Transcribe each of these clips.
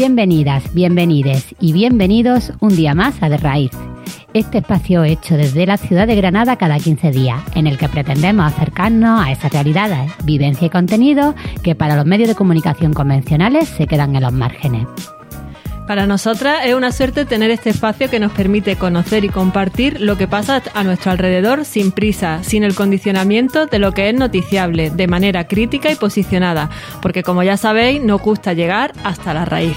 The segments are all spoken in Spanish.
Bienvenidas, bienvenides y bienvenidos un día más a De Raíz, este espacio hecho desde la ciudad de Granada cada 15 días, en el que pretendemos acercarnos a esas realidades, vivencia y contenido que para los medios de comunicación convencionales se quedan en los márgenes. Para nosotras es una suerte tener este espacio que nos permite conocer y compartir lo que pasa a nuestro alrededor sin prisa, sin el condicionamiento de lo que es noticiable, de manera crítica y posicionada, porque como ya sabéis, nos gusta llegar hasta la raíz.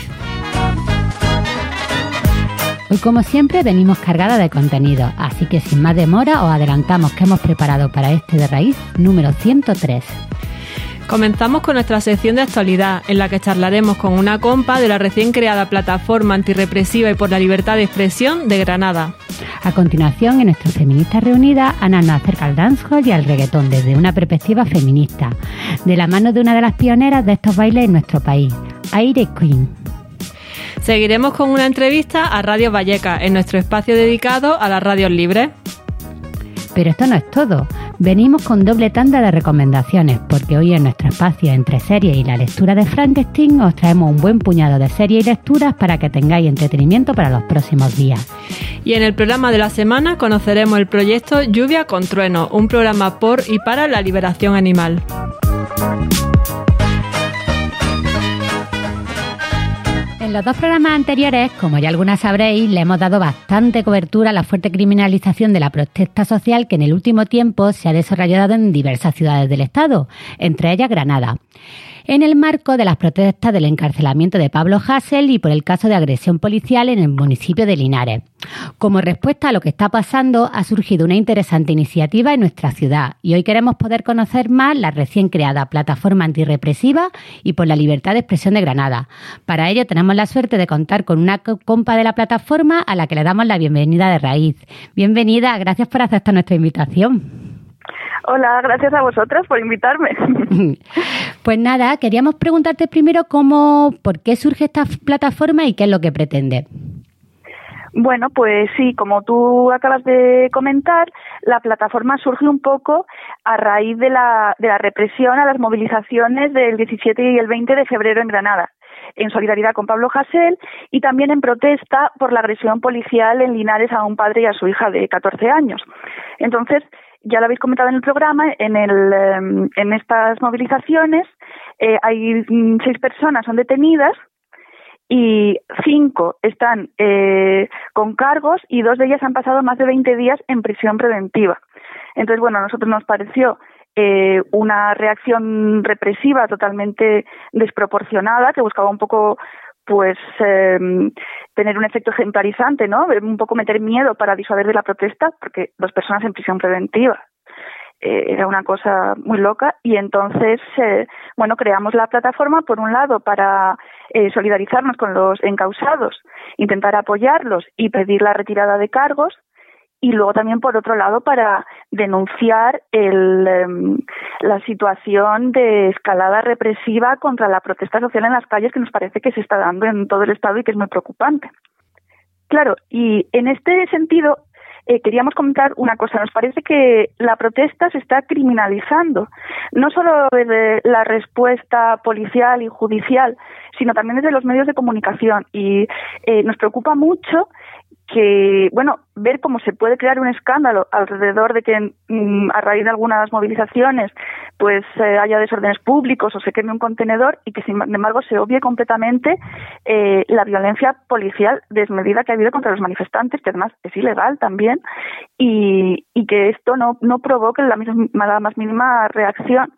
Hoy como siempre venimos cargada de contenido, así que sin más demora os adelantamos que hemos preparado para este de raíz número 103. Comenzamos con nuestra sección de actualidad, en la que charlaremos con una compa de la recién creada plataforma antirrepresiva y por la libertad de expresión de Granada. A continuación, en nuestra feminista reunida, Ana nos acerca al dancehall y al reggaetón desde una perspectiva feminista, de la mano de una de las pioneras de estos bailes en nuestro país, Aire Queen. Seguiremos con una entrevista a Radio Valleca, en nuestro espacio dedicado a las radios libres. Pero esto no es todo. Venimos con doble tanda de recomendaciones, porque hoy en nuestro espacio entre series y la lectura de Frankenstein os traemos un buen puñado de series y lecturas para que tengáis entretenimiento para los próximos días. Y en el programa de la semana conoceremos el proyecto Lluvia con Trueno, un programa por y para la liberación animal. En los dos programas anteriores, como ya algunas sabréis, le hemos dado bastante cobertura a la fuerte criminalización de la protesta social que en el último tiempo se ha desarrollado en diversas ciudades del Estado, entre ellas Granada en el marco de las protestas del encarcelamiento de Pablo Hassel y por el caso de agresión policial en el municipio de Linares. Como respuesta a lo que está pasando, ha surgido una interesante iniciativa en nuestra ciudad y hoy queremos poder conocer más la recién creada plataforma antirrepresiva y por la libertad de expresión de Granada. Para ello tenemos la suerte de contar con una compa de la plataforma a la que le damos la bienvenida de raíz. Bienvenida, gracias por aceptar nuestra invitación. Hola, gracias a vosotras por invitarme. Pues nada, queríamos preguntarte primero cómo, por qué surge esta plataforma y qué es lo que pretende. Bueno, pues sí, como tú acabas de comentar, la plataforma surge un poco a raíz de la, de la represión a las movilizaciones del 17 y el 20 de febrero en Granada en solidaridad con Pablo Hasél y también en protesta por la agresión policial en Linares a un padre y a su hija de 14 años. Entonces, ya lo habéis comentado en el programa, en, el, em, en estas movilizaciones eh, hay mm, seis personas son detenidas y cinco están eh, con cargos y dos de ellas han pasado más de 20 días en prisión preventiva. Entonces, bueno, a nosotros nos pareció eh, una reacción represiva totalmente desproporcionada que buscaba un poco pues eh, tener un efecto ejemplarizante, ¿no? Un poco meter miedo para disuadir de la protesta, porque dos personas en prisión preventiva. Eh, era una cosa muy loca y entonces, eh, bueno, creamos la plataforma por un lado para eh, solidarizarnos con los encausados, intentar apoyarlos y pedir la retirada de cargos y luego también por otro lado para denunciar el, em, la situación de escalada represiva contra la protesta social en las calles que nos parece que se está dando en todo el estado y que es muy preocupante. Claro, y en este sentido eh, queríamos comentar una cosa. Nos parece que la protesta se está criminalizando, no solo desde la respuesta policial y judicial, sino también desde los medios de comunicación. Y eh, nos preocupa mucho que, bueno, ver cómo se puede crear un escándalo alrededor de que mm, a raíz de algunas movilizaciones pues eh, haya desórdenes públicos o se queme un contenedor y que sin embargo se obvie completamente eh, la violencia policial desmedida que ha habido contra los manifestantes, que además es ilegal también, y, y que esto no, no provoque la, misma, la más mínima reacción.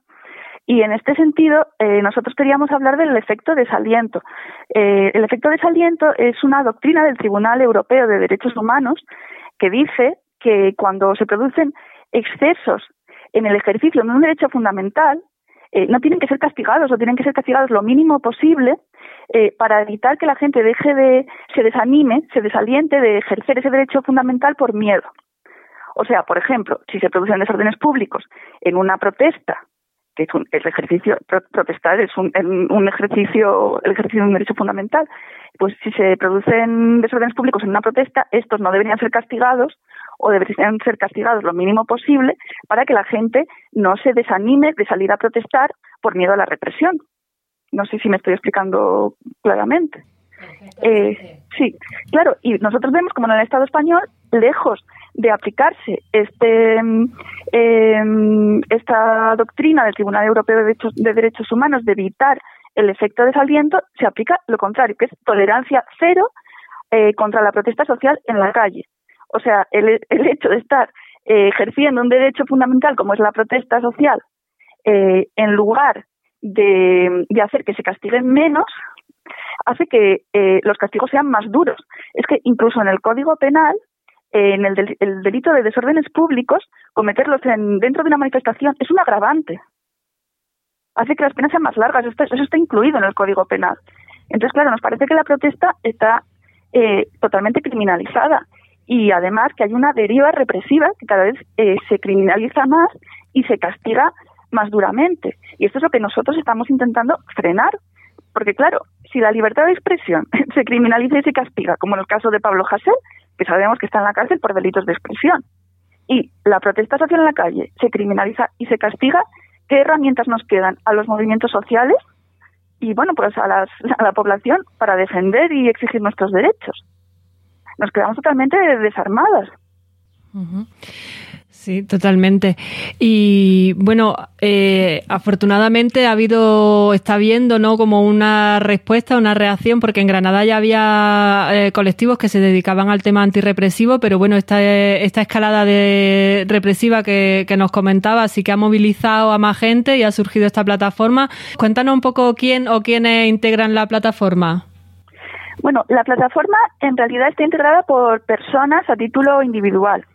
Y en este sentido, eh, nosotros queríamos hablar del efecto desaliento. Eh, el efecto desaliento es una doctrina del Tribunal Europeo de Derechos Humanos que dice que cuando se producen excesos en el ejercicio de un derecho fundamental, eh, no tienen que ser castigados o tienen que ser castigados lo mínimo posible eh, para evitar que la gente deje de, se desanime, se desaliente de ejercer ese derecho fundamental por miedo. O sea, por ejemplo, si se producen desórdenes públicos en una protesta que es un, el ejercicio, protestar es un, un, ejercicio, el ejercicio de un derecho fundamental. Pues si se producen desórdenes públicos en una protesta, estos no deberían ser castigados o deberían ser castigados lo mínimo posible para que la gente no se desanime de salir a protestar por miedo a la represión. No sé si me estoy explicando claramente. Eh, sí, claro, y nosotros vemos como en el Estado español, lejos de aplicarse este em, esta doctrina del Tribunal Europeo de Derechos, de Derechos Humanos de evitar el efecto de desaliento, se aplica lo contrario, que es tolerancia cero eh, contra la protesta social en la calle. O sea, el, el hecho de estar eh, ejerciendo un derecho fundamental como es la protesta social, eh, en lugar de, de, hacer que se castiguen menos, hace que eh, los castigos sean más duros. Es que incluso en el Código Penal, en el, del, el delito de desórdenes públicos, cometerlos en, dentro de una manifestación es un agravante. Hace que las penas sean más largas. Eso está incluido en el Código Penal. Entonces, claro, nos parece que la protesta está eh, totalmente criminalizada y además que hay una deriva represiva que cada vez eh, se criminaliza más y se castiga más duramente. Y esto es lo que nosotros estamos intentando frenar. Porque claro, si la libertad de expresión se criminaliza y se castiga, como en el caso de Pablo Hasél, que sabemos que está en la cárcel por delitos de expresión, y la protesta social en la calle se criminaliza y se castiga, ¿qué herramientas nos quedan a los movimientos sociales y bueno, pues a, las, a la población para defender y exigir nuestros derechos? Nos quedamos totalmente desarmadas. Sí, totalmente. Y bueno, eh, afortunadamente ha habido, está habiendo, ¿no? Como una respuesta, una reacción, porque en Granada ya había eh, colectivos que se dedicaban al tema antirrepresivo, pero bueno, esta, esta escalada de represiva que, que nos comentaba sí que ha movilizado a más gente y ha surgido esta plataforma. Cuéntanos un poco quién o quiénes integran la plataforma. Bueno, la plataforma en realidad está integrada por personas a título individual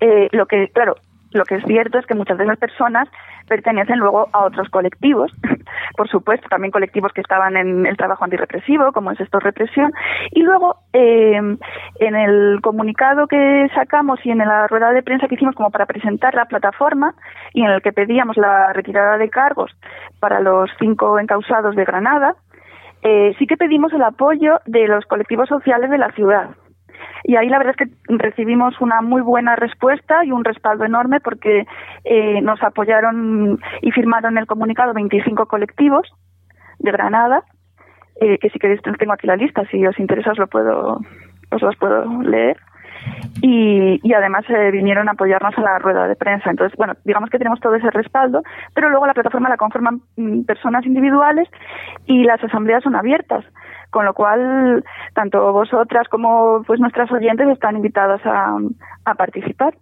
eh, lo que, claro, lo que es cierto es que muchas de esas personas pertenecen luego a otros colectivos, por supuesto, también colectivos que estaban en el trabajo antirrepresivo, como es esto represión, y luego eh, en el comunicado que sacamos y en la rueda de prensa que hicimos como para presentar la plataforma y en el que pedíamos la retirada de cargos para los cinco encausados de Granada, eh, sí que pedimos el apoyo de los colectivos sociales de la ciudad, y ahí la verdad es que recibimos una muy buena respuesta y un respaldo enorme porque eh, nos apoyaron y firmaron el comunicado 25 colectivos de Granada, eh, que si queréis tengo aquí la lista, si os interesa os lo puedo os los puedo leer. Y, y, además eh, vinieron a apoyarnos a la rueda de prensa. Entonces, bueno, digamos que tenemos todo ese respaldo, pero luego la plataforma la conforman mm, personas individuales y las asambleas son abiertas con lo cual tanto vosotras como pues nuestras oyentes están invitadas a, a participar.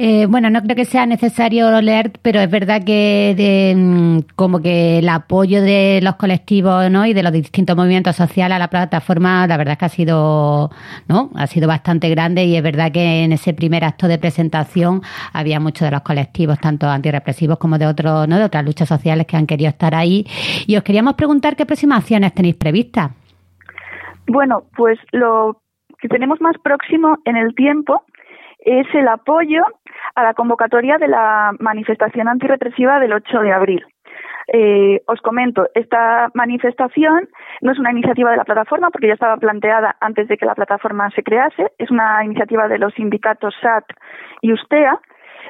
Eh, bueno, no creo que sea necesario leer, pero es verdad que de, mm, como que el apoyo de los colectivos ¿no? y de los distintos movimientos sociales a la plataforma, la verdad es que ha sido, ¿no? ha sido bastante grande y es verdad que en ese primer acto de presentación había muchos de los colectivos, tanto antirrepresivos como de otros, ¿no? de otras luchas sociales que han querido estar ahí. Y os queríamos preguntar qué próximas acciones tenéis previstas. Bueno, pues lo que tenemos más próximo en el tiempo es el apoyo a la convocatoria de la manifestación antirrepresiva del 8 de abril. Eh, os comento, esta manifestación no es una iniciativa de la plataforma porque ya estaba planteada antes de que la plataforma se crease, es una iniciativa de los sindicatos SAT y USTEA,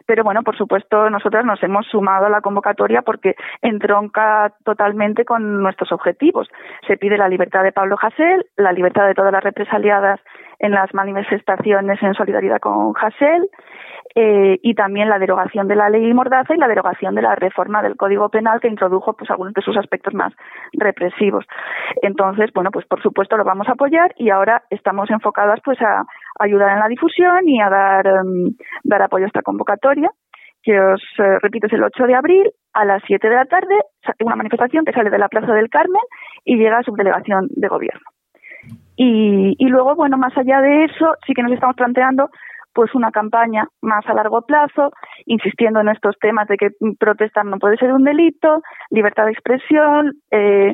pero bueno, por supuesto, nosotras nos hemos sumado a la convocatoria porque entronca totalmente con nuestros objetivos. Se pide la libertad de Pablo Hasél, la libertad de todas las represaliadas en las manifestaciones en solidaridad con Hasél, eh, y también la derogación de la ley Mordaza y la derogación de la reforma del Código Penal que introdujo pues algunos de sus aspectos más represivos. Entonces, bueno, pues por supuesto lo vamos a apoyar y ahora estamos enfocadas pues a, ayudar en la difusión y a dar, um, dar apoyo a esta convocatoria que os eh, repito es el 8 de abril a las 7 de la tarde, una manifestación que sale de la Plaza del Carmen y llega a subdelegación de gobierno. Y, y luego, bueno, más allá de eso, sí que nos estamos planteando pues una campaña más a largo plazo, insistiendo en estos temas de que protestar no puede ser un delito, libertad de expresión, eh,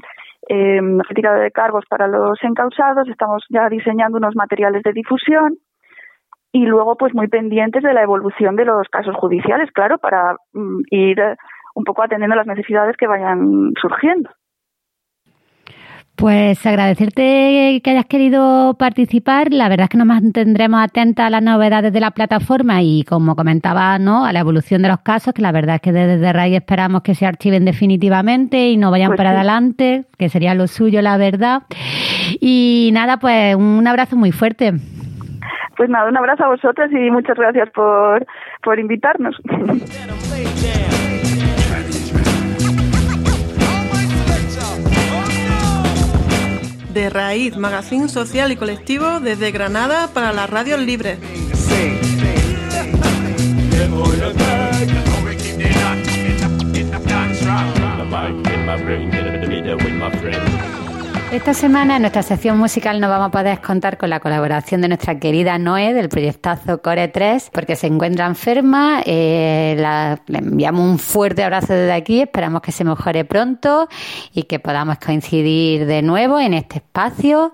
eh, retirada de cargos para los encausados, estamos ya diseñando unos materiales de difusión y luego pues muy pendientes de la evolución de los casos judiciales, claro, para mm, ir un poco atendiendo las necesidades que vayan surgiendo. Pues agradecerte que hayas querido participar. La verdad es que nos mantendremos atentas a las novedades de la plataforma y, como comentaba, ¿no? a la evolución de los casos, que la verdad es que desde RAI esperamos que se archiven definitivamente y no vayan pues para adelante, que sería lo suyo, la verdad. Y nada, pues un abrazo muy fuerte. Pues nada, un abrazo a vosotras y muchas gracias por, por invitarnos. de Raíz, magazine social y colectivo desde Granada para las radios libres. Esta semana en nuestra sección musical no vamos a poder contar con la colaboración de nuestra querida Noé del proyectazo Core 3 porque se encuentra enferma. Eh, le enviamos un fuerte abrazo desde aquí, esperamos que se mejore pronto y que podamos coincidir de nuevo en este espacio.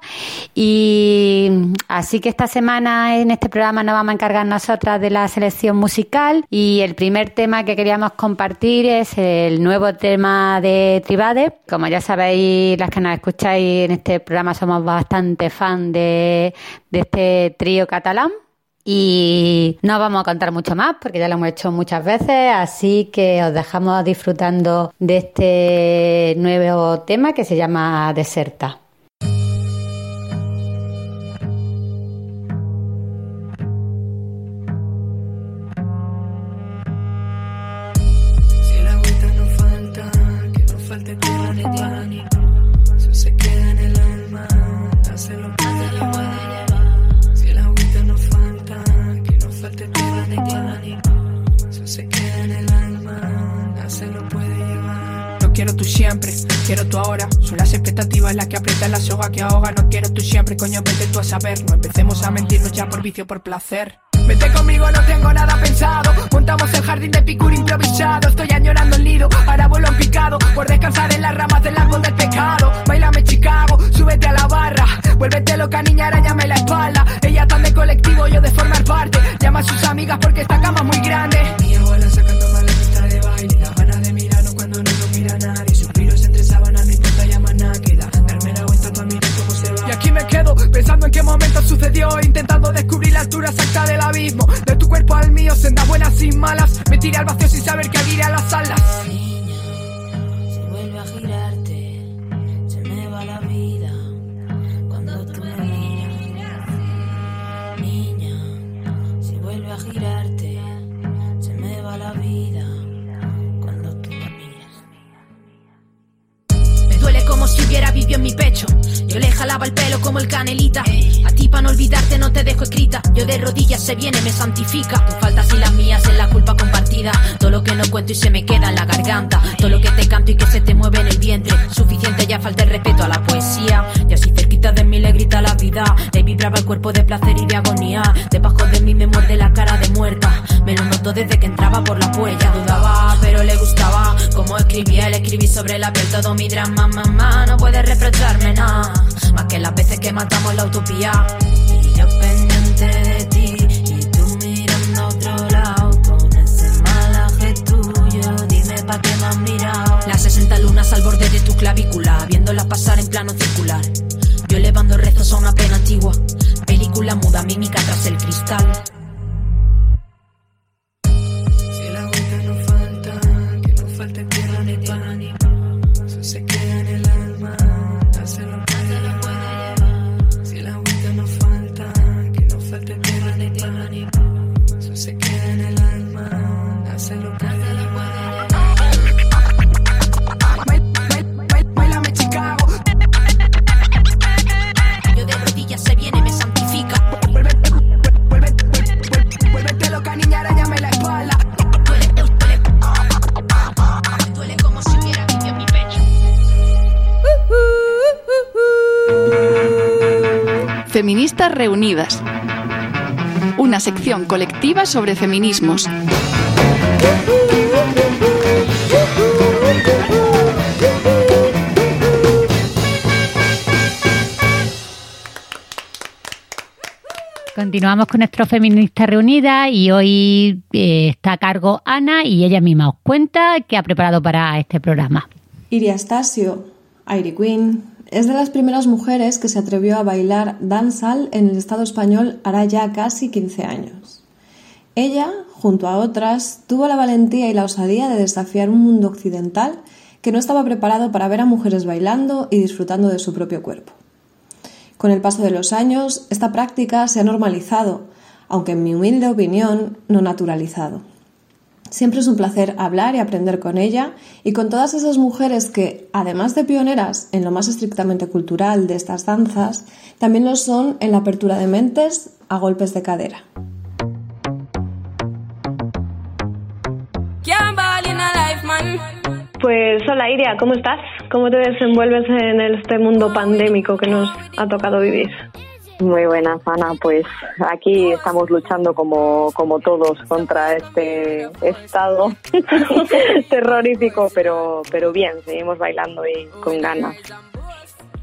Y así que esta semana en este programa nos vamos a encargar nosotras de la selección musical y el primer tema que queríamos compartir es el nuevo tema de Tribade. Como ya sabéis, las que nos escucháis en este programa somos bastante fan de, este trío catalán. Y no vamos a contar mucho más porque ya lo hemos hecho muchas veces, así que os dejamos disfrutando de este nuevo tema que se llama Deserta. Quiero tú ahora. Son las expectativas las que aprietan la soga que ahoga. No quiero tú siempre, coño, vete tú a saber. No empecemos a mentirnos ya por vicio, por placer. Vete conmigo, no tengo nada pensado. Montamos el jardín de picur improvisado. Estoy añorando el nido, ahora vuelo en picado. Por descansar en las ramas del árbol del pecado. Bailame Chicago, súbete a la barra. Vuélvete loca, niña, arañame la espalda. Ella tan de colectivo, yo de formar parte. Llama a sus amigas porque esta cama es muy grande. Mi abuela sacando pensando en qué momento sucedió, intentando descubrir la altura exacta del abismo. De tu cuerpo al mío, sendas buenas sin malas. Me tiré al vacío sin saber que abriré a las alas. Niña, si vuelve a girarte, se me va la vida. Cuando tú me miras, niña, si vuelve a girarte, se me va la vida. Cuando tú me miras. Me duele como si hubiera vivido en mi pecho yo le jalaba el pelo como el canelita. A ti para no olvidarte no te dejo escrita. Yo de rodillas se viene, me santifica. Tus faltas y las mías es la culpa compartida. Todo lo que no cuento y se me queda en la garganta. Todo lo que te canto y que se te mueve en el vientre. Suficiente ya falta el respeto a la poesía. Y así de mí le grita la vida. Le vibraba el cuerpo de placer y de agonía. Debajo de mí me muerde la cara de muerta. Me lo noto desde que entraba por la huella. Dudaba, pero le gustaba. Como escribía, le escribí sobre la piel todo mi drama. Mamá, no puedes reprocharme nada. Más que las veces que matamos la utopía. Y yo pendiente de ti. Y tú mirando a otro lado. Con ese malaje tuyo. Dime pa' qué me has mirado. Las 60 lunas al borde de tu clavícula. Viéndolas pasar en plano circular. Yo elevando rezos a una pena antigua. Película muda, mímica tras el cristal. Feministas Reunidas. Una sección colectiva sobre feminismos. Continuamos con nuestro Feministas Reunidas y hoy eh, está a cargo Ana y ella misma os cuenta qué ha preparado para este programa. Iriastasio, Airy Queen, Es de las primeras mujeres que se atrevió a bailar danzal en el Estado español hará ya casi 15 años. Ella, junto a otras, tuvo la valentía y la osadía de desafiar un mundo occidental que no estaba preparado para ver a mujeres bailando y disfrutando de su propio cuerpo. Con el paso de los años, esta práctica se ha normalizado, aunque en mi humilde opinión, no naturalizado. Siempre es un placer hablar y aprender con ella y con todas esas mujeres que, además de pioneras en lo más estrictamente cultural de estas danzas, también lo son en la apertura de mentes a golpes de cadera. Pues hola Iria, ¿cómo estás? ¿Cómo te desenvuelves en este mundo pandémico que nos ha tocado vivir? Muy buenas, Ana. Pues aquí estamos luchando como, como todos contra este estado terrorífico, pero, pero bien, seguimos bailando y con ganas.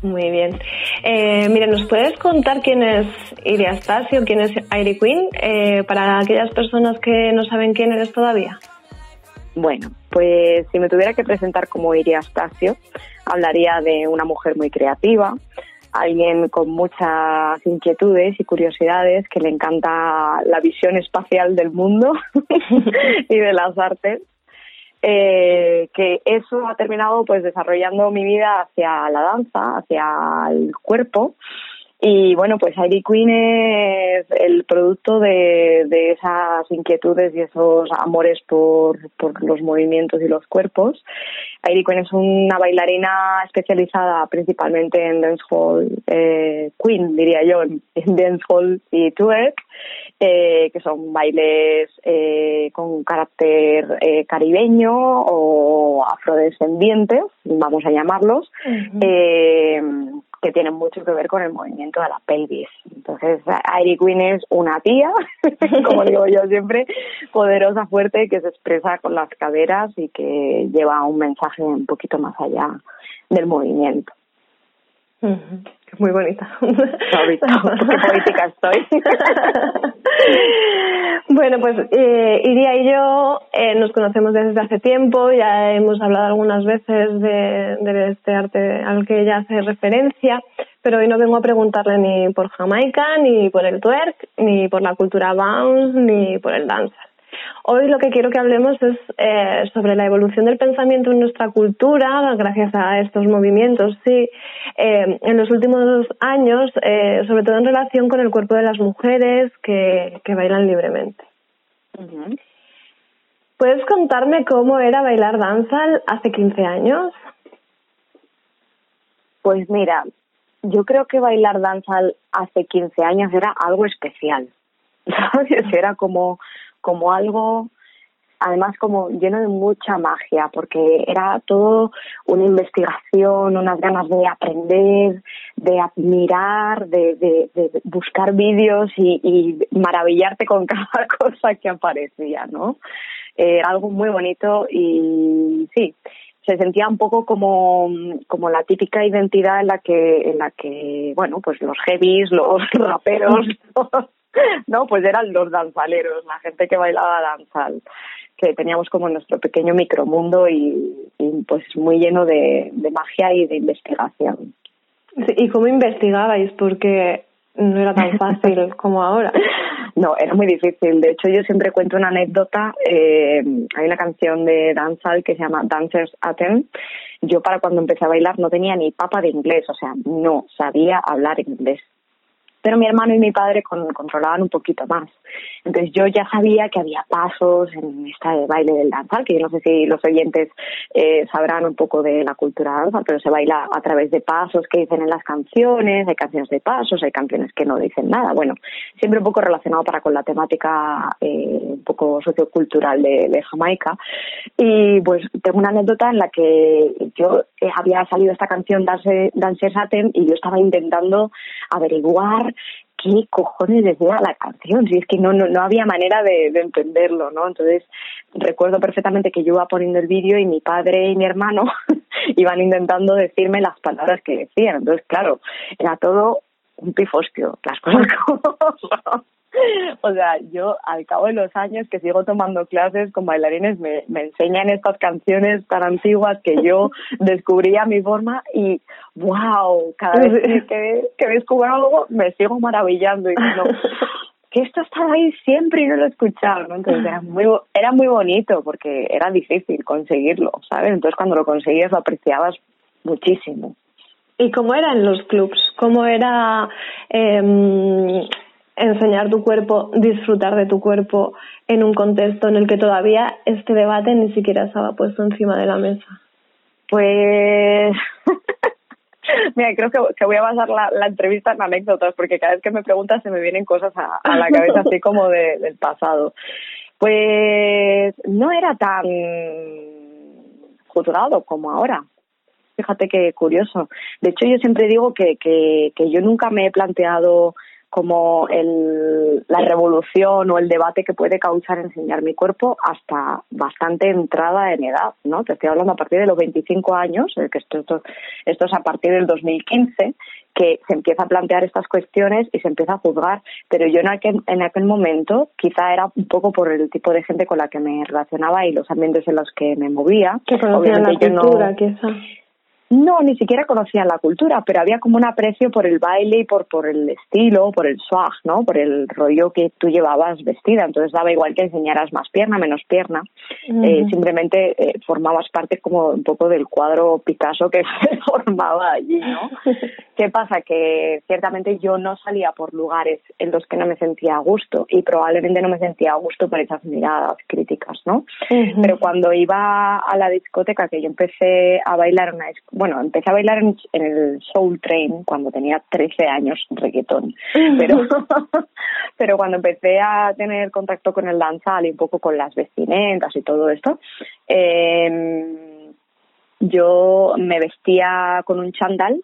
Muy bien. Eh, mire, ¿nos puedes contar quién es Iria Stasio, quién es Airy Queen, eh, para aquellas personas que no saben quién eres todavía? Bueno, pues si me tuviera que presentar como Iria Stasio, hablaría de una mujer muy creativa, alguien con muchas inquietudes y curiosidades, que le encanta la visión espacial del mundo y de las artes. Eh, que eso ha terminado pues desarrollando mi vida hacia la danza, hacia el cuerpo y bueno, pues Airy Queen es el producto de, de esas inquietudes y esos amores por, por los movimientos y los cuerpos. Airy Queen es una bailarina especializada principalmente en dancehall, eh, queen diría yo, en dancehall y twerk, eh, que son bailes eh, con carácter eh, caribeño o afrodescendientes, vamos a llamarlos. eh, que tienen mucho que ver con el movimiento de la pelvis. Entonces, Airy Queen es una tía, como digo yo siempre, poderosa, fuerte, que se expresa con las caderas y que lleva un mensaje un poquito más allá del movimiento. Muy bonita. Qué política estoy. bueno, pues eh, Iria y yo eh, nos conocemos desde hace tiempo, ya hemos hablado algunas veces de, de este arte al que ella hace referencia, pero hoy no vengo a preguntarle ni por Jamaica, ni por el twerk, ni por la cultura bounce, ni por el danza. Hoy lo que quiero que hablemos es eh, sobre la evolución del pensamiento en nuestra cultura, gracias a estos movimientos, sí, eh, en los últimos años, eh, sobre todo en relación con el cuerpo de las mujeres que, que bailan libremente. ¿Puedes contarme cómo era bailar danza hace 15 años? Pues mira, yo creo que bailar danza hace 15 años era algo especial. ¿Sabes? Era como como algo además como lleno de mucha magia, porque era todo una investigación, unas ganas de aprender, de admirar, de, de, de buscar vídeos y, y, maravillarte con cada cosa que aparecía, ¿no? Eh, algo muy bonito y sí, se sentía un poco como, como la típica identidad en la que, en la que, bueno, pues los heavies, los raperos, no, pues eran los danzaleros, la gente que bailaba danzal, que teníamos como nuestro pequeño micromundo y, y pues muy lleno de, de magia y de investigación. ¿Y cómo investigabais? Porque no era tan fácil como ahora. No, era muy difícil. De hecho, yo siempre cuento una anécdota. Eh, hay una canción de danzal que se llama Dancers Atem. Yo para cuando empecé a bailar no tenía ni papa de inglés, o sea, no sabía hablar inglés pero mi hermano y mi padre con, controlaban un poquito más. Entonces yo ya sabía que había pasos en este baile del danzal, que yo no sé si los oyentes eh, sabrán un poco de la cultura danza, pero se baila a través de pasos que dicen en las canciones, hay canciones de pasos, hay canciones que no dicen nada. Bueno, siempre un poco relacionado para con la temática eh, un poco sociocultural de, de Jamaica. Y pues tengo una anécdota en la que yo eh, había salido esta canción Dance, Dancer Satem y yo estaba intentando averiguar qué cojones decía la canción, si es que no, no, no había manera de, de, entenderlo, ¿no? Entonces, recuerdo perfectamente que yo iba poniendo el vídeo y mi padre y mi hermano iban intentando decirme las palabras que decían. Entonces, claro, era todo un pifostio, las cosas como o sea, yo al cabo de los años que sigo tomando clases con bailarines me, me enseñan estas canciones tan antiguas que yo descubrí a mi forma y wow, cada vez que, que descubro algo me sigo maravillando y no que esto estaba ahí siempre y no lo he escuchado, ¿no? Entonces era muy, era muy bonito porque era difícil conseguirlo, ¿sabes? Entonces cuando lo conseguías lo apreciabas muchísimo. ¿Y cómo eran los clubs? ¿Cómo era eh, enseñar tu cuerpo, disfrutar de tu cuerpo en un contexto en el que todavía este debate ni siquiera estaba puesto encima de la mesa? Pues Mira, creo que, voy a basar la, la, entrevista en anécdotas, porque cada vez que me preguntas se me vienen cosas a, a la cabeza así como de, del pasado. Pues no era tan juzgado como ahora. Fíjate qué curioso. De hecho, yo siempre digo que, que, que yo nunca me he planteado como el, la revolución o el debate que puede causar enseñar mi cuerpo hasta bastante entrada en edad, ¿no? Te estoy hablando a partir de los 25 años, que esto, esto, esto es a partir del 2015, que se empieza a plantear estas cuestiones y se empieza a juzgar, pero yo en aquel, en aquel momento quizá era un poco por el tipo de gente con la que me relacionaba y los ambientes en los que me movía. Que conocían la cultura, no, quizá no, ni siquiera conocían la cultura, pero había como un aprecio por el baile y por, por el estilo, por el swag, ¿no? Por el rollo que tú llevabas vestida. Entonces daba igual que enseñaras más pierna, menos pierna. eh, simplemente eh, formabas parte como un poco del cuadro Picasso que se formaba allí, ¿no? ¿Qué pasa? Que ciertamente yo no salía por lugares en los que no me sentía a gusto y probablemente no me sentía a gusto por esas miradas críticas, ¿no? Pero cuando iba a la discoteca, que yo empecé a bailar una bueno, empecé a bailar en, en, el Soul Train cuando tenía 13 años, reggaetón. Pero, pero cuando empecé a tener contacto con el danzal y un poco con las vestimentas y todo esto, eh, yo me vestía con un chandal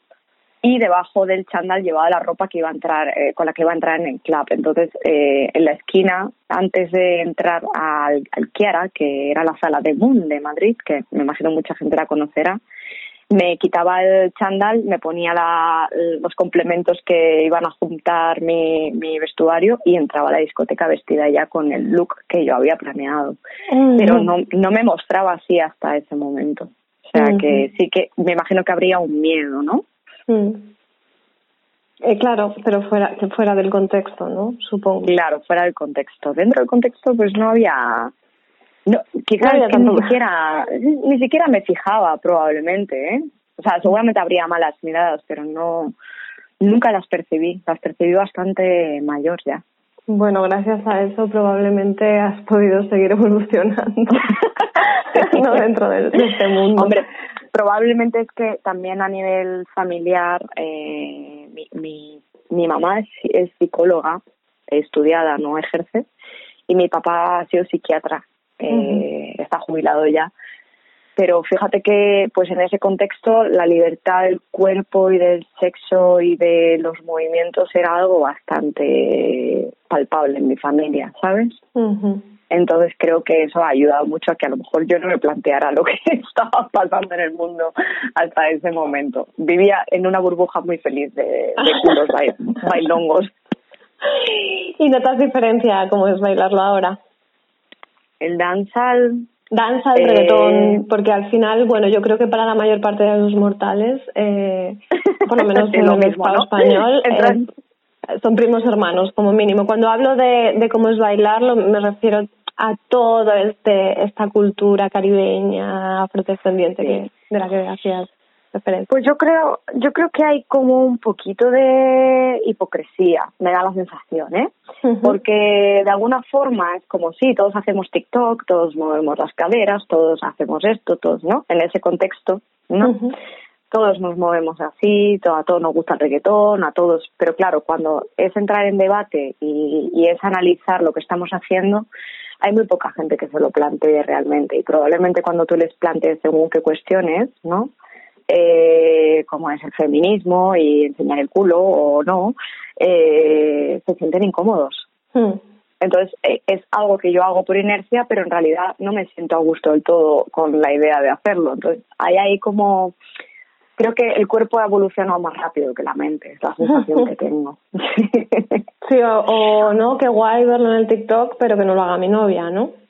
y debajo del chándal llevaba la ropa que iba a entrar eh, con la que iba a entrar en el club entonces eh, en la esquina antes de entrar al, al Chiara que era la sala de Moon de Madrid que me imagino mucha gente la conocerá me quitaba el chándal, me ponía la, los complementos que iban a juntar mi, mi vestuario y entraba a la discoteca vestida ya con el look que yo había planeado. Pero no, no me mostraba así hasta ese momento. O sea que sí que me imagino que habría un miedo, ¿no? Mm. Eh, claro, pero fuera, fuera del contexto, ¿no? Supongo. Claro, fuera del contexto. Dentro del contexto pues no había no, quizás que ni siquiera, ni siquiera me fijaba probablemente, ¿eh? O sea, seguramente habría malas miradas, pero no, nunca las percibí, las percibí bastante mayor ya. Bueno, gracias a eso probablemente has podido seguir evolucionando no dentro de, de, este mundo. Hombre, probablemente es que también a nivel familiar eh, mi, mi, mi mamá es, es psicóloga, estudiada, no ejerce, y mi papá ha sido psiquiatra eh, está jubilado ya. Pero fíjate que, pues en ese contexto, la libertad del cuerpo y del sexo y de los movimientos era algo bastante palpable en mi familia, ¿sabes? Entonces creo que eso ha ayudado mucho a que a lo mejor yo no me planteara lo que estaba pasando en el mundo hasta ese momento. Vivía en una burbuja muy feliz de, de culos bailongos. ¿Y notas diferencia cómo es bailarlo ahora? El danzal. Danza, el eh, reggaetón, porque al final, bueno, yo creo que para la mayor parte de los mortales, eh, por lo menos en el mismo, español, eh, son primos hermanos, como mínimo. Cuando hablo de, de cómo es bailarlo, me refiero a toda este, esta cultura caribeña, afrodescendiente sí. que, de la que hacías referencia. Pues yo creo, yo creo que hay como un poquito de hipocresía, me da la sensación, ¿eh? Uh -huh. Porque de alguna forma es como si sí, todos hacemos TikTok, todos movemos las caderas, todos hacemos esto, todos, ¿no? En ese contexto, ¿no? Uh -huh. Todos nos movemos así, a todos nos gusta el reggaetón, a todos, pero claro, cuando es entrar en debate y, y es analizar lo que estamos haciendo, hay muy poca gente que se lo plantee realmente y probablemente cuando tú les plantees según qué cuestiones, ¿no? Eh, como es el feminismo y enseñar el culo o no, eh, se sienten incómodos. Hmm. Entonces, eh, es algo que yo hago por inercia, pero en realidad no me siento a gusto del todo con la idea de hacerlo. Entonces, hay ahí como creo que el cuerpo ha evolucionado más rápido que la mente, es la sensación que tengo. sí, o, o no, qué guay verlo en el TikTok, pero que no lo haga mi novia, ¿no?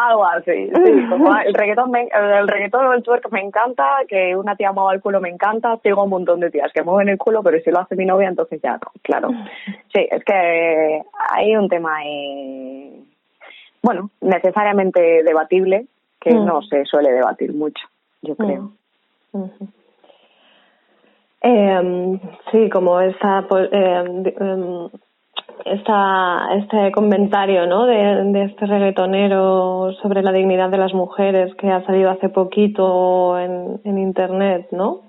Algo así, sí. Como el reggaetón, me, el reggaetón o el twerk me encanta, que una tía mueva el culo me encanta, tengo un montón de tías que mueven el culo, pero si lo hace mi novia, entonces ya no, claro. Sí, es que hay un tema ahí, bueno, necesariamente debatible, que Mm. no se suele debatir mucho, yo creo. Ujú. Eh, sí, como pues, eh, esta, este comentario ¿no? de, de este reggaetonero sobre la dignidad de las mujeres que ha salido hace poquito en, en internet, ¿no?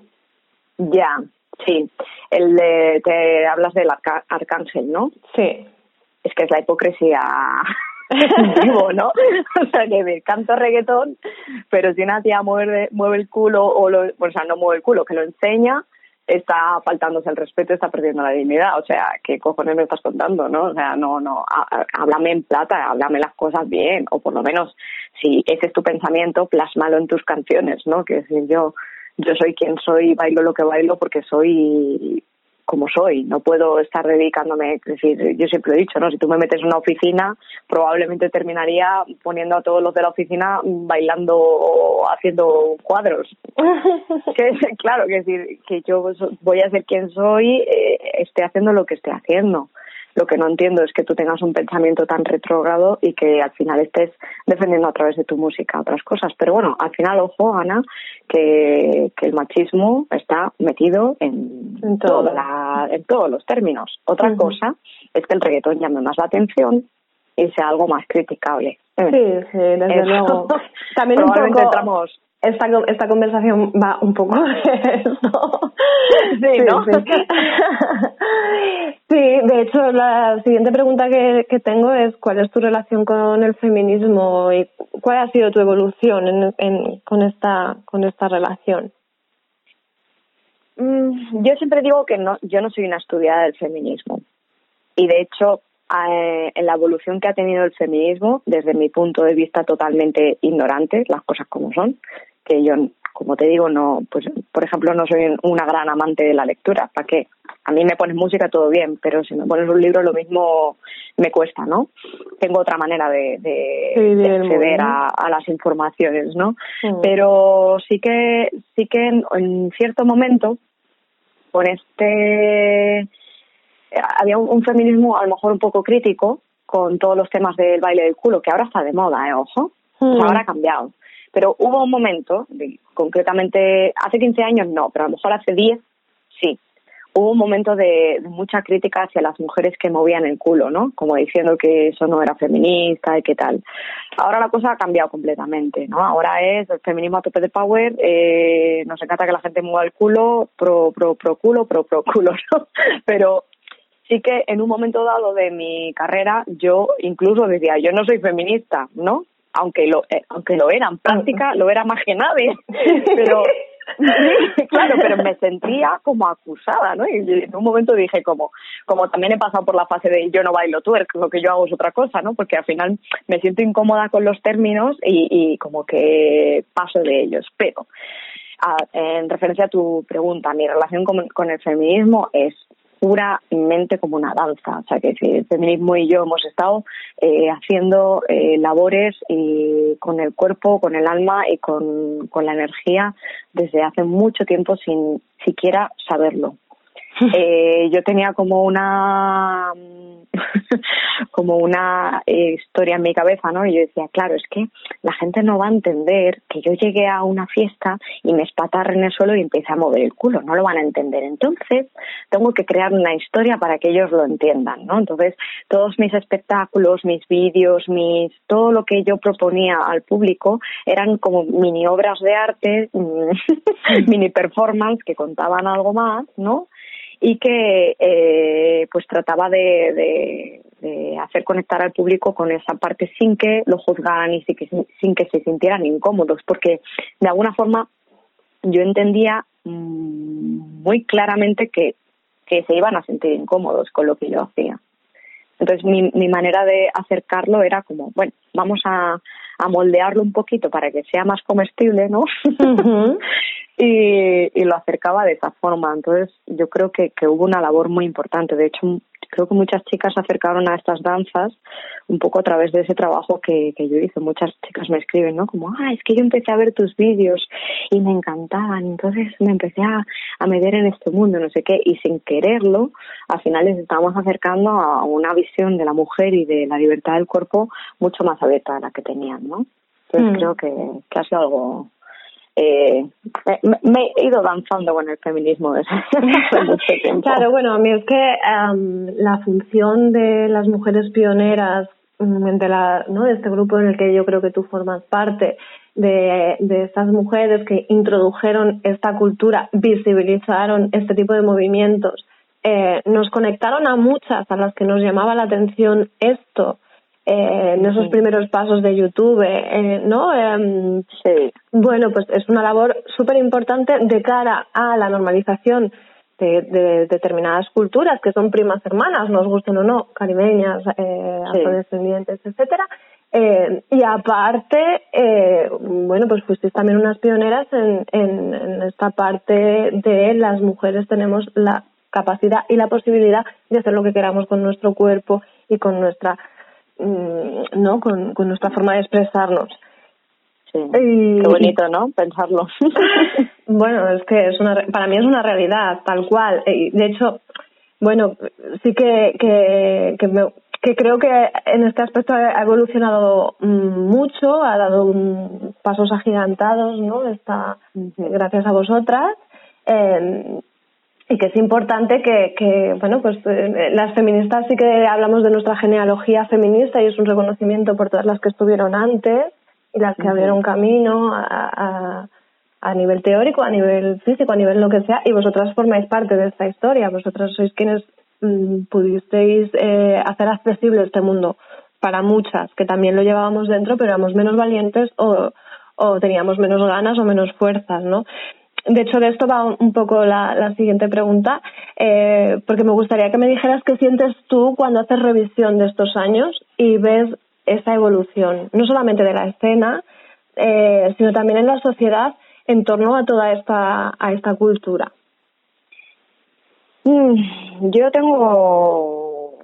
Ya, sí. El de, te hablas del arca- arcángel, ¿no? Sí. Es que es la hipocresía vivo, ¿no? O sea, que me canto reggaetón, pero si una tía mueve, mueve el culo, o, lo, o sea, no mueve el culo, que lo enseña, está faltándose el respeto, está perdiendo la dignidad. O sea, ¿qué cojones me estás contando, no? O sea, no, no, há- há- háblame en plata, háblame las cosas bien, o por lo menos, si ese es tu pensamiento, plásmalo en tus canciones, ¿no? Que decir, yo, yo soy quien soy, bailo lo que bailo porque soy como soy, no puedo estar dedicándome, es decir, yo siempre he dicho, ¿no? Si tú me metes en una oficina, probablemente terminaría poniendo a todos los de la oficina bailando o haciendo cuadros. que claro, que decir, que yo voy a ser quien soy, eh, esté haciendo lo que esté haciendo. Lo que no entiendo es que tú tengas un pensamiento tan retrógrado y que al final estés defendiendo a través de tu música otras cosas. Pero bueno, al final, ojo, Ana, que, que el machismo está metido en, En todo. toda la- en todos los términos. Otra cosa es que el reggaetón llame más la atención y sea algo más criticable. Sí, sí, desde Eso. luego. También un poco entramos esta, esta conversación va un poco de esto. Sí, ¿no? Sí, Sí, de hecho, la siguiente pregunta que, que tengo es ¿cuál es tu relación con el feminismo y cuál ha sido tu evolución en, en, con, esta, con esta relación? Mm, yo siempre digo que no, yo no soy una estudiada del feminismo. Y de hecho, eh, en la evolución que ha tenido el feminismo, desde mi punto de vista totalmente ignorante, las cosas como son, que yo, como te digo, no, pues, por ejemplo, no soy una gran amante de la lectura. ¿Para qué? A mí me pones música todo bien, pero si me pones un libro lo mismo me cuesta, ¿no? Tengo otra manera de, de, Sí, de del acceder a, a las informaciones, ¿no? Pero sí que, sí que en, en cierto momento, con este había un, un feminismo a lo mejor un poco crítico con todos los temas del baile del culo, que ahora está de moda, ¿eh? Ojo. Ahora ha cambiado. Pero hubo un momento, concretamente, hace 15 años no, pero a lo mejor hace 10 sí. Hubo un momento de, de mucha crítica hacia las mujeres que movían el culo, ¿no? Como diciendo que eso no era feminista y qué tal. Ahora la cosa ha cambiado completamente, ¿no? Ahora es el feminismo a tope de power, eh, nos encanta que la gente mueva el culo, pro, pro, pro culo, pro, pro culo, ¿no? Pero sí que en un momento dado de mi carrera yo incluso decía, yo no soy feminista, ¿no? Aunque lo, eh, aunque lo era en práctica, lo era más que nadie. Pero, claro, pero me sentía como acusada, ¿no? Y en un momento dije como, como también he pasado por la fase de yo no bailo twerk, lo que yo hago es otra cosa, ¿no? Porque al final me siento incómoda con los términos y, y como que paso de ellos. Pero, a- en referencia a tu pregunta, mi relación con, con el feminismo es puramente como una danza. O sea, que el feminismo y yo hemos estado eh, haciendo eh, labores y con el cuerpo, con el alma y con, con la energía desde hace mucho tiempo sin siquiera saberlo. Eh, yo tenía como una como una eh, historia en mi cabeza, ¿no? Y yo decía, claro, es que la gente no va a entender que yo llegué a una fiesta y me espatarre en el suelo y empecé a mover el culo, no lo van a entender. Entonces, tengo que crear una historia para que ellos lo entiendan, ¿no? Entonces, todos mis espectáculos, mis vídeos, mis todo lo que yo proponía al público eran como mini obras de arte, mm, mini performance que contaban algo más, ¿no? Y que eh, pues trataba de, de, de hacer conectar al público con esa parte sin que lo juzgaran y sin que, sin que se sintieran incómodos, porque de alguna forma yo entendía mm, muy claramente que, que se iban a sentir incómodos con lo que yo hacía. Entonces mi, mi manera de acercarlo era como, bueno, vamos a, a moldearlo un poquito para que sea más comestible, ¿no? y, y, lo acercaba de esa forma. Entonces, yo creo que, que hubo una labor muy importante. De hecho, creo que muchas chicas se acercaron a estas danzas un poco a través de ese trabajo que, que yo hice. Muchas chicas me escriben, ¿no? Como, ah, es que yo empecé a ver tus vídeos y me encantaban. Entonces me empecé a, a meter en este mundo, no sé qué. Y sin quererlo, al final les estamos acercando a una visión de la mujer y de la libertad del cuerpo mucho más abierta de la que tenían, ¿no? Entonces mm. creo que, que ha sido algo eh, me, he ido danzando con el feminismo desde hace mucho tiempo. Claro, bueno, a mí es que la función de las mujeres pioneras mm, de, la, ¿no? de este grupo en el que yo creo que tú formas parte, de, de estas mujeres que introdujeron esta cultura, visibilizaron este tipo de movimientos, eh, nos conectaron a muchas a las que nos llamaba la atención esto eh, en esos primeros pasos de YouTube, eh, ¿no? Eh, sí. Bueno, pues es una labor súper importante de cara a la normalización de, de, determinadas culturas que son primas hermanas, nos gusten o no, caribeñas, eh, afrodescendientes, etcétera. Eh, y aparte, eh, bueno, pues fuisteis también unas pioneras en, en, en esta parte de las mujeres tenemos la capacidad y la posibilidad de hacer lo que queramos con nuestro cuerpo y con nuestra ¿no? Con, con nuestra forma de expresarnos. Sí. Qué bonito, ¿no? Pensarlo. bueno, es que es una, para mí es una realidad, tal cual. Y de hecho, bueno, sí que, que, que, me, que creo que en este aspecto ha evolucionado mm, mucho, ha dado pasos agigantados, ¿no? Está, gracias a vosotras. Eh, y que es importante que, que bueno, pues eh, las feministas sí que hablamos de nuestra genealogía feminista y es un reconocimiento por todas las que estuvieron antes y las que abrieron camino a, a, a, nivel teórico, a nivel físico, a nivel lo que sea, y vosotras formáis parte de esta historia, vosotras sois quienes mm, pudisteis eh, hacer accesible este mundo para muchas, que también lo llevábamos dentro, pero éramos menos valientes o, o teníamos menos ganas o menos fuerzas, ¿no? De hecho, de esto va un poco la, la siguiente pregunta, eh, porque me gustaría que me dijeras qué sientes tú cuando haces revisión de estos años y ves esa evolución, no solamente de la escena, eh, sino también en la sociedad en torno a toda esta, a esta cultura. Mm, yo tengo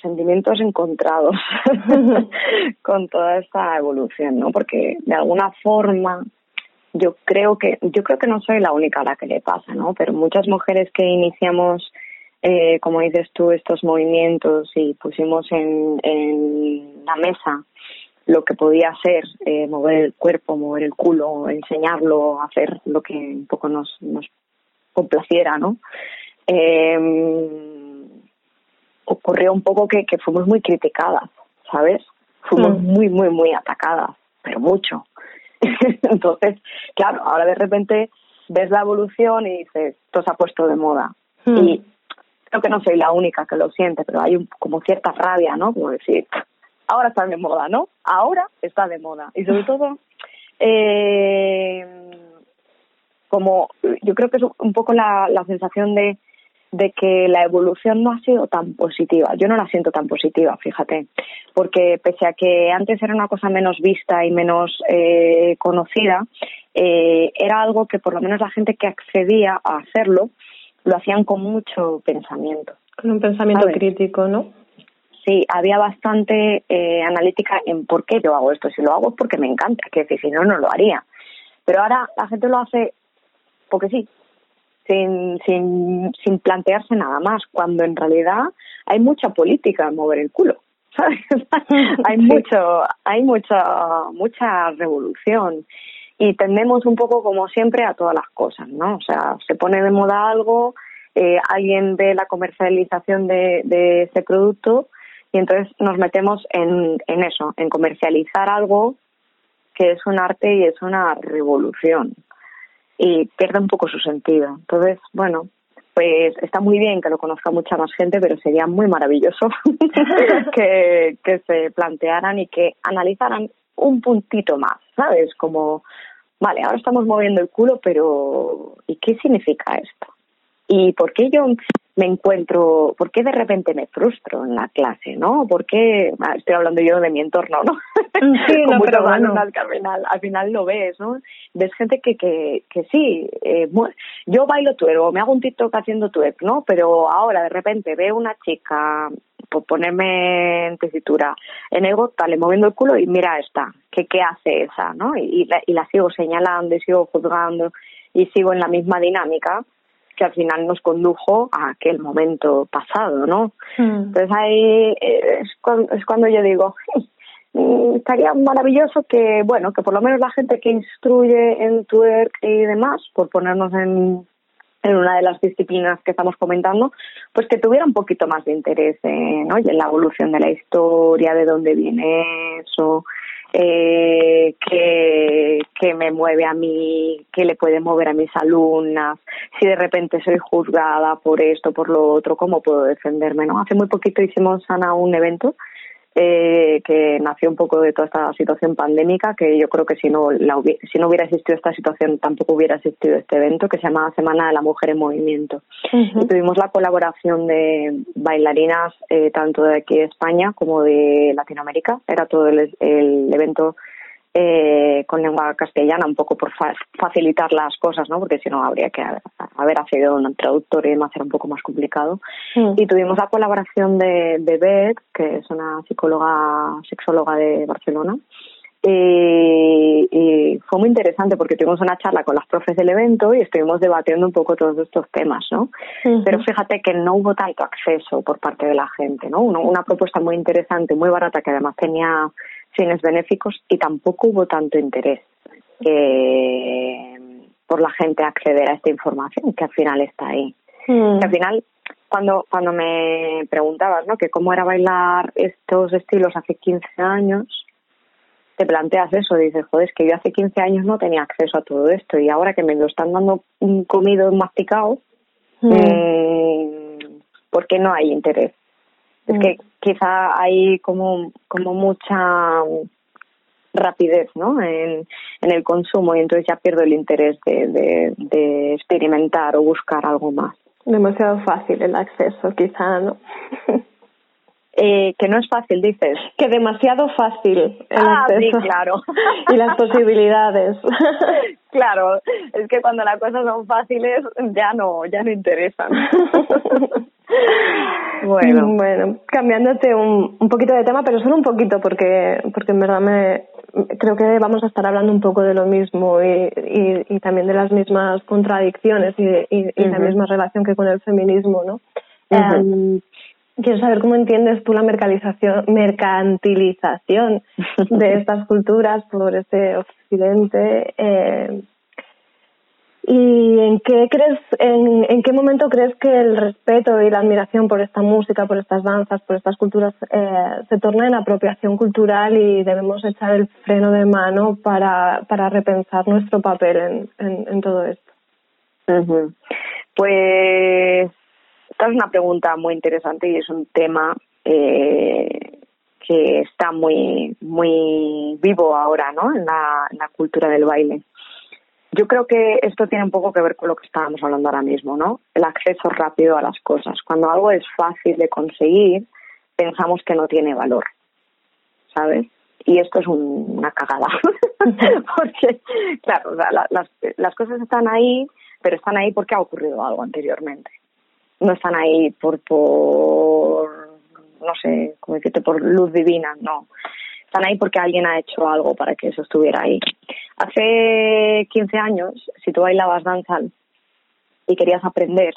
sentimientos encontrados con toda esta evolución, ¿no? Porque de alguna forma yo creo que yo creo que no soy la única a la que le pasa, ¿no? Pero muchas mujeres que iniciamos, eh, como dices tú, estos movimientos y pusimos en, en la mesa lo que podía ser eh, mover el cuerpo, mover el culo, enseñarlo, hacer lo que un poco nos, nos complaciera, ¿no? Eh, ocurrió un poco que, que fuimos muy criticadas, ¿sabes? Fuimos mm. muy, muy, muy atacadas, pero mucho. Entonces, claro, ahora de repente ves la evolución y dices, esto se ha puesto de moda. Hmm. Y creo que no soy la única que lo siente, pero hay como cierta rabia, ¿no? Como decir, ahora está de moda, ¿no? Ahora está de moda. Y sobre todo, eh, como yo creo que es un poco la, la sensación de de que la evolución no ha sido tan positiva. Yo no la siento tan positiva, fíjate, porque pese a que antes era una cosa menos vista y menos eh, conocida, eh, era algo que por lo menos la gente que accedía a hacerlo lo hacían con mucho pensamiento. Con un pensamiento crítico, ¿no? Sí, había bastante eh, analítica en por qué yo hago esto. Si lo hago es porque me encanta, que si no, no lo haría. Pero ahora la gente lo hace porque sí, sin, sin, sin plantearse nada más, cuando en realidad hay mucha política en mover el culo. ¿sabes? hay mucho, hay mucha, mucha revolución y tendemos un poco como siempre a todas las cosas, ¿no? O sea, se pone de moda algo, eh, alguien ve la comercialización de, de ese producto y entonces nos metemos en, en eso, en comercializar algo que es un arte y es una revolución y pierde un poco su sentido. Entonces, bueno, pues está muy bien que lo conozca mucha más gente, pero sería muy maravilloso que, que se plantearan y que analizaran un puntito más, ¿sabes? Como, vale, ahora estamos moviendo el culo, pero ¿y qué significa esto? ¿Y por qué yo me encuentro, por qué de repente me frustro en la clase, ¿no? ¿Por qué, ah, estoy hablando yo de mi entorno, ¿no? Sí, no, pero bueno. al final, al final lo ves, ¿no? Ves gente que, que, que sí, eh, yo bailo twerk o me hago un TikTok haciendo twerk, ¿no? Pero ahora de repente veo una chica, por ponerme en tesitura, en el tal, moviendo el culo y mira esta, que qué hace esa, ¿no? Y, la, y la sigo señalando y sigo juzgando y sigo en la misma dinámica que al final nos condujo a aquel momento pasado, ¿no? Mm. Entonces ahí eh, es cuando, es cuando yo digo, mm, estaría maravilloso que, bueno, que por lo menos la gente que instruye en twerk y demás, por ponernos en, en una de las disciplinas que estamos comentando, pues que tuviera un poquito más de interés en, ¿no? en la evolución de la historia, de dónde viene eso, eh, que, que me mueve a mí, que le puede mover a mis alumnas, si de repente soy juzgada por esto, por lo otro, cómo puedo defenderme, ¿no? Hace muy poquito hicimos, Ana, un evento eh, que nació un poco de toda esta situación pandémica, que yo creo que si no, la si no hubiera existido esta situación tampoco hubiera existido este evento, que se llama Semana de la Mujer en Movimiento. Y tuvimos la colaboración de bailarinas eh, tanto de aquí de España como de Latinoamérica. Era todo el, el evento eh, con lengua castellana, un poco por facilitar las cosas, ¿no? Porque si no habría que haber, haber accedido a un traductor y demás, era un poco más complicado. Y tuvimos la colaboración de, de Beth, que es una psicóloga, sexóloga de Barcelona. Y, y, fue muy interesante porque tuvimos una charla con las profes del evento y estuvimos debatiendo un poco todos estos temas, ¿no? Pero fíjate que no hubo tanto acceso por parte de la gente, ¿no? una propuesta muy interesante, muy barata, que además tenía fines benéficos y tampoco hubo tanto interés eh, por la gente acceder a esta información que al final está ahí. Mm. Que al final, cuando, cuando me preguntabas, ¿no? Que cómo era bailar estos estilos hace 15 años, te planteas eso, dices, joder, es que yo hace 15 años no tenía acceso a todo esto y ahora que me lo están dando comido, masticado, Mm. eh, ¿por qué no hay interés? Es que quizá hay como, como mucha rapidez ¿no? en, en el consumo y entonces ya pierdo el interés de, de, de experimentar o buscar algo más. Demasiado fácil el acceso, quizá, ¿no? Eh, que no es fácil, dices. Que demasiado fácil el Ah, sí, acceso claro. y las posibilidades. claro, es que cuando las cosas son fáciles ya no, ya no interesan. Bueno. Mm, bueno, cambiándote un, un poquito de tema, pero solo un poquito porque porque en verdad me creo que vamos a estar hablando un poco de lo mismo y, y, y también de las mismas contradicciones y, de- y, y la misma relación que con el feminismo, ¿no? Em, quiero saber cómo entiendes tú la mercantilización, mercantilización de estas culturas por este occidente eh, y en qué crees, en, en qué momento crees que el respeto y la admiración por esta música, por estas danzas, por estas culturas eh, se torna en apropiación cultural y debemos echar el freno de mano para, para repensar nuestro papel en, en, en todo esto. Pues esta es una pregunta muy interesante y es un tema eh, que está muy muy vivo ahora, ¿no? En la cultura del baile. Yo creo que esto tiene un poco que ver con lo que estábamos hablando ahora mismo, ¿no? El acceso rápido a las cosas. Cuando algo es fácil de conseguir, pensamos que no tiene valor, ¿sabes? Y esto es un- una cagada. porque, claro, o sea, la- las, las cosas están ahí, pero están ahí porque ha ocurrido algo anteriormente. No están ahí por, por no sé, cómo decirte, por luz divina, no. Están ahí porque alguien ha hecho algo para que eso estuviera ahí. Hace 15 años, si tú bailabas danza y querías aprender,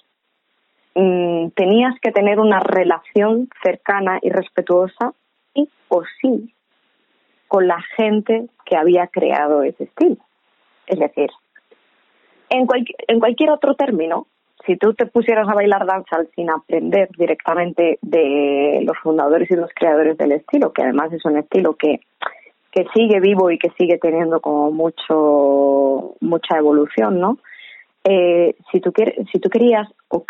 mm, tenías que tener una relación cercana y respetuosa y o sí con la gente que había creado ese estilo. Es decir, en, cualqui- en cualquier otro término, si tú te pusieras a bailar danza sin aprender directamente de los fundadores y los creadores del estilo, que además es un estilo que, que sigue vivo y que sigue teniendo como mucho mucha evolución, ¿no? Eh, si tú quieres, si tú querías o-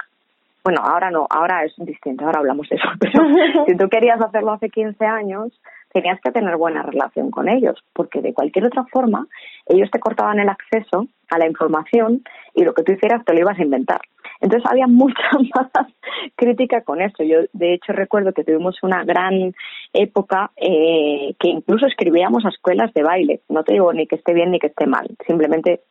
bueno, ahora no, ahora es distinto, ahora hablamos de eso, pero si tú querías hacerlo hace 15 años, tenías que tener buena relación con ellos, porque de cualquier otra forma, ellos te cortaban el acceso a la información y lo que tú hicieras te lo ibas a inventar. Entonces había mucha más crítica con esto. Yo, de hecho, recuerdo que tuvimos una gran época eh, que incluso escribíamos a escuelas de baile. No te digo ni que esté bien ni que esté mal, simplemente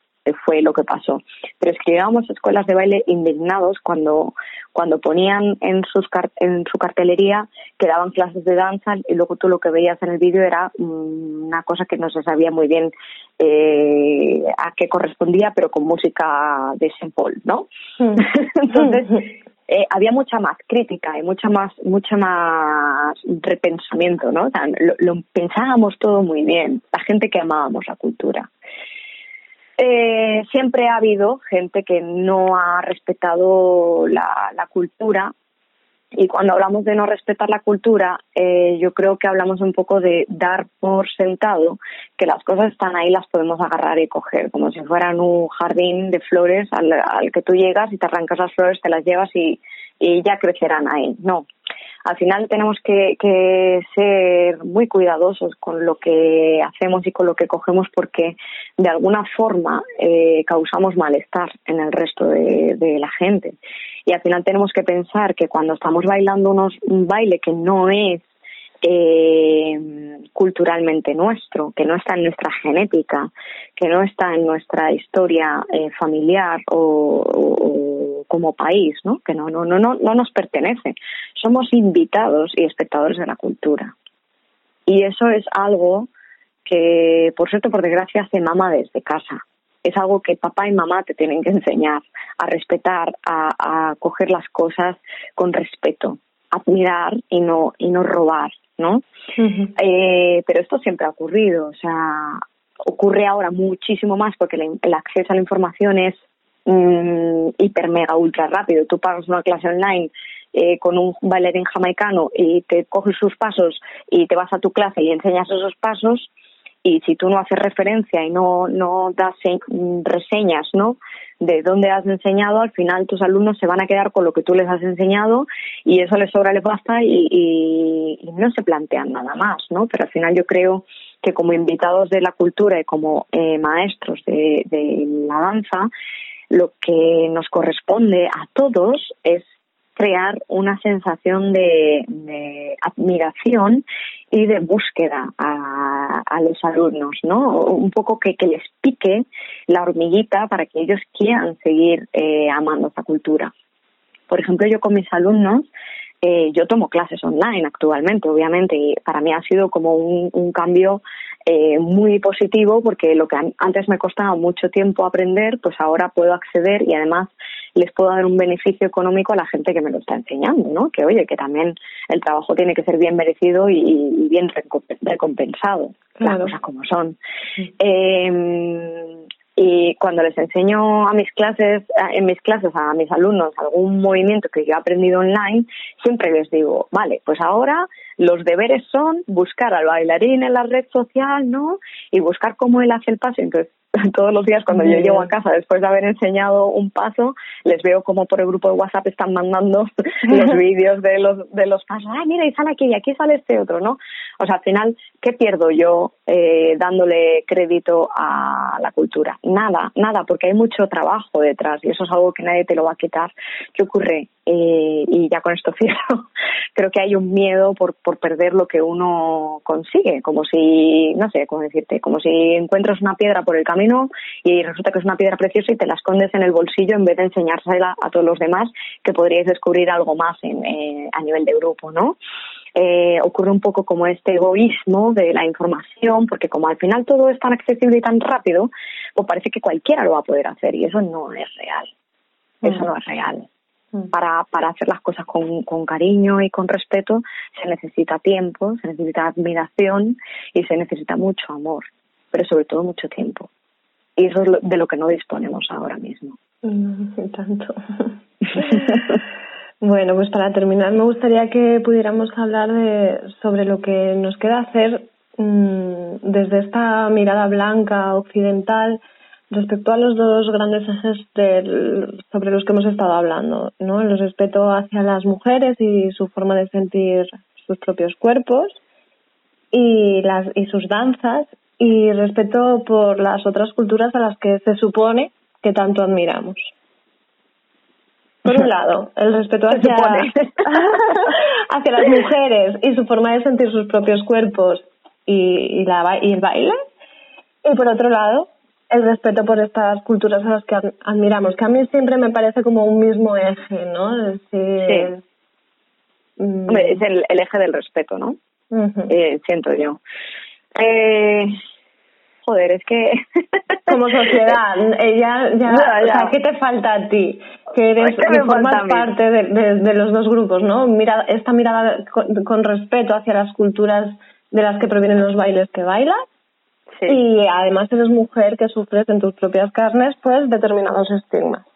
fue lo que pasó. Pero escribíamos escuelas de baile indignados cuando, cuando ponían en, sus en su cartelería que daban clases de danza y luego tú lo que veías en el vídeo era mm, una cosa que no se sabía muy bien eh, a qué correspondía, pero con música de Saint Paul, ¿no? Mm. Entonces, eh, había mucha más crítica y mucha más, mucha más repensamiento, ¿no? lo pensábamos todo muy bien, la gente que amábamos la cultura. Eh, siempre ha habido gente que no ha respetado la, cultura y cuando hablamos de no respetar la cultura, eh, yo creo que hablamos un poco de dar por sentado que las cosas están ahí, las podemos agarrar y coger, como si fueran un jardín de flores al, al que tú llegas y te arrancas las flores, te las llevas y, y ya crecerán ahí. No, al final tenemos que, ser muy cuidadosos con lo que hacemos y con lo que cogemos porque de alguna forma eh, causamos malestar en el resto de, la gente. Y al final tenemos que pensar que cuando estamos bailando unos, un baile que no es eh, culturalmente nuestro, que no está en nuestra genética, que no está en nuestra historia eh, familiar o, como país, ¿no? que no, no, no, no, no nos pertenece. Somos invitados y espectadores de la cultura. Y eso es algo que, por cierto, por desgracia, hace mamá desde casa. Es algo que papá y mamá te tienen que enseñar a respetar, a, a coger las cosas con respeto, admirar y no, y no robar ¿no? eh, pero esto siempre ha ocurrido, o sea, ocurre ahora muchísimo más porque el, acceso a la información es mm, hiper, mega, ultra rápido. Tú pagas una clase online eh, con un bailarín jamaicano y te coges sus pasos y te vas a tu clase y enseñas esos pasos y si tú no haces referencia y no, no das reseñas, ¿no? de dónde has enseñado, al final tus alumnos se van a quedar con lo que tú les has enseñado y eso les sobra, les basta y, y, no se plantean nada más, ¿no? Pero al final yo creo que como invitados de la cultura y como eh, maestros de la danza, lo que nos corresponde a todos es crear una sensación de, admiración y de búsqueda a, a, los alumnos, ¿no? Un poco que, que, les pique la hormiguita para que ellos quieran seguir eh, amando esa cultura. Por ejemplo, yo con mis alumnos, eh, yo tomo clases online actualmente, obviamente, y para mí ha sido como un, un cambio eh, muy positivo porque lo que antes me costaba mucho tiempo aprender, pues ahora puedo acceder y además les puedo dar un beneficio económico a la gente que me lo está enseñando, ¿no? Que oye, que también el trabajo tiene que ser bien merecido y, bien recompensado, las cosas como son. Eh, y cuando les enseño a mis clases, en mis clases a mis alumnos algún movimiento que yo he aprendido online, siempre les digo, vale, pues ahora los deberes son buscar al bailarín en la red social, ¿no? Y buscar cómo él hace el paso. Entonces, todos los días cuando yo llego a casa después de haber enseñado un paso, les veo como por el grupo de WhatsApp están mandando los vídeos de los de los pasos. Ay, mira, y sale aquí y aquí sale este otro, ¿no? O sea, al final, ¿qué pierdo yo eh, dándole crédito a la cultura? Nada, nada, porque hay mucho trabajo detrás y eso es algo que nadie te lo va a quitar. ¿Qué ocurre? Eh, y ya con esto cierro, creo que hay un miedo por, por perder lo que uno consigue, como si, no sé cómo decirte, como si encuentras una piedra por el camino y resulta que es una piedra preciosa y te la escondes en el bolsillo en vez de enseñársela a todos los demás que podríais descubrir algo más en, eh, a nivel de grupo, ¿no? Eh, ocurre un poco como este egoísmo de la información, porque como al final todo es tan accesible y tan rápido, pues parece que cualquiera lo va a poder hacer y eso no es real. Eso no es real. Mm. Para, para hacer las cosas con, con cariño y con respeto se necesita tiempo, se necesita admiración y se necesita mucho amor, pero sobre todo mucho tiempo. Y eso es de lo que no disponemos ahora mismo. Mm, tanto. bueno, pues para terminar me gustaría que pudiéramos hablar de, sobre lo que nos queda hacer mm, desde esta mirada blanca occidental Respecto a los dos grandes ejes sobre los que hemos estado hablando, ¿no? El respeto hacia las mujeres y su forma de sentir sus propios cuerpos y, las, y sus danzas y respeto por las otras culturas a las que se supone que tanto admiramos. Por un lado, el respeto hacia, hacia las mujeres y su forma de sentir sus propios cuerpos y, y, la, y el baile. Y por otro lado, el respeto por estas culturas a las que admiramos, que a mí siempre me parece como un mismo eje, ¿no? Es decir, mm. es el, eje del respeto, ¿no? eh, siento yo. Eh, joder, es que... Como sociedad, ella ya, O sea, ¿qué te falta a ti? Que eres, que formas parte de, de, los dos grupos, ¿no? Mira, esta mirada con, con respeto hacia las culturas de las que provienen los bailes que bailas y además eres mujer que sufres en tus propias carnes pues determinados estigmas.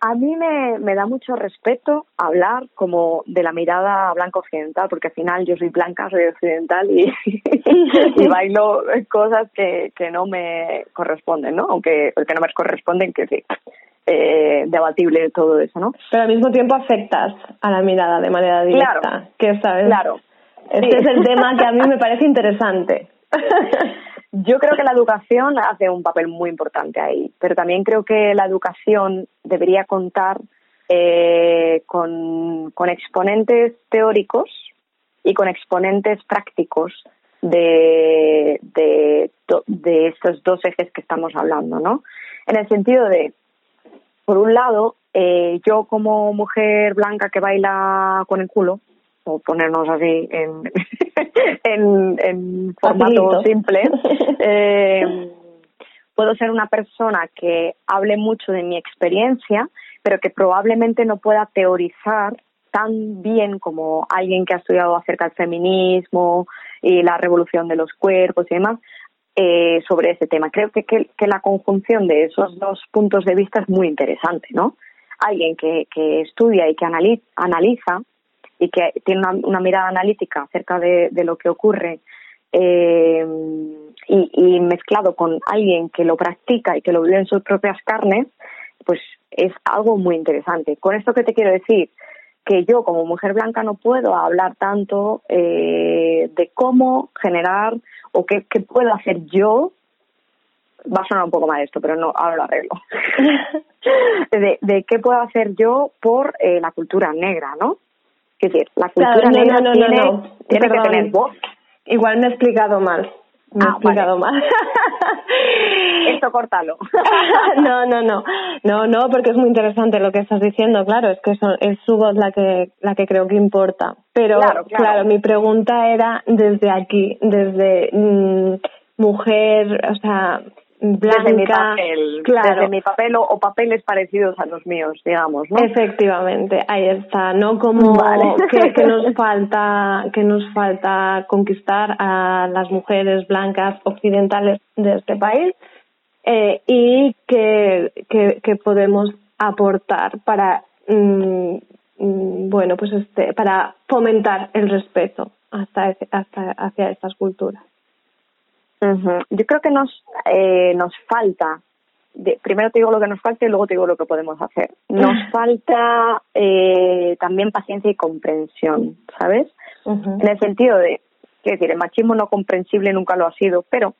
A mí me, me da mucho respeto hablar como de la mirada blanca occidental, porque al final yo soy blanca, soy occidental y, y bailo cosas que, que no me corresponden, ¿no? Aunque que no me corresponden, que sí, eh, debatible todo eso, ¿no? Pero al mismo tiempo afectas a la mirada de manera directa. Claro, que sabes. Claro. Este es el tema que a mí me parece interesante. Yo creo que la educación hace un papel muy importante ahí, pero también creo que la educación debería contar eh, con, con exponentes teóricos y con exponentes prácticos de, de, de estos dos ejes que estamos hablando, ¿no? En el sentido de, por un lado, eh, yo como mujer blanca que baila con el culo, o ponernos así en, en, formato simple, eh, puedo ser una persona que hable mucho de mi experiencia, pero que probablemente no pueda teorizar tan bien como alguien que ha estudiado acerca del feminismo y la revolución de los cuerpos y demás eh, sobre ese tema. Creo que, que, que, la conjunción de esos dos puntos de vista es muy interesante, ¿no? Alguien que, que estudia y que analiza y que tiene una, mirada analítica acerca de, lo que ocurre eh, y, mezclado con alguien que lo practica y que lo vive en sus propias carnes, pues es algo muy interesante. Con esto que te quiero decir, que yo como mujer blanca no puedo hablar tanto eh, de cómo generar o qué, puedo hacer yo va a sonar un poco mal esto, pero no, ahora lo arreglo. de, de qué puedo hacer yo por eh, la cultura negra, ¿no? Es decir, la cultura negra tiene, tiene que tener voz. Igual me he explicado mal. Me he ah, explicado mal. Esto córtalo. no, no, no. No, no, porque es muy interesante lo que estás diciendo, claro, es que es su voz la que, la que creo que importa. Pero, claro, mi pregunta era desde aquí, desde mm, mujer, o sea, desde mi papel, desde mi papel o, papeles parecidos a los míos, digamos, ¿no? Efectivamente, ahí está, no como que, nos falta que nos falta conquistar a las mujeres blancas occidentales de este país eh, y que, que, podemos aportar para mm, mm, bueno pues este para fomentar el respeto hasta, hasta hacia estas culturas. Yo creo que nos, eh, nos falta, de, primero te digo lo que nos falta y luego te digo lo que podemos hacer. Nos falta eh, también paciencia y comprensión, ¿sabes? En el sentido de, quiero decir, el machismo no comprensible nunca lo ha sido, pero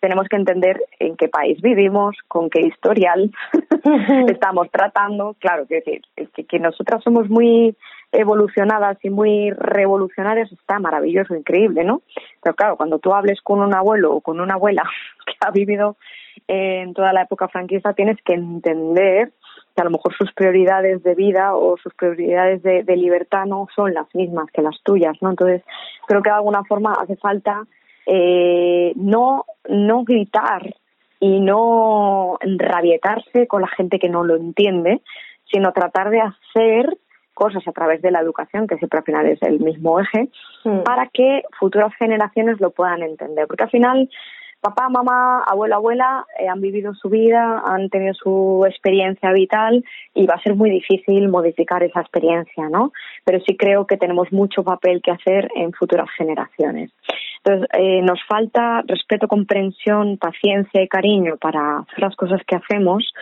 tenemos que entender en qué país vivimos, con qué historial estamos tratando. Claro, que que, que nosotras somos muy evolucionadas y muy revolucionarias está maravilloso, increíble, ¿no? Pero claro, cuando tú hables con un abuelo o con una abuela que ha vivido en toda la época franquista, tienes que entender que a lo mejor sus prioridades de vida o sus prioridades de, libertad no son las mismas que las tuyas, ¿no? Entonces, creo que de alguna forma hace falta eh, no, no gritar y no rabietarse con la gente que no lo entiende, sino tratar de hacer cosas a través de la educación, que siempre al final es el mismo eje, mm. para que futuras generaciones lo puedan entender. Porque al final, papá, mamá, abuelo, abuela eh, han vivido su vida, han tenido su experiencia vital y va a ser muy difícil modificar esa experiencia, ¿no? Pero sí creo que tenemos mucho papel que hacer en futuras generaciones. Entonces, eh, nos falta respeto, comprensión, paciencia y cariño para hacer las cosas que hacemos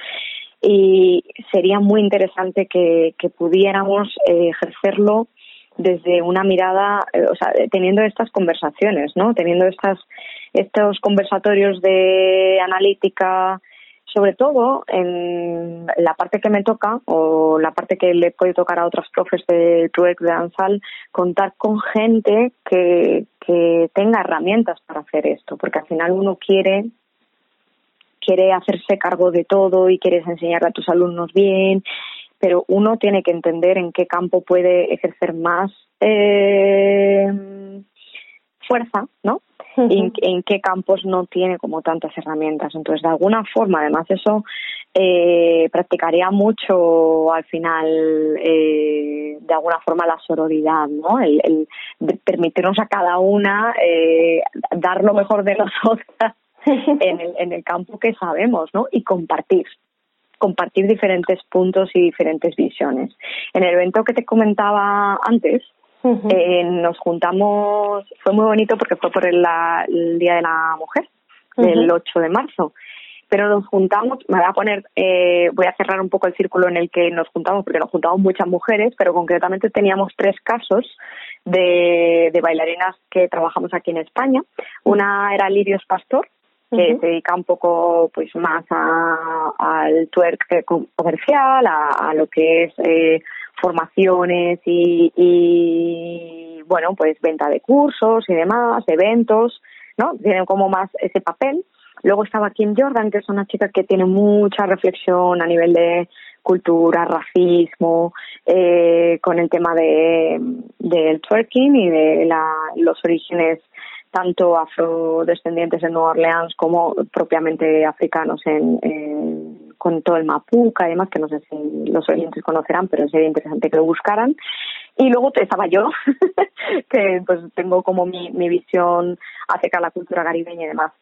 y sería muy interesante que, pudiéramos eh, ejercerlo desde una mirada, eh, o sea, teniendo estas conversaciones, ¿no? Teniendo estas, estos conversatorios de analítica sobre todo en la parte que me toca o la parte que le puede tocar a otras profes de TUEC de Ansal, contar con gente que, que tenga herramientas para hacer esto, porque al final uno quiere quiere hacerse cargo de todo y quieres enseñar a tus alumnos bien, pero uno tiene que entender en qué campo puede ejercer más eh, fuerza, ¿no? y en, qué campos no tiene como tantas herramientas. Entonces, de alguna forma, además eso eh, practicaría mucho al final, eh, de alguna forma, la sororidad, ¿no? El, el permitirnos a cada una eh, dar lo mejor de nosotras en el, en el campo que sabemos, ¿no? Y compartir compartir diferentes puntos y diferentes visiones. En el evento que te comentaba antes, eh, nos juntamos, fue muy bonito porque fue por el, Día de la Mujer, el 8 de marzo. Pero nos juntamos, me voy a poner, eh, voy a cerrar un poco el círculo en el que nos juntamos, porque nos juntamos muchas mujeres, pero concretamente teníamos tres casos de, de bailarinas que trabajamos aquí en España. Una era Lirios Pastor, que se dedica un poco pues más al twerk comercial, a, a, lo que es eh, formaciones y, y, bueno, pues venta de cursos y demás, eventos, ¿no? Tienen como más ese papel. Luego estaba Kim Jordan, que es una chica que tiene mucha reflexión a nivel de cultura, racismo, eh, con el tema de del twerking y de la, los orígenes tanto afrodescendientes en Nueva Orleans como propiamente africanos en, con todo el mapuca y demás, que no sé si los oyentes conocerán, pero sería interesante que lo buscaran. Y luego estaba yo, que pues tengo como mi, mi visión acerca de la cultura caribeña y demás.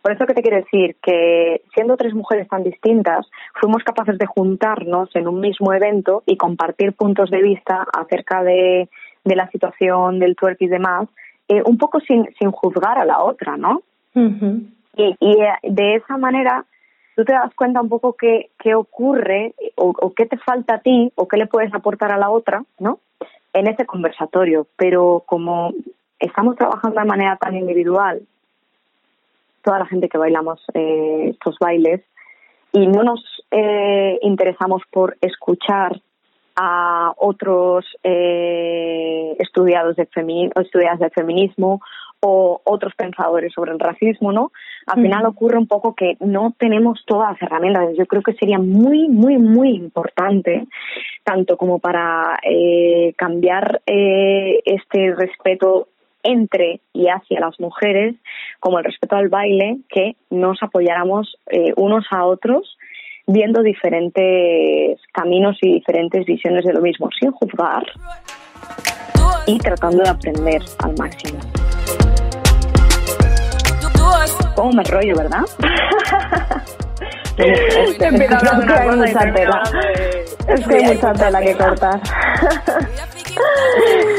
Por eso que te quiero decir que siendo tres mujeres tan distintas, fuimos capaces de juntarnos en un mismo evento y compartir puntos de vista acerca de, de la situación del twerk y demás, eh, un poco sin, sin juzgar a la otra, ¿no? y, y eh, de esa manera tú te das cuenta un poco qué, qué ocurre o, o, qué te falta a ti o qué le puedes aportar a la otra, ¿no? En ese conversatorio. Pero como estamos trabajando de manera tan individual, toda la gente que bailamos eh, estos bailes, y no nos eh, interesamos por escuchar a otros eh, estudiados de estudiadas de feminismo o otros pensadores sobre el racismo, ¿no? Al final ocurre un poco que no tenemos todas las herramientas. Yo creo que sería muy, muy, muy importante, tanto como para eh, cambiar eh, este respeto entre y hacia las mujeres, como el respeto al baile, que nos apoyáramos eh, unos a otros viendo diferentes caminos y diferentes visiones de lo mismo, sin juzgar y tratando de aprender al máximo. ¿Cómo me rollo, verdad? Es que hay mucha tela. Es que hay mucha tela que cortar.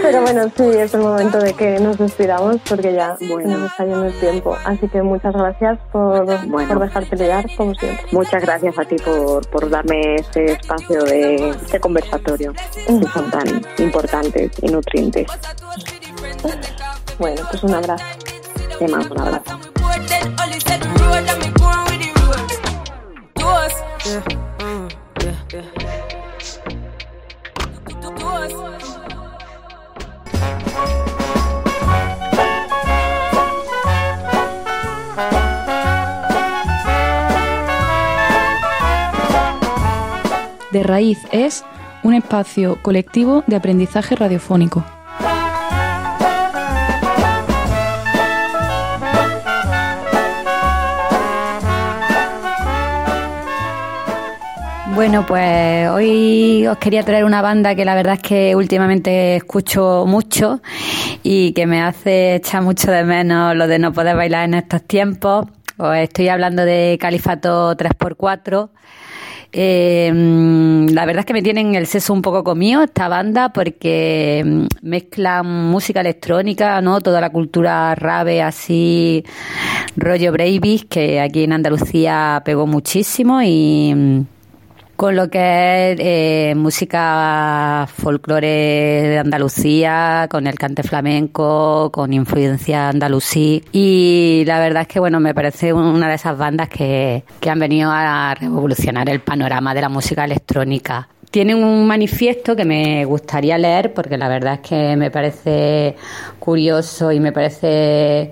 Pero bueno, sí, es el momento de que nos despidamos porque ya bueno. nos está yendo el tiempo. Así que muchas gracias por, por dejarte llegar, como siempre. Muchas gracias a ti por, por darme este espacio de este conversatorio que son tan importantes y nutrientes. Bueno, pues un abrazo. Te mando un abrazo. De Raíz es un espacio colectivo de aprendizaje radiofónico. Bueno, pues hoy os quería traer una banda que la verdad es que últimamente escucho mucho y que me hace echar mucho de menos lo de no poder bailar en estos tiempos. Os estoy hablando de Califato 3x4 eh, la verdad es que me tienen el seso un poco comido esta banda porque mm, mezclan música electrónica, ¿no? Toda la cultura rave así, rollo Bravis, que aquí en Andalucía pegó muchísimo y mm, con lo que es eh, música folclore de Andalucía, con el cante flamenco, con influencia andalusí. Y la verdad es que, bueno, me parece una de esas bandas que, que han venido a revolucionar el panorama de la música electrónica. Tienen un manifiesto que me gustaría leer porque la verdad es que me parece curioso y me parece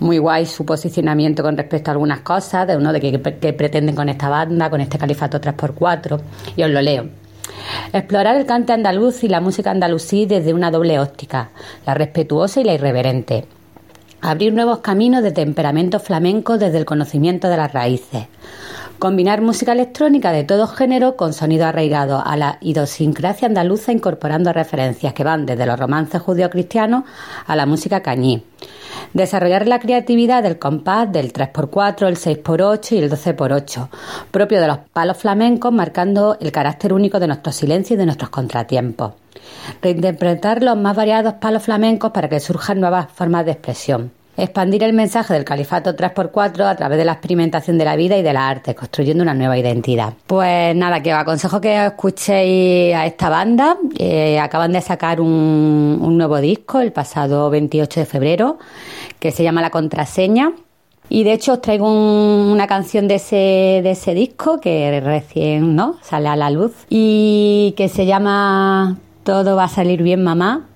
muy guay su posicionamiento con respecto a algunas cosas, de uno de que, pretenden con esta banda, con este califato 3x4, y os lo leo. Explorar el cante andaluz y la música andalusí desde una doble óptica, la respetuosa y la irreverente. Abrir nuevos caminos de temperamento flamenco desde el conocimiento de las raíces. Combinar música electrónica de todo género con sonido arraigado a la idiosincrasia andaluza incorporando referencias que van desde los romances judío-cristianos a la música cañí Desarrollar la creatividad del compás del 3x4, el 6x8 y el 12x8, propio de los palos flamencos, marcando el carácter único de nuestro silencio y de nuestros contratiempos. Reinterpretar los más variados palos flamencos para que surjan nuevas formas de expresión expandir el mensaje del califato 3x4 a través de la experimentación de la vida y de la arte, construyendo una nueva identidad. Pues nada, que os aconsejo que escuchéis a esta banda. Eh, acaban de sacar un, un nuevo disco el pasado 28 de febrero que se llama La Contraseña. Y de hecho os traigo una canción de ese, de ese disco que recién ¿no? sale a la luz y que se llama Todo va a salir bien mamá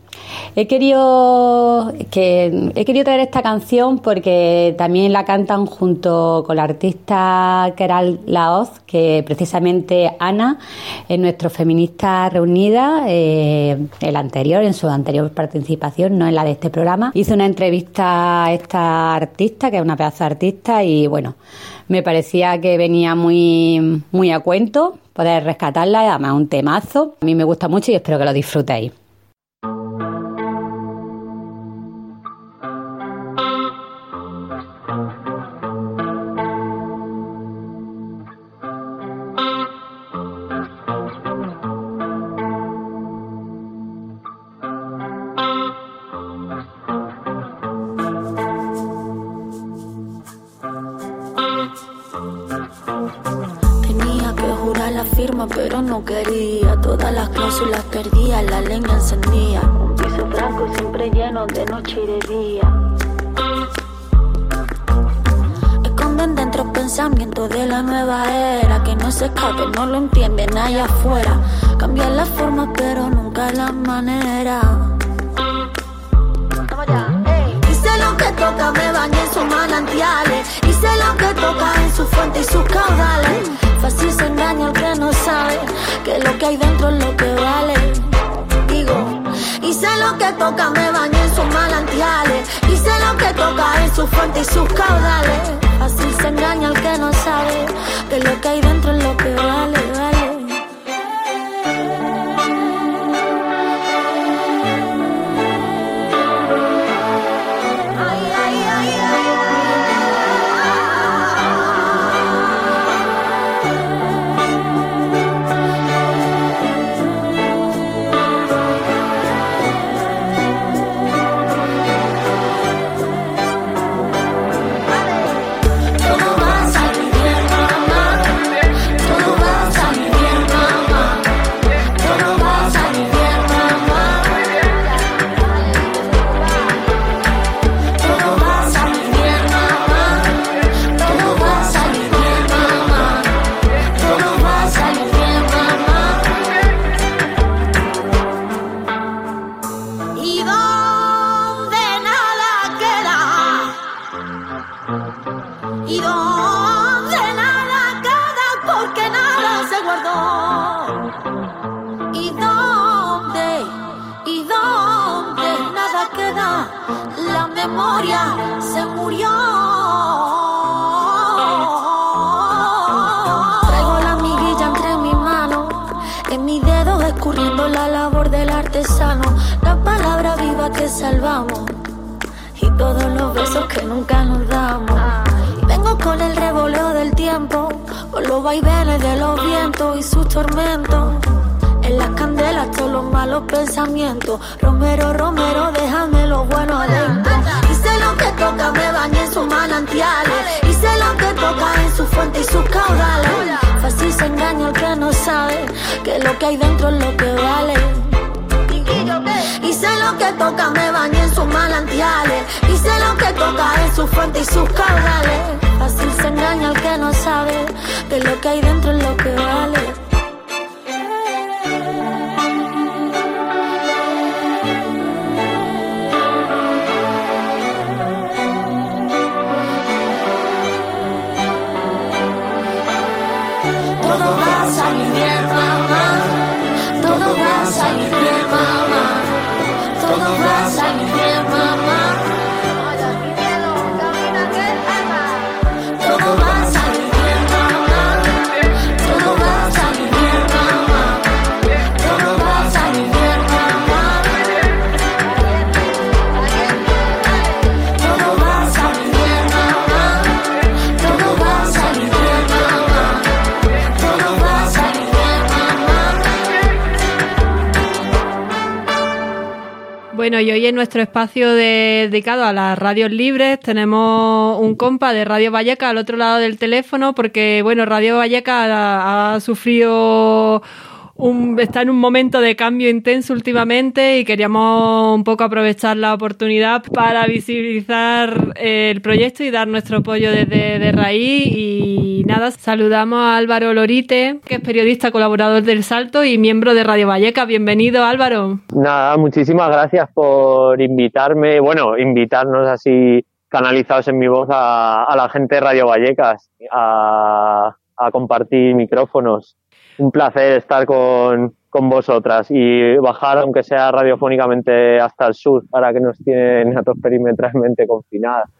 He querido, que, he querido traer esta canción porque también la cantan junto con la artista Keral Laoz, que precisamente Ana, en nuestro Feminista Reunida, eh, el anterior, en su anterior participación, no en la de este programa, hizo una entrevista a esta artista, que es una pedazo de artista, y bueno, me parecía que venía muy, muy a cuento poder rescatarla, además un temazo. A mí me gusta mucho y espero que lo disfrutéis. Espacio dedicado a las radios libres tenemos un compa de Radio Valleca al otro lado del teléfono porque, bueno, Radio Valleca ha sufrido está en un momento de cambio intenso últimamente y queríamos un poco aprovechar la oportunidad para visibilizar el proyecto y dar nuestro apoyo desde de raíz. Y nada, saludamos a Álvaro Lorite, es periodista, colaborador del Salto y miembro de Radio Valleca. Bienvenido, Álvaro. Nada, muchísimas gracias por invitarme, bueno, invitarnos así canalizados en mi voz a, la gente de Radio Vallecas a compartir micrófonos un placer estar con, vosotras y bajar, aunque sea radiofónicamente, hasta el sur para que nos tienen a todos perimetralmente confinadas.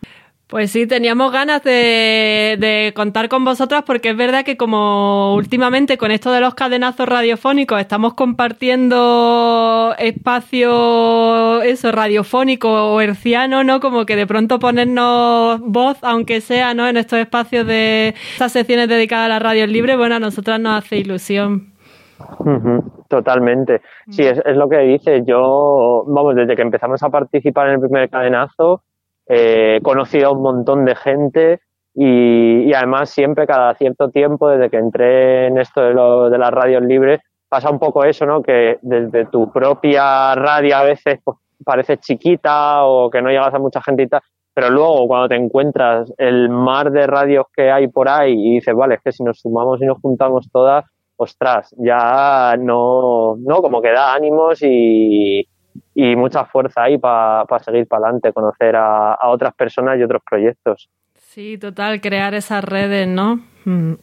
Pues sí, teníamos ganas de, contar con vosotras porque es verdad que como últimamente con esto de los cadenazos radiofónicos estamos compartiendo espacio eso radiofónico o herciano, ¿no? Como que de pronto ponernos voz, aunque sea, ¿no? En estos espacios de estas secciones dedicadas a la radio libre, bueno, a nosotras nos hace ilusión. Totalmente. Sí, es, es lo que dice. Yo, vamos, desde que empezamos a participar en el primer cadenazo, eh, conocido a un montón de gente y, además siempre, cada cierto tiempo, desde que entré en esto de, lo, de las radios libres, pasa un poco eso, ¿no? Que desde tu propia radio a veces pues, parece chiquita o que no llegas a mucha gente y tal, pero luego cuando te encuentras el mar de radios que hay por ahí y dices, vale, es que si nos sumamos y nos juntamos todas, ostras, ya no, no, como que da ánimos y, y mucha fuerza ahí para seguir para adelante, conocer a, otras personas y otros proyectos. Sí, total, crear esas redes, ¿no? Mm,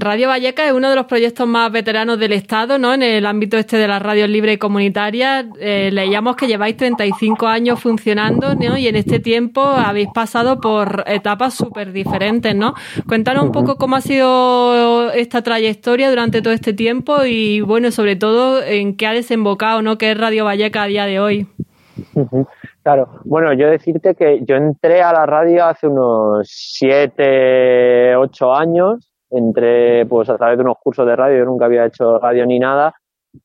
radio Valleca es uno de los proyectos más veteranos del Estado, ¿no? En el ámbito este de las radios libres y comunitarias. Eh, leíamos que lleváis 35 años funcionando, ¿no? Y en este tiempo habéis pasado por etapas súper diferentes, ¿no? Cuéntanos un poco cómo ha sido esta trayectoria durante todo este tiempo y, bueno, sobre todo, en qué ha desembocado, ¿no? ¿Qué es Radio Valleca a día de hoy? Claro, bueno, yo decirte que yo entré a la radio hace unos 7, 8 años entré pues a través de unos cursos de radio, yo nunca había hecho radio ni nada,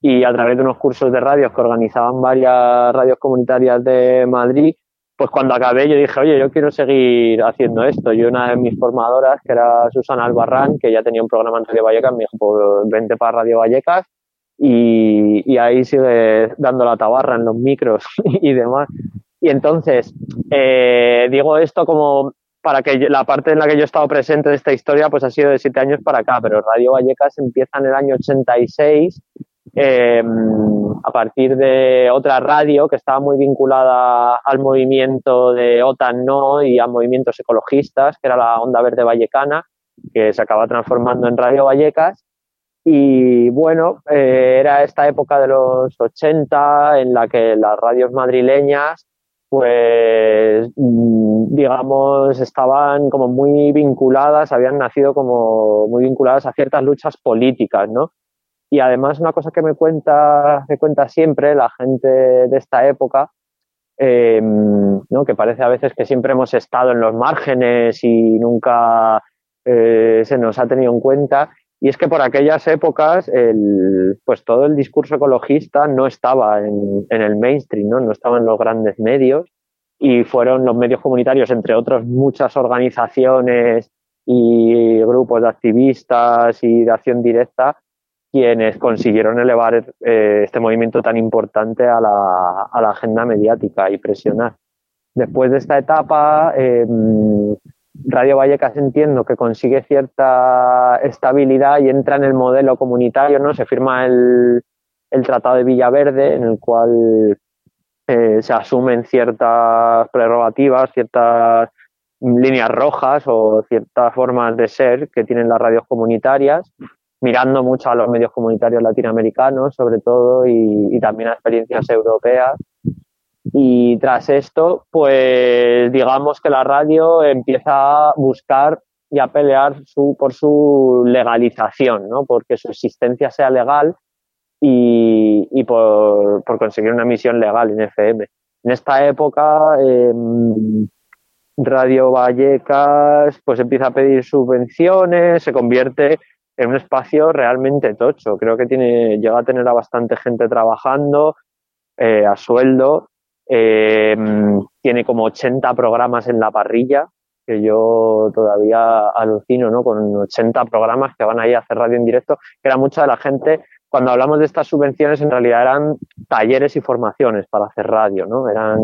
y a través de unos cursos de radio que organizaban varias radios comunitarias de Madrid, pues cuando acabé yo dije, oye, yo quiero seguir haciendo esto. Y una de mis formadoras, que era Susana Albarrán, que ya tenía un programa en Radio Vallecas, me dijo, pues vente para Radio Vallecas y, y ahí sigue dando la tabarra en los micros y demás. Y entonces, eh, digo esto como para que la parte en la que yo he estado presente de esta historia pues ha sido de siete años para acá, pero Radio Vallecas empieza en el año 86 eh, a partir de otra radio que estaba muy vinculada al movimiento de OTAN y a movimientos ecologistas, que era la Onda Verde Vallecana, que se acaba transformando en Radio Vallecas. Y bueno, eh, era esta época de los 80 en la que las radios madrileñas pues mm, digamos estaban como muy vinculadas, habían nacido como muy vinculadas a ciertas luchas políticas, ¿no? Y además una cosa que me cuenta, me cuenta siempre la gente de esta época, em, ¿no? que parece a veces que siempre hemos estado en los márgenes y nunca eh, se nos ha tenido en cuenta, y es que por aquellas épocas, el, pues todo el discurso ecologista no estaba en, el mainstream, ¿no? no estaba en los grandes medios y fueron los medios comunitarios, entre otros muchas organizaciones y grupos de activistas y de acción directa quienes consiguieron elevar eh, este movimiento tan importante a la, agenda mediática y presionar. Después de esta etapa, eh, Radio Vallecas entiendo que consigue cierta estabilidad y entra en el modelo comunitario, ¿no? Se firma el, Tratado de Villaverde, en el cual eh, se asumen ciertas prerrogativas, ciertas líneas rojas o ciertas formas de ser que tienen las radios comunitarias, mirando mucho a los medios comunitarios latinoamericanos, sobre todo, y, también a experiencias europeas. Y tras esto, pues digamos que la radio empieza a buscar y a pelear su, por su legalización, ¿no? porque su existencia sea legal y, por, por, conseguir una emisión legal en FM. En esta época, eh, Radio Vallecas pues empieza a pedir subvenciones, se convierte en un espacio realmente tocho. Creo que tiene, llega a tener a bastante gente trabajando eh, a sueldo. Eh, tiene como 80 programas en la parrilla, que yo todavía alucino, ¿no? Con 80 programas que van ahí a hacer radio en directo, que era mucha de la gente. Cuando hablamos de estas subvenciones, en realidad eran talleres y formaciones para hacer radio, ¿no? Eran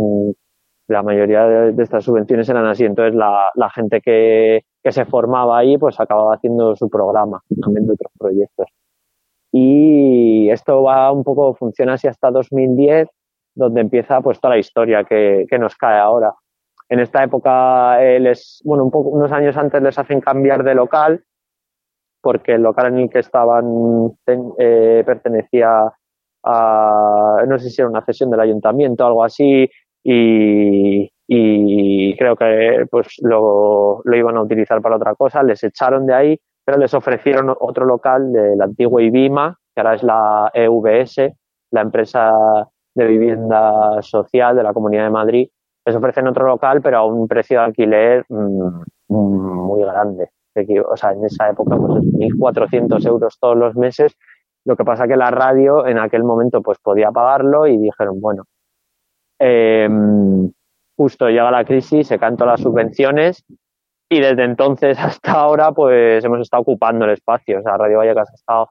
la mayoría de, estas subvenciones eran así. Entonces, la, la gente que, que, se formaba ahí, pues acababa haciendo su programa, también de otros proyectos. Y esto va un poco, funciona así hasta 2010, donde empieza pues toda la historia que, que nos cae ahora. En esta época, eh, les, bueno, un poco, unos años antes les hacen cambiar de local, porque el local en el que estaban eh, pertenecía a, no sé si era una cesión del ayuntamiento o algo así, y, y creo que pues lo, lo, iban a utilizar para otra cosa, les echaron de ahí, pero les ofrecieron otro local del antiguo IBIMA, que ahora es la EVS, la empresa de vivienda social de la Comunidad de Madrid, les ofrecen otro local, pero a un precio de alquiler mmm, muy grande. O en esa época, pues 1.400 euros todos los meses. Lo que pasa que la radio en aquel momento pues podía pagarlo y dijeron, bueno, eh, justo llega la crisis, se cantan las subvenciones y desde entonces hasta ahora pues hemos estado ocupando el espacio. O sea, Radio Vallecas ha estado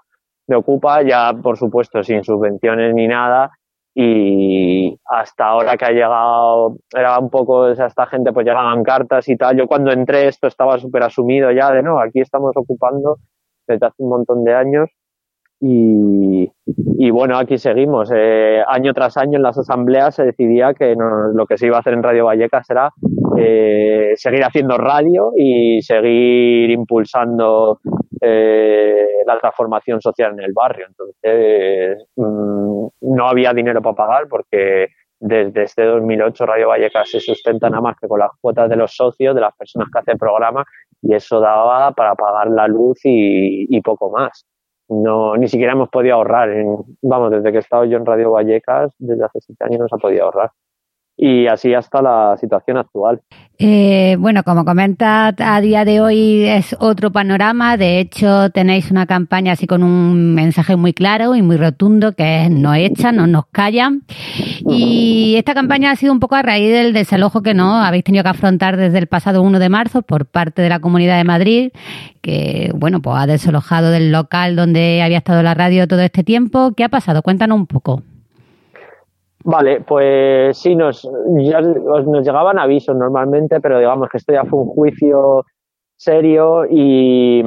de ocupa ya, por supuesto, sin subvenciones ni nada y hasta ahora que ha llegado, era un poco, o sea, esta gente pues llegaban cartas y tal. Yo cuando entré esto estaba súper asumido ya de no, aquí estamos ocupando desde hace un montón de años y, y bueno, aquí seguimos. Eh, año tras año en las asambleas se decidía que no, lo que se iba a hacer en Radio Vallecas era eh, seguir haciendo radio y seguir impulsando eh, la transformación social en el barrio. Entonces, mmm, no había dinero para pagar porque desde este 2008 Radio Vallecas se sustenta nada más que con las cuotas de los socios, de las personas que hacen programa, y eso daba para pagar la luz y, y poco más no ni siquiera hemos podido ahorrar. En, vamos, desde que he estado yo en Radio Vallecas, desde hace siete años no se ha podido ahorrar. Y así hasta la situación actual. Eh, bueno, como comenta, a día de hoy es otro panorama. De hecho, tenéis una campaña así con un mensaje muy claro y muy rotundo que es no echan, no nos callan. Y esta campaña ha sido un poco a raíz del desalojo que no habéis tenido que afrontar desde el pasado 1 de marzo por parte de la Comunidad de Madrid, que bueno, pues ha desalojado del local donde había estado la radio todo este tiempo. ¿Qué ha pasado? Cuéntanos un poco. Vale, pues sí, nos, ya nos llegaban avisos normalmente, pero digamos que esto ya fue un juicio serio y,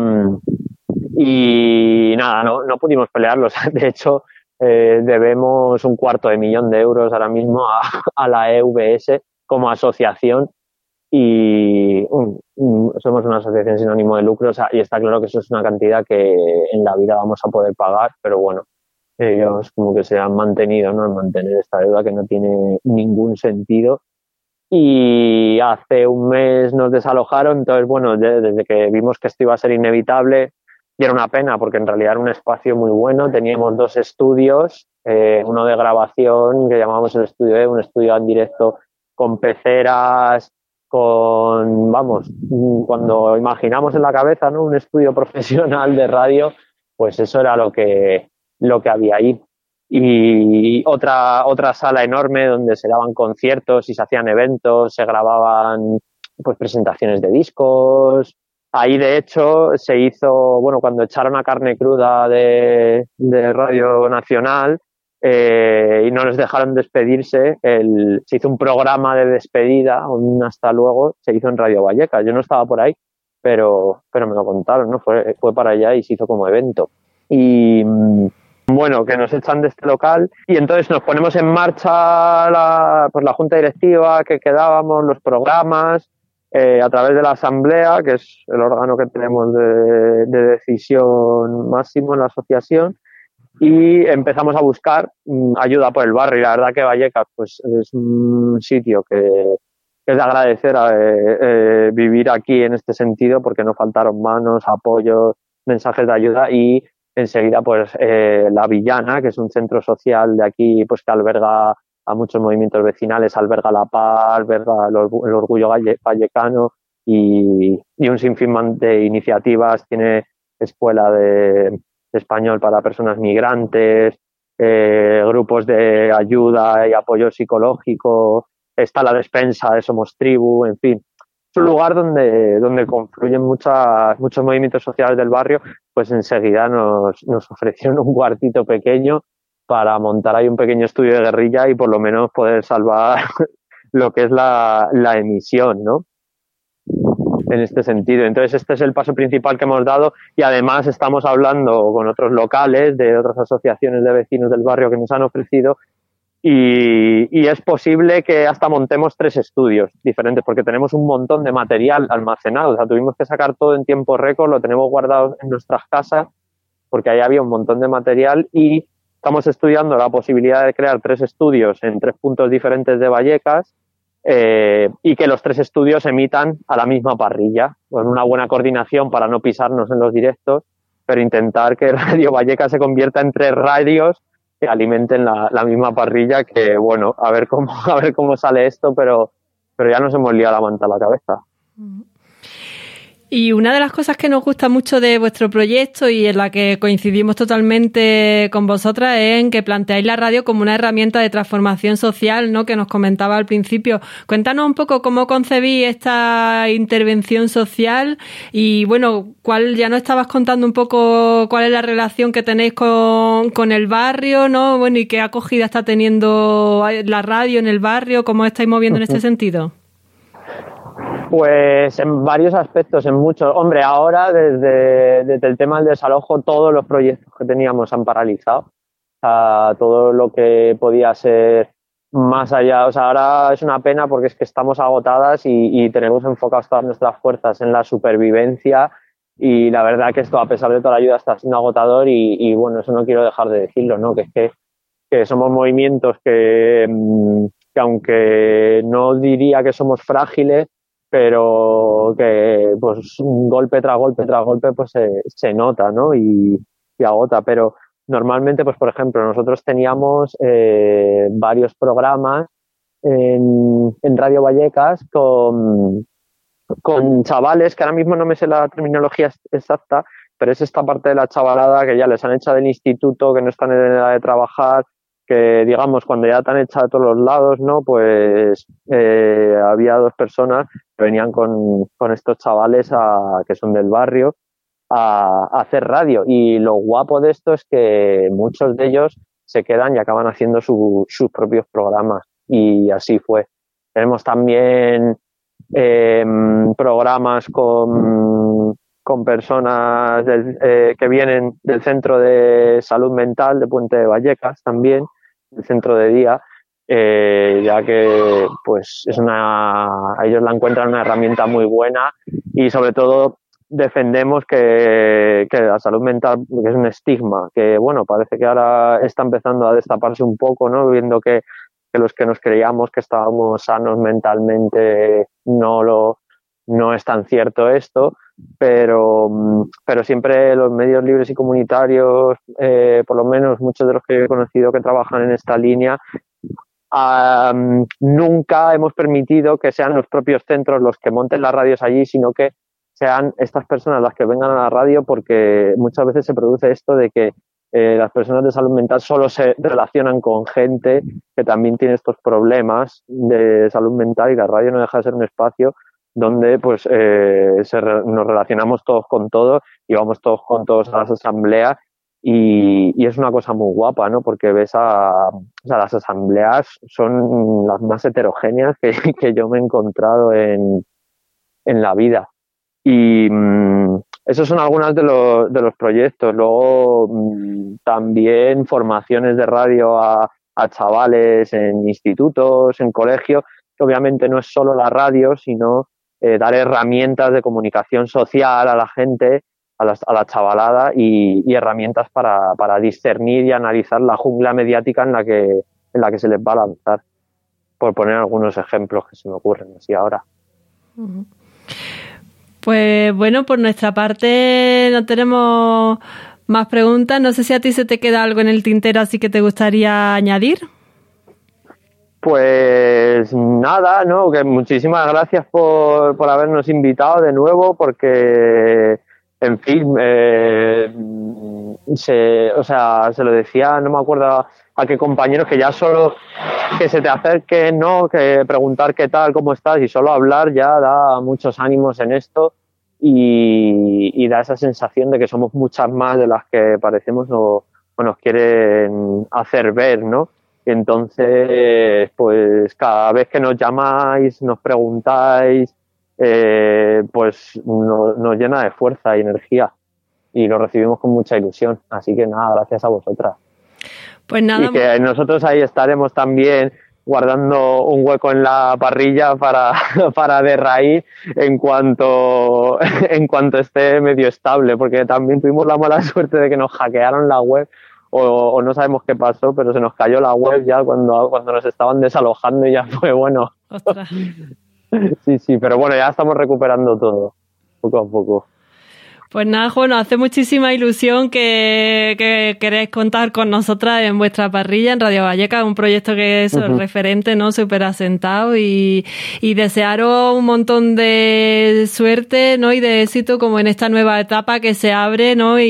nada, no, no pudimos pelearlos. De hecho, eh, debemos un cuarto de millón de euros ahora mismo a, a la EVS como asociación y um, somos una asociación sin ánimo de lucro o sea, y está claro que eso es una cantidad que en la vida vamos a poder pagar, pero bueno, ellos como que se han mantenido, ¿no? En mantener esta deuda que no tiene ningún sentido. Y hace un mes nos desalojaron, entonces, bueno, desde que vimos que esto iba a ser inevitable, y era una pena porque en realidad era un espacio muy bueno, teníamos dos estudios, eh, uno de grabación que llamábamos el estudio E, un estudio en directo con peceras, con, vamos, cuando imaginamos en la cabeza, ¿no? Un estudio profesional de radio, pues eso era lo que, lo que había ahí. Y otra, otra sala enorme donde se daban conciertos y se hacían eventos, se grababan pues presentaciones de discos, Ahí, de hecho, se hizo, bueno, cuando echaron a carne cruda de, Radio Nacional eh, y no les dejaron despedirse, se hizo un programa de despedida, un hasta luego, se hizo en Radio Vallecas. Yo no estaba por ahí, pero, pero me lo contaron, ¿no? Fue, fue para allá y se hizo como evento. Y mm, bueno, que nos echan de este local y entonces nos ponemos en marcha la, pues la junta directiva que quedábamos, los programas, eh, a través de la asamblea, que es el órgano que tenemos de, decisión máximo en la asociación, y empezamos a buscar mm, ayuda por el barrio. Y la verdad que Vallecas pues, es un sitio que, es de agradecer a, eh, eh, vivir aquí en este sentido, porque no faltaron manos, apoyos, mensajes de ayuda y enseguida pues la Villana, que es un centro social de aquí pues que alberga a muchos movimientos vecinales, alberga la paz, alberga el, orgullo vallecano y, un sinfín de iniciativas, tiene escuela de, español para personas migrantes, eh, grupos de ayuda y apoyo psicológico, está la despensa de Somos Tribu, en fin. Es un lugar donde, donde confluyen muchas, muchos movimientos sociales del barrio, pues enseguida nos, nos ofrecieron un cuartito pequeño para montar ahí un pequeño estudio de guerrilla y por lo menos poder salvar lo que es la, emisión, ¿no? En este sentido. Entonces, este es el paso principal que hemos dado y además estamos hablando con otros locales de otras asociaciones de vecinos del barrio que nos han ofrecido y, es posible que hasta montemos tres estudios diferentes porque tenemos un montón de material almacenado. O sea, tuvimos que sacar todo en tiempo récord, lo tenemos guardado en nuestras casas porque ahí había un montón de material y estamos estudiando la posibilidad de crear tres estudios en tres puntos diferentes de Vallecas eh, y que los tres estudios emitan a la misma parrilla, con una buena coordinación para no pisarnos en los directos, pero intentar que Radio Vallecas se convierta en tres radios alimenten la, misma parrilla, que bueno, a ver cómo, a ver cómo sale esto, pero, pero ya nos hemos liado la manta la cabeza. Y una de las cosas que nos gusta mucho de vuestro proyecto y en la que coincidimos totalmente con vosotras es en que planteáis la radio como una herramienta de transformación social, ¿no? Que nos comentaba al principio. Cuéntanos un poco cómo concebí esta intervención social y, bueno, cuál, ya nos estabas contando un poco cuál es la relación que tenéis con, con el barrio, ¿no? Bueno, y qué acogida está teniendo la radio en el barrio, cómo estáis moviendo en este sentido. Pues en varios aspectos, en muchos. Hombre, ahora desde, el tema del desalojo todos los proyectos que teníamos han paralizado. Todo lo que podía ser más allá. O sea, ahora es una pena porque es que estamos agotadas y, tenemos enfocadas todas nuestras fuerzas en la supervivencia y la verdad que esto, a pesar de toda la ayuda, está siendo agotador y, bueno, eso no quiero dejar de decirlo, ¿no? Que es que, que somos movimientos que, mm, que aunque no diría que somos frágiles, pero que pues golpe tras golpe tras golpe pues se, se nota, ¿no? Y, agota, pero normalmente pues por ejemplo nosotros teníamos eh, varios programas en, Radio Vallecas con, con chavales, que ahora mismo no me sé la terminología exacta, pero es esta parte de la chavalada que ya les han echado del instituto, que no están en edad de trabajar, que digamos cuando ya te han echado a todos los lados, ¿no? Pues eh, había dos personas que venían con, con estos chavales a, que son del barrio a, hacer radio y lo guapo de esto es que muchos de ellos se quedan y acaban haciendo sus propios programas y así fue. Tenemos también eh, programas con, con personas eh, que vienen del Centro de Salud Mental de Puente de Vallecas también el centro de día, eh, ya que pues es una, ellos la encuentran una herramienta muy buena y sobre todo defendemos que, que, la salud mental es un estigma, que bueno, parece que ahora está empezando a destaparse un poco, ¿no? Viendo que, que los que nos creíamos que estábamos sanos mentalmente no lo no es tan cierto esto pero, pero siempre los medios libres y comunitarios, eh, por lo menos muchos de los que he conocido que trabajan en esta línea, nunca hemos permitido que sean los propios centros los que monten las radios allí, sino que sean estas personas las que vengan a la radio porque muchas veces se produce esto de que eh, las personas de salud mental solo se relacionan con gente que también tiene estos problemas de salud mental y la radio no deja de ser un espacio donde pues eh, nos relacionamos todos con todos y vamos todos con todos a las asambleas y, es una cosa muy guapa, ¿no? Porque ves a, las asambleas son las más heterogéneas que, que yo me he encontrado en, en la vida. Y mm, esos son algunos de los, de los proyectos. Luego mm, también formaciones de radio a, a chavales en institutos, en colegios, obviamente no es solo la radio, sino eh, dar herramientas de comunicación social a la gente, a la, a la chavalada y, herramientas para, para, discernir y analizar la jungla mediática en la que, en la que se les va a lanzar. Por poner algunos ejemplos que se me ocurren así ahora. Pues bueno, por nuestra parte no tenemos más preguntas. No sé si a ti se te queda algo en el tintero así que te gustaría añadir. Pues nada, ¿no? Que muchísimas gracias por, por habernos invitado de nuevo, porque, en fin, eh, se, o sea, se lo decía, no me acuerdo a qué compañeros, que ya solo que se te acerque, ¿no? Que preguntar qué tal, cómo estás y solo hablar ya da muchos ánimos en esto y, y da esa sensación de que somos muchas más de las que parecemos o, o nos quieren hacer ver, ¿no? Entonces, pues cada vez que nos llamáis, nos preguntáis, eh, pues nos llena de fuerza y energía y lo recibimos con mucha ilusión. Así que nada, gracias a vosotras. Pues nada. Y que nosotros ahí estaremos también guardando un hueco en la parrilla para, para de raíz en cuanto, en cuanto esté medio estable, porque también tuvimos la mala suerte de que nos hackearon la web o, no sabemos qué pasó, pero se nos cayó la web ya cuando, cuando nos estaban desalojando y ya fue bueno. sí, sí, pero bueno, ya estamos recuperando todo, poco a poco. Pues nada, bueno, hace muchísima ilusión que, que queréis contar con nosotras en vuestra parrilla en Radio Valleca, un proyecto que es referente, ¿no? Súper asentado y, y desearos un montón de suerte, ¿no? Y de éxito como en esta nueva etapa que se abre, ¿no? Y,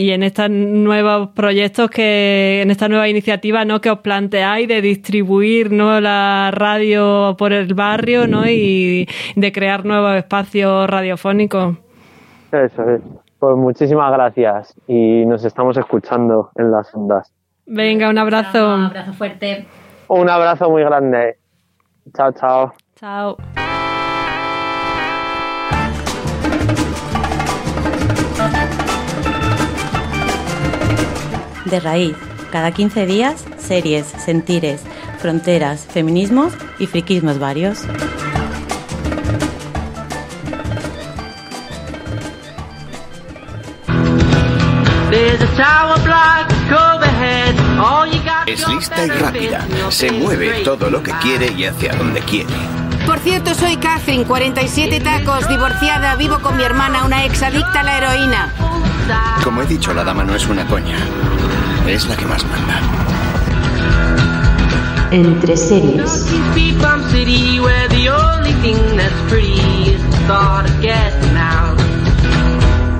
y en estos nuevos proyectos que, en esta nueva iniciativa, ¿no? Que os planteáis de distribuir, ¿no? La radio por el barrio, ¿no? Y de crear nuevos espacios radiofónicos. Eso es. Pues muchísimas gracias y nos estamos escuchando en las ondas. Venga, un abrazo. Un abrazo fuerte. Un abrazo muy grande. Chao, chao. Chao. De raíz, cada 15 días, series, sentires, fronteras, feminismos y friquismos varios. Es lista y rápida. Se mueve todo lo que quiere y hacia donde quiere. Por cierto, soy Catherine, 47 tacos, divorciada, vivo con mi hermana, una ex adicta a la heroína. Como he dicho, la dama no es una coña. Es la que más manda. Entre series.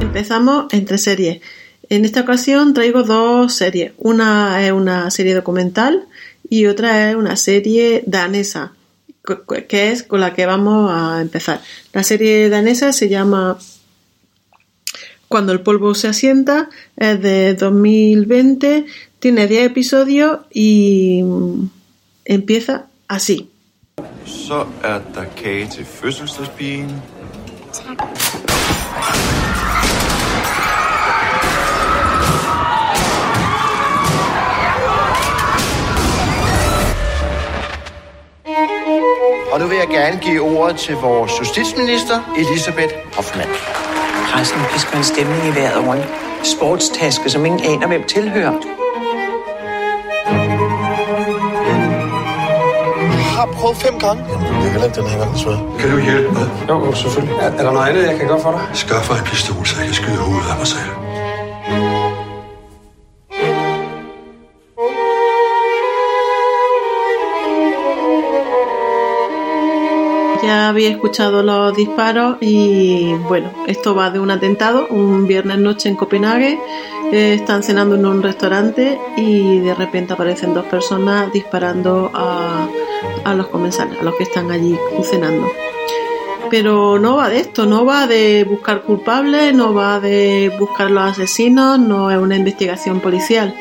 Empezamos entre series. En esta ocasión traigo dos series. Una es una serie documental y otra es una serie danesa, que es con la que vamos a empezar. La serie danesa se llama Cuando el polvo se asienta, es de 2020, tiene 10 episodios y empieza así. Og nu vil jeg gerne give ordet til vores justitsminister, Elisabeth Hoffmann. Pressen pisker en stemning i vejret over en sportstaske, som ingen aner, hvem tilhører. Jeg har prøvet fem gange. Jeg kan lade den her gang, desværre. Kan du hjælpe mig? Jo, selvfølgelig. Er, er der noget andet, jeg kan gøre for dig? Skaffer en pistol, så jeg kan skyde hovedet af mig selv. Ya había escuchado los disparos y bueno, esto va de un atentado, un viernes noche en Copenhague, eh, están cenando en un restaurante y de repente aparecen dos personas disparando a, a los comensales, a los que están allí cenando. Pero no va de esto, no va de buscar culpables, no va de buscar los asesinos, no es una investigación policial.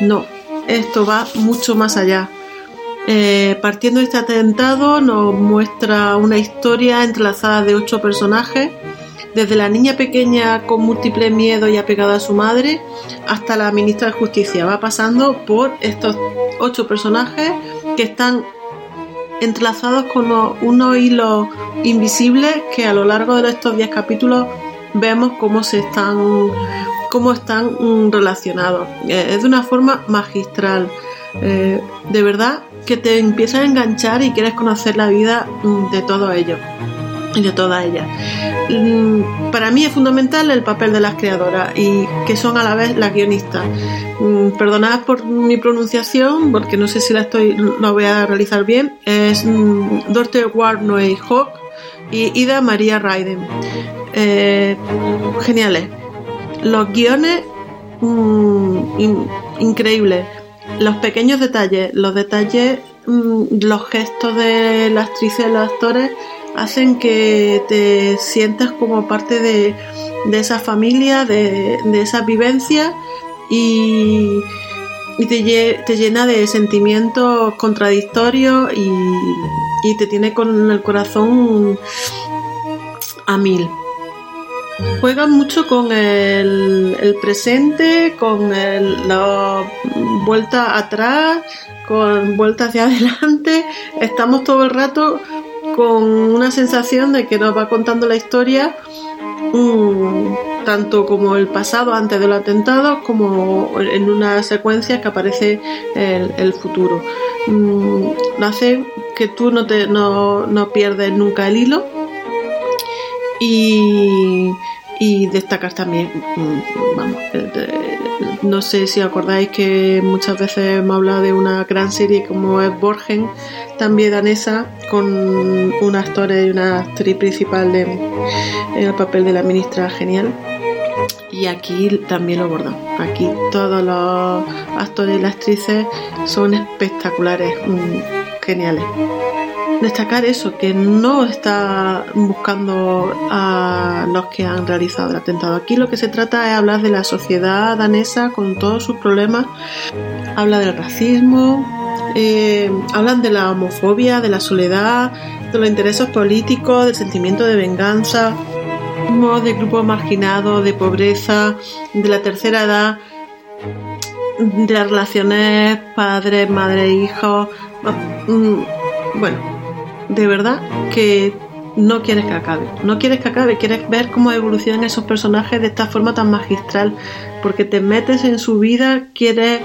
No, esto va mucho más allá. Eh, partiendo de este atentado nos muestra una historia entrelazada de ocho personajes, desde la niña pequeña con múltiples miedos y apegada a su madre hasta la ministra de Justicia. Va pasando por estos ocho personajes que están entrelazados con unos hilos invisibles que a lo largo de estos 10 capítulos vemos cómo se están cómo están mm, relacionados. Eh, es de una forma magistral. Eh, de verdad que te empieza a enganchar y quieres conocer la vida mm, de todos ellos y de todas ellas. Mm, para mí es fundamental el papel de las creadoras y que son a la vez las guionistas. Mm, perdonad por mi pronunciación, porque no sé si la estoy, lo voy a realizar bien. Es Dorte Warnoy Hawk y Ida María Raiden. Eh, geniales. Los guiones increíbles. Los pequeños detalles, los detalles, los gestos de las actrices y los actores hacen que te sientas como parte de, esa familia, de, de esa vivencia y, te, llena de sentimientos contradictorios y, te tiene con el corazón a mil. Juegan mucho con el, presente, con la vuelta atrás, con vuelta hacia adelante. Estamos todo el rato con una sensación de que nos va contando la historia mm, tanto como el pasado antes de los atentados como en una secuencia que aparece el, futuro. Mm, hace que tú no, te, no, no pierdes nunca el hilo y, y destacar también, mm, vamos, no sé si acordáis que muchas veces hemos hablado de una gran serie como es Borgen, también danesa, con un actor y una actriz principal en, el papel de la ministra genial. Y aquí también lo abordan. Aquí todos los actores y las actrices son espectaculares, mm, geniales destacar eso, que no está buscando a los que han realizado el atentado. Aquí lo que se trata es hablar de la sociedad danesa con todos sus problemas. Habla del racismo, eh, hablan de la homofobia, de la soledad, de los intereses políticos, del sentimiento de venganza, de grupos marginados, de pobreza, de la tercera edad, de las relaciones padre, madre, hijo. Mm, bueno, de verdad que no quieres que acabe. No quieres que acabe, quieres ver cómo evolucionan esos personajes de esta forma tan magistral, porque te metes en su vida, quieres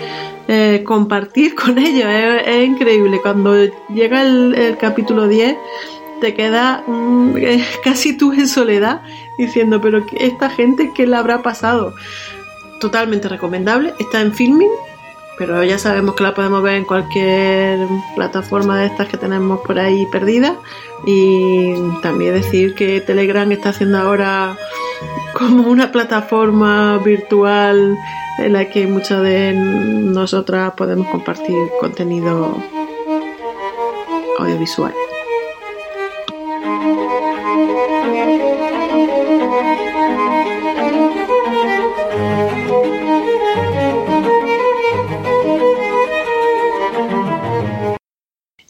eh, compartir con ellos. Es, increíble. Cuando llega el, capítulo 10, te queda mm, casi tú en soledad diciendo, pero esta gente, ¿qué le habrá pasado? Totalmente recomendable. Está en filming pero ya sabemos que la podemos ver en cualquier plataforma de estas que tenemos por ahí perdidas y también decir que Telegram está haciendo ahora como una plataforma virtual en la que muchas de nosotras podemos compartir contenido audiovisual.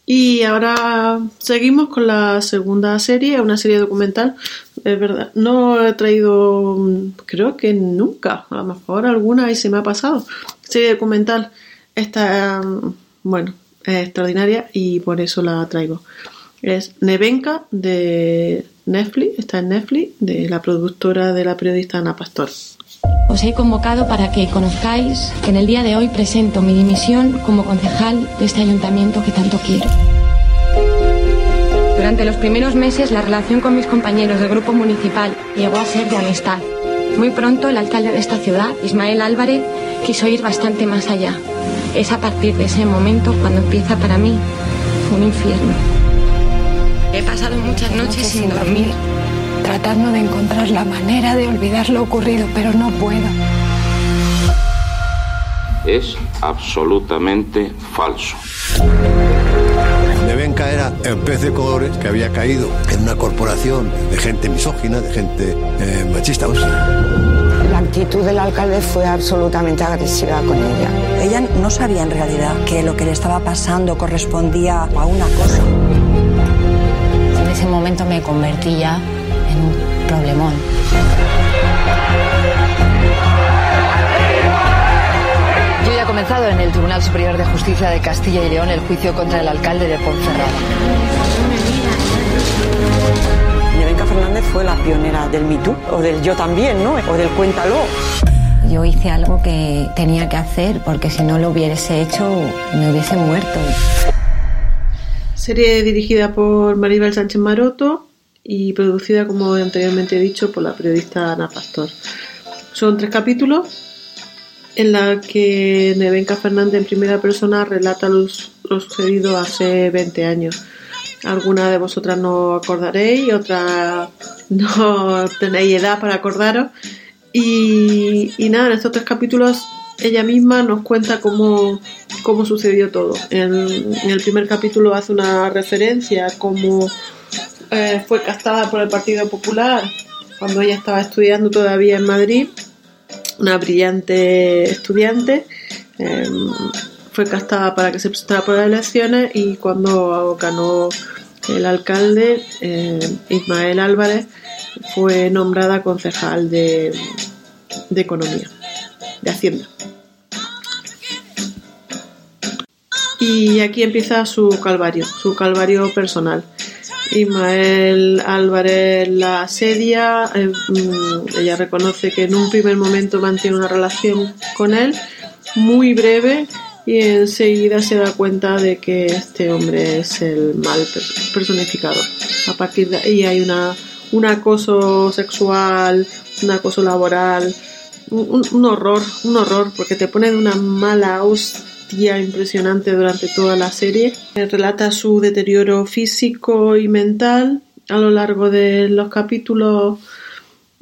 Y ahora seguimos con la segunda serie, una serie documental. Es verdad, no he traído, creo que nunca, a lo mejor alguna y se me ha pasado. Serie documental, esta, bueno, es extraordinaria y por eso la traigo. Es Nevenka de Netflix, está en Netflix, de la productora de la periodista Ana Pastor. Os he convocado para que conozcáis que en el día de hoy presento mi dimisión como concejal de este ayuntamiento que tanto quiero. Durante los primeros meses la relación con mis compañeros del grupo municipal llegó a ser de amistad. Muy pronto el alcalde de esta ciudad, Ismael Álvarez, quiso ir bastante más allá. Es a partir de ese momento cuando empieza para mí un infierno. He pasado muchas noches sin dormir tratando de encontrar la manera de olvidar lo ocurrido, pero no puedo. Es absolutamente falso. Nevenka era el pez de colores que había caído en una corporación de gente misógina, de gente eh, machista. La actitud del alcalde fue absolutamente agresiva con ella. Ella no sabía en realidad que lo que le estaba pasando correspondía a una cosa. En ese momento me convertí ya en un problemón. Yo ya he comenzado en el Tribunal Superior de Justicia de Castilla y León el juicio contra el alcalde de Ponferrada. Nevenka Fernández fue la pionera del Me Too, o del Yo también, ¿no? O del Cuéntalo. Yo hice algo que tenía que hacer porque si no lo hubiese hecho me hubiese muerto. Serie dirigida por Maribel Sánchez Maroto y producida, como anteriormente he dicho, por la periodista Ana Pastor. Son tres capítulos en la que Nevenka Fernández en primera persona relata lo sucedido hace 20 años. Algunas de vosotras no acordaréis, otras no tenéis edad para acordaros. Y, y nada, en estos tres capítulos ella misma nos cuenta cómo, cómo sucedió todo. En, en el primer capítulo hace una referencia a cómo eh, fue castada por el Partido Popular cuando ella estaba estudiando todavía en Madrid, una brillante estudiante. eh, fue castada para que se presentara por las elecciones y cuando ganó el alcalde, eh, Ismael Álvarez, fue nombrada concejal de Economía, de Hacienda. Y aquí empieza su calvario, su calvario personal. Ismael Álvarez la asedia, eh, mm, ella reconoce que en un primer momento mantiene una relación con él, muy breve, y enseguida se da cuenta de que este hombre es el mal per- personificado. A partir de ahí hay una, un acoso sexual, un acoso laboral, un horror, un horror, porque te pone de una mala hostia impresionante durante toda la serie. Eh, Relata su deterioro físico y mental a lo largo de los capítulos.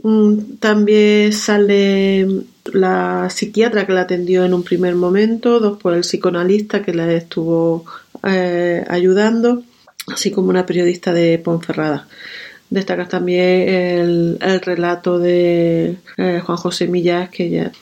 Mm, También sale la psiquiatra que la atendió en un primer momento, después el psicoanalista que la estuvo eh, ayudando, así como una periodista de Ponferrada. Destacar también el, el relato de eh, Juan José Millas, que ya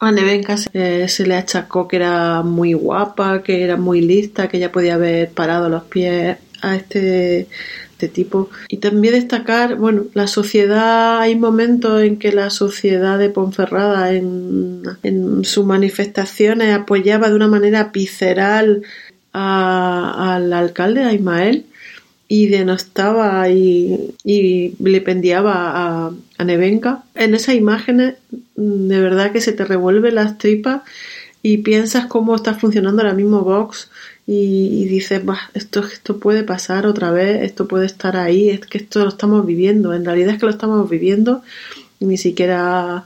a Nevenka se, eh, se le achacó que era muy guapa, que era muy lista, que ya podía haber parado los pies a este, este tipo. Y también destacar, bueno, la sociedad, hay momentos en que la sociedad de Ponferrada en, en sus manifestaciones apoyaba de una manera visceral a- al alcalde, a Ismael, y denostaba y, y vilipendiaba a, a Nevenka. En esas imágenes, de verdad que se te revuelven las tripas y piensas cómo está funcionando ahora mismo Vox y, dices, "Bah, esto, esto puede pasar otra vez, esto puede estar ahí, es que esto lo estamos viviendo. En realidad es que lo estamos viviendo y ni siquiera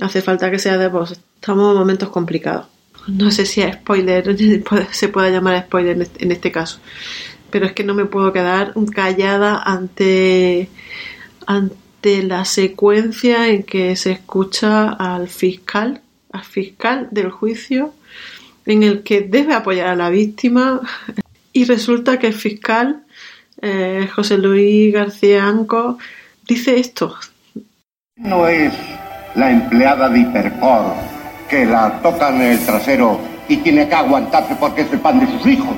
hace falta que sea de Vox. Estamos en momentos complicados. No sé si es spoiler, se puede llamar spoiler este, en este caso pero es que no me puedo quedar callada ante, ante la secuencia en que se escucha al fiscal, al fiscal del juicio, en el que debe apoyar a la víctima y resulta que el fiscal, eh, José Luis García Anco, dice esto. No es la empleada de Hipercor que la tocan en el trasero y tiene que aguantarse porque es el pan de sus hijos.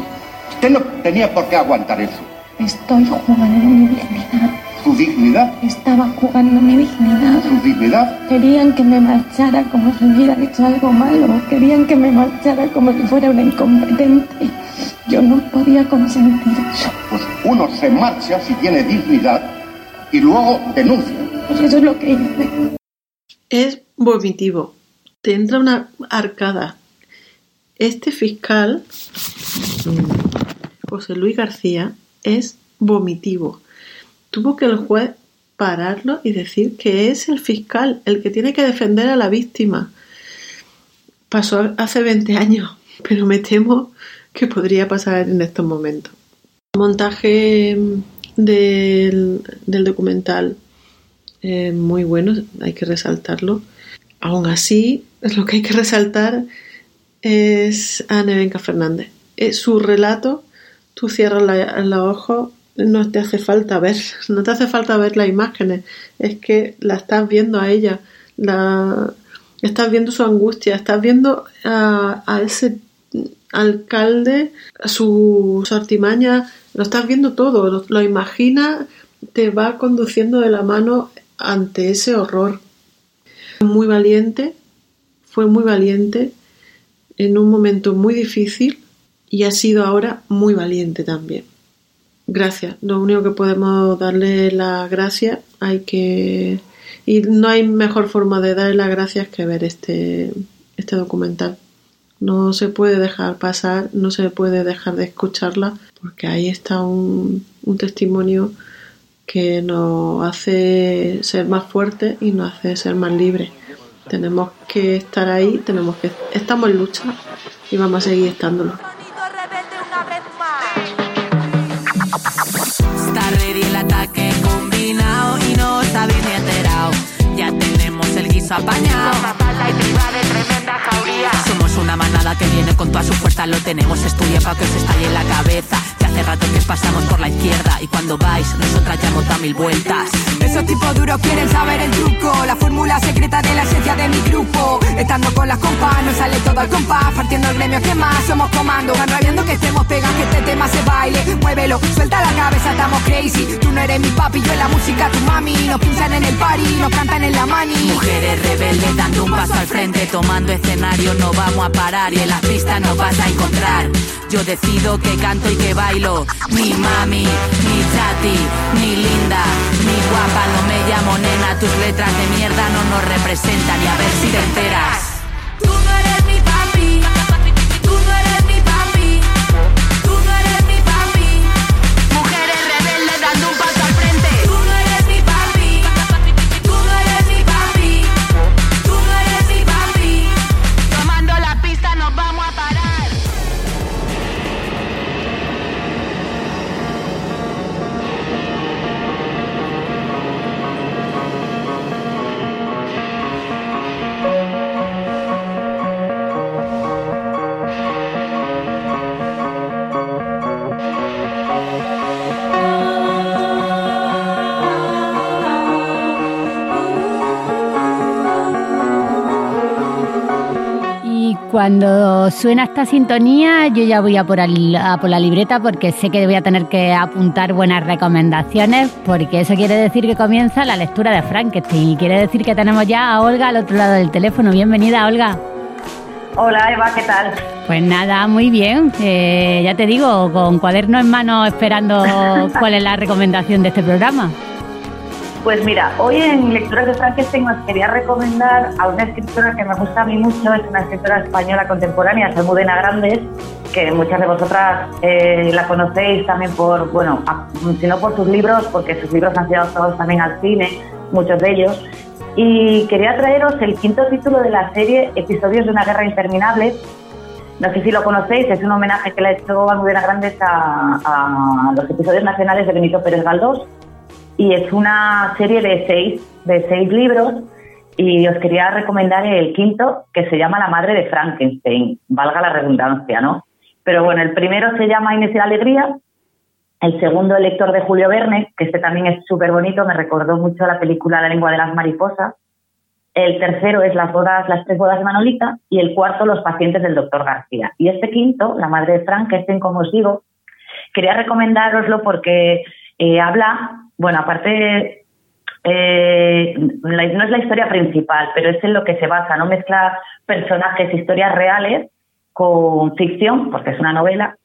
Usted no tenía por qué aguantar eso. Estoy jugando mi dignidad. Su dignidad, Estaba jugando mi dignidad. su dignidad. Querían que me marchara como si hubiera hecho algo malo. Querían que me marchara como si fuera una incompetente. Yo no podía consentir eso. Pues uno se marcha si tiene dignidad y luego denuncia. Pues eso es lo que hice. Es vomitivo. Te entra una arcada. Este fiscal, mm, José Luis García, es vomitivo. Tuvo que el juez pararlo y decir que es el fiscal el que tiene que defender a la víctima. Pasó hace 20 años, pero me temo que podría pasar en estos momentos. Montaje mm, del, del documental eh, muy bueno, hay que resaltarlo. Aún así, lo que hay que resaltar es a Nevenka Fernández. Su relato, tú cierras los ojos, no te hace falta ver, no te hace falta ver las imágenes, es que la estás viendo a ella, la, estás viendo su angustia, estás viendo a, ese alcalde, a su, su artimaña, lo estás viendo todo, lo, lo imaginas, te va conduciendo de la mano ante ese horror. Muy valiente, fue muy valiente en un momento muy difícil y ha sido ahora muy valiente también. Gracias. Lo único que podemos darle las gracias hay que y no hay mejor forma de darle las gracias que ver este este documental. No se puede dejar pasar, no se puede dejar de escucharla porque ahí está un, un testimonio que nos hace ser más fuertes y nos hace ser más libres. Tenemos que estar ahí, tenemos que estamos en lucha y vamos a seguir estándolo. Tenemos el guiso apañado. Somos una manada que viene con toda su fuerza, lo tenemos estudiado para que os estalle en la cabeza. Ya hace rato que pasamos por la izquierda y cuando vais, nosotras ya hemos dado mil vueltas. Esos tipos duros quieren saber el truco, la fórmula secreta de la esencia de mi grupo. Estando con las compas, nos sale todo al compás, partiendo el gremio que más somos comando. Van rabiando que estemos pegados, que este tema se baile. Muévelo, suelta la cabeza, estamos crazy. Tú no eres mi papi, yo en la música, tu mami. Nos pinchan en el party, nos cantan en la mani. Mujeres rebeldes dando un paso al frente, tomando escenario, no vamos a parar y en las pistas nos vas a encontrar. Yo decido que canto y que bailo. Ni mami, ni chati, ni linda, ni guapa, no me llamo nena. Tus letras de mierda no nos representan y a ver si te enteras. Cuando suena esta sintonía, yo ya voy a por, al- a por la libreta porque sé que voy a tener que apuntar buenas recomendaciones, porque eso quiere decir que comienza la lectura de Frankenstein. Y quiere decir que tenemos ya a Olga al otro lado del teléfono. Bienvenida, Olga. Hola Eva, ¿qué tal? Pues nada, muy bien. Eh, ya te digo, con cuaderno en mano esperando cuál es la recomendación de este programa. Pues mira, hoy en Lecturas de Frankenstein os quería recomendar a una escritora que me gusta a mí mucho, es una escritora española contemporánea, Almudena Grandes, que muchas de vosotras eh, la conocéis también por, bueno, si no por sus libros, porque sus libros han sido adaptados también al cine, muchos de ellos. Y quería traeros el quinto título de la serie Episodios de una guerra interminable, no sé si lo conocéis, es un homenaje que le ha hecho Almudena Grandes a, a los episodios nacionales de Benito Pérez Galdós y es una serie de seis, de seis libros y os quería recomendar el quinto que se llama La madre de Frankenstein, valga la redundancia, ¿no? Pero bueno, el primero se llama Inés y la alegría, el segundo El lector de Julio Verne, que este también es súper bonito, me recordó mucho la película La lengua de las mariposas. El tercero es Las bodas, las tres bodas de Manolita y el cuarto Los pacientes del doctor García. Y este quinto, La madre de Frankenstein, como os digo, quería recomendároslo porque eh, habla, bueno, aparte, eh, no es la historia principal, pero es en lo que se basa, ¿no? Mezcla personajes, historias reales con ficción, porque es una novela,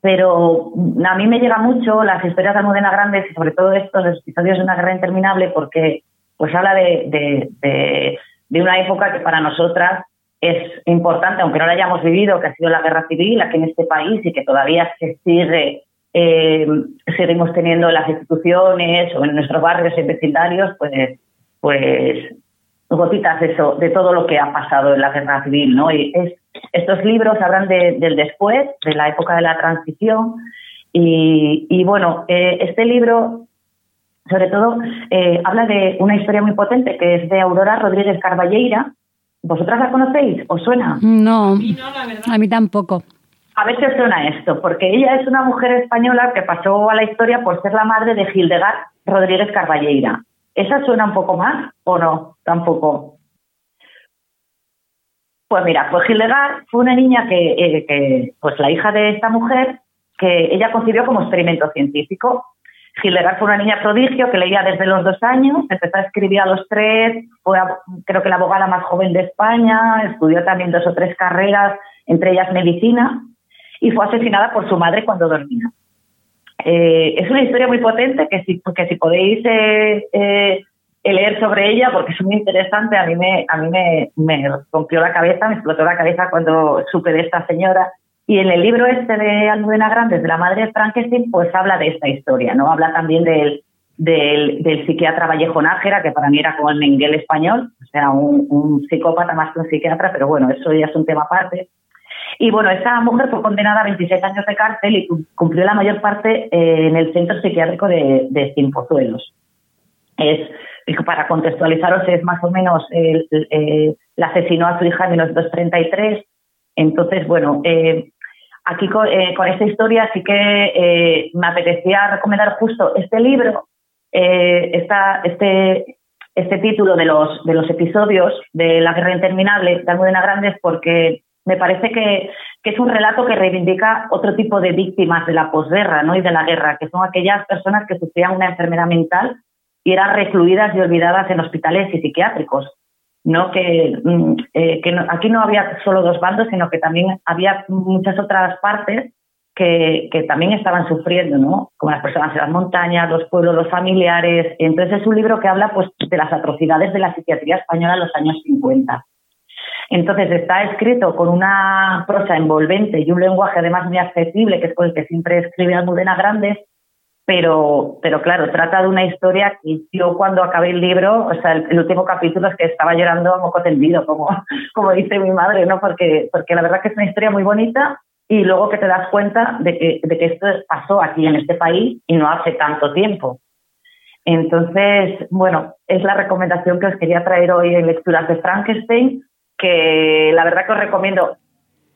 pero a mí me llega mucho las historias de Almudena Grandes y sobre todo estos episodios de una guerra interminable porque pues habla de, de, de- de una época que para nosotras es importante, aunque no la hayamos vivido, que ha sido la guerra civil aquí en este país y que todavía se sigue, eh, seguimos teniendo en las instituciones o en nuestros barrios y vecindarios, pues, pues gotitas de eso, de todo lo que ha pasado en la guerra civil, ¿no? Y es, estos libros hablan de- del después, de la época de la transición, y, y bueno, eh, este libro, sobre todo, eh, habla de una historia muy potente que es de Aurora Rodríguez Carballeira. ¿Vosotras la conocéis? ¿Os suena? No, a mí tampoco. A si os suena esto, porque ella es una mujer española que pasó a la historia por ser la madre de Hildegard Rodríguez Carballeira. ¿Esa suena un poco más o no? Tampoco. Pues mira, pues Hildegard fue una niña que, eh, que, pues la hija de esta mujer, que ella concibió como experimento científico. Hildegard fue una niña prodigio que leía desde los dos años, empezó a escribir a los tres, fue creo que la abogada más joven de España, estudió también dos o tres carreras, entre ellas medicina, y fue asesinada por su madre cuando dormía. Eh, es una historia muy potente que si, que si podéis eh, eh, leer sobre ella, porque es muy interesante, a mí, me, a mí me, me rompió la cabeza, me explotó la cabeza cuando supe de esta señora. Y en el libro este de Almudena Grandes, de la madre de Frankenstein, pues habla de esta historia, ¿no? Habla también del, del, del psiquiatra Vallejo Nájera, que para mí era como el Menguel español, o sea, un, un psicópata más que un psiquiatra, pero bueno, eso ya es un tema aparte. Y bueno, esa mujer fue condenada a 26 años de cárcel y cumplió la mayor parte eh, en el centro psiquiátrico de, de Cienpozuelos. Es, para contextualizaros, es más o menos, el, eh, la asesinó a su hija en 1933. Entonces, bueno, eh, aquí con, esta historia sí que me apetecía recomendar justo este libro, esta, este, este título de los, de los episodios de La Guerra Interminable de Almudena Grandes, porque me parece que, es un relato que reivindica otro tipo de víctimas de la posguerra ¿no? y de la guerra, que son aquellas personas que sufrían una enfermedad mental y eran recluidas y olvidadas en hospitales y psiquiátricos. ¿no? Que, mm, eh, aquí no había solo dos bandos, sino que también había muchas otras partes que, que, también estaban sufriendo, ¿no? como las personas en las montañas, los pueblos, los familiares. Entonces es un libro que habla pues, de las atrocidades de la psiquiatría española en los años 50. Entonces está escrito con una prosa envolvente y un lenguaje además muy accesible, que es con el que siempre escribe Almudena Grandes, pero, pero claro, trata de una historia que yo cuando acabé el libro, o sea, el, último capítulo es que estaba llorando a moco tendido, como, como dice mi madre, ¿no? Porque, porque la verdad que es una historia muy bonita y luego que te das cuenta de que, de que esto pasó aquí en este país y no hace tanto tiempo. Entonces, bueno, es la recomendación que os quería traer hoy en Lecturas de Frankenstein que la verdad que os recomiendo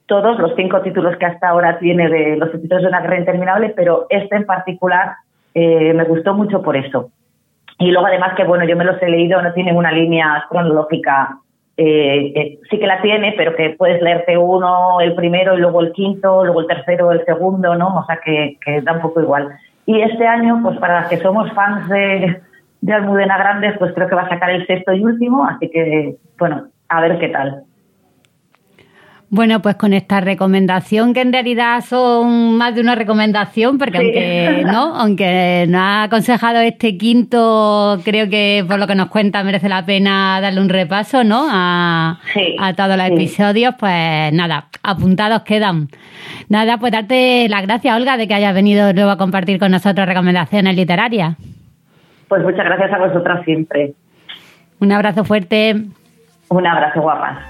todos los cinco títulos que hasta ahora tiene de los títulos de una guerra interminable, pero este en particular eh, me gustó mucho por eso. Y luego además que, bueno, yo me los he leído, no tienen una línea cronológica, eh, eh, sí que la tiene, pero que puedes leerte uno, el primero y luego el quinto, luego el tercero, el segundo, ¿no? O sea que, que da un poco igual. Y este año, pues para las que somos fans de, de Almudena Grandes, pues creo que va a sacar el sexto y último, así que, bueno, a ver qué tal. Bueno, pues con esta recomendación, que en realidad son más de una recomendación, porque aunque no, aunque nos ha aconsejado este quinto, creo que por lo que nos cuenta merece la pena darle un repaso, ¿no? A, todos los episodios, pues nada, apuntados quedan. Nada, pues darte las gracias, Olga, de que hayas venido luego a compartir con nosotros recomendaciones literarias. Pues muchas gracias a vosotras siempre. Un abrazo fuerte. Un abrazo, guapa.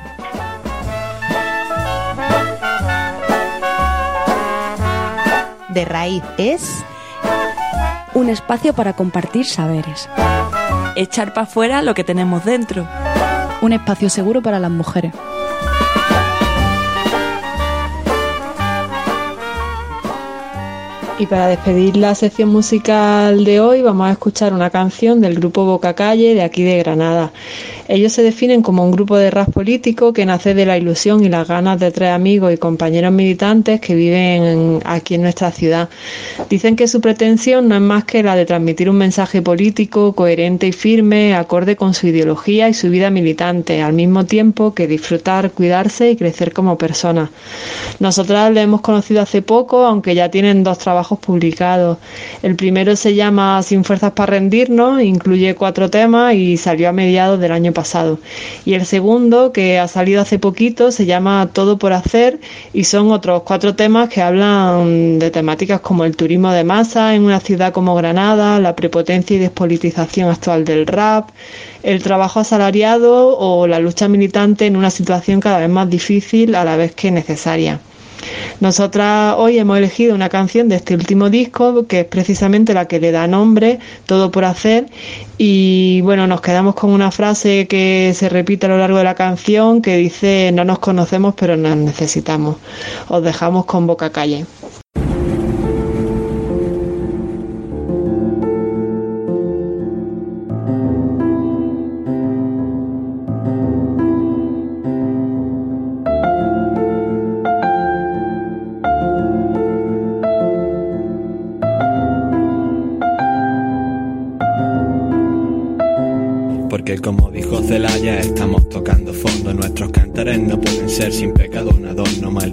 De raíz es un espacio para compartir saberes. Echar para afuera lo que tenemos dentro. Un espacio seguro para las mujeres. Y para despedir la sección musical de hoy vamos a escuchar una canción del grupo Boca Calle de aquí de Granada. Ellos se definen como un grupo de rap político que nace de la ilusión y las ganas de tres amigos y compañeros militantes que viven aquí en nuestra ciudad. Dicen que su pretensión no es más que la de transmitir un mensaje político coherente y firme, acorde con su ideología y su vida militante, al mismo tiempo que disfrutar, cuidarse y crecer como personas. Nosotras le hemos conocido hace poco, aunque ya tienen dos trabajos publicados. El primero se llama Sin fuerzas para rendirnos, incluye cuatro temas y salió a mediados del año pasado. Y el segundo, que ha salido hace poquito, se llama Todo por hacer y son otros cuatro temas que hablan de temáticas como el turismo de masa en una ciudad como Granada, la prepotencia y despolitización actual del rap, el trabajo asalariado o la lucha militante en una situación cada vez más difícil a la vez que necesaria. Nosotras hoy hemos elegido una canción de este último disco que es precisamente la que le da nombre, Todo por hacer, y bueno, nos quedamos con una frase que se repite a lo largo de la canción que dice no nos conocemos pero nos necesitamos. Os dejamos con boca calle.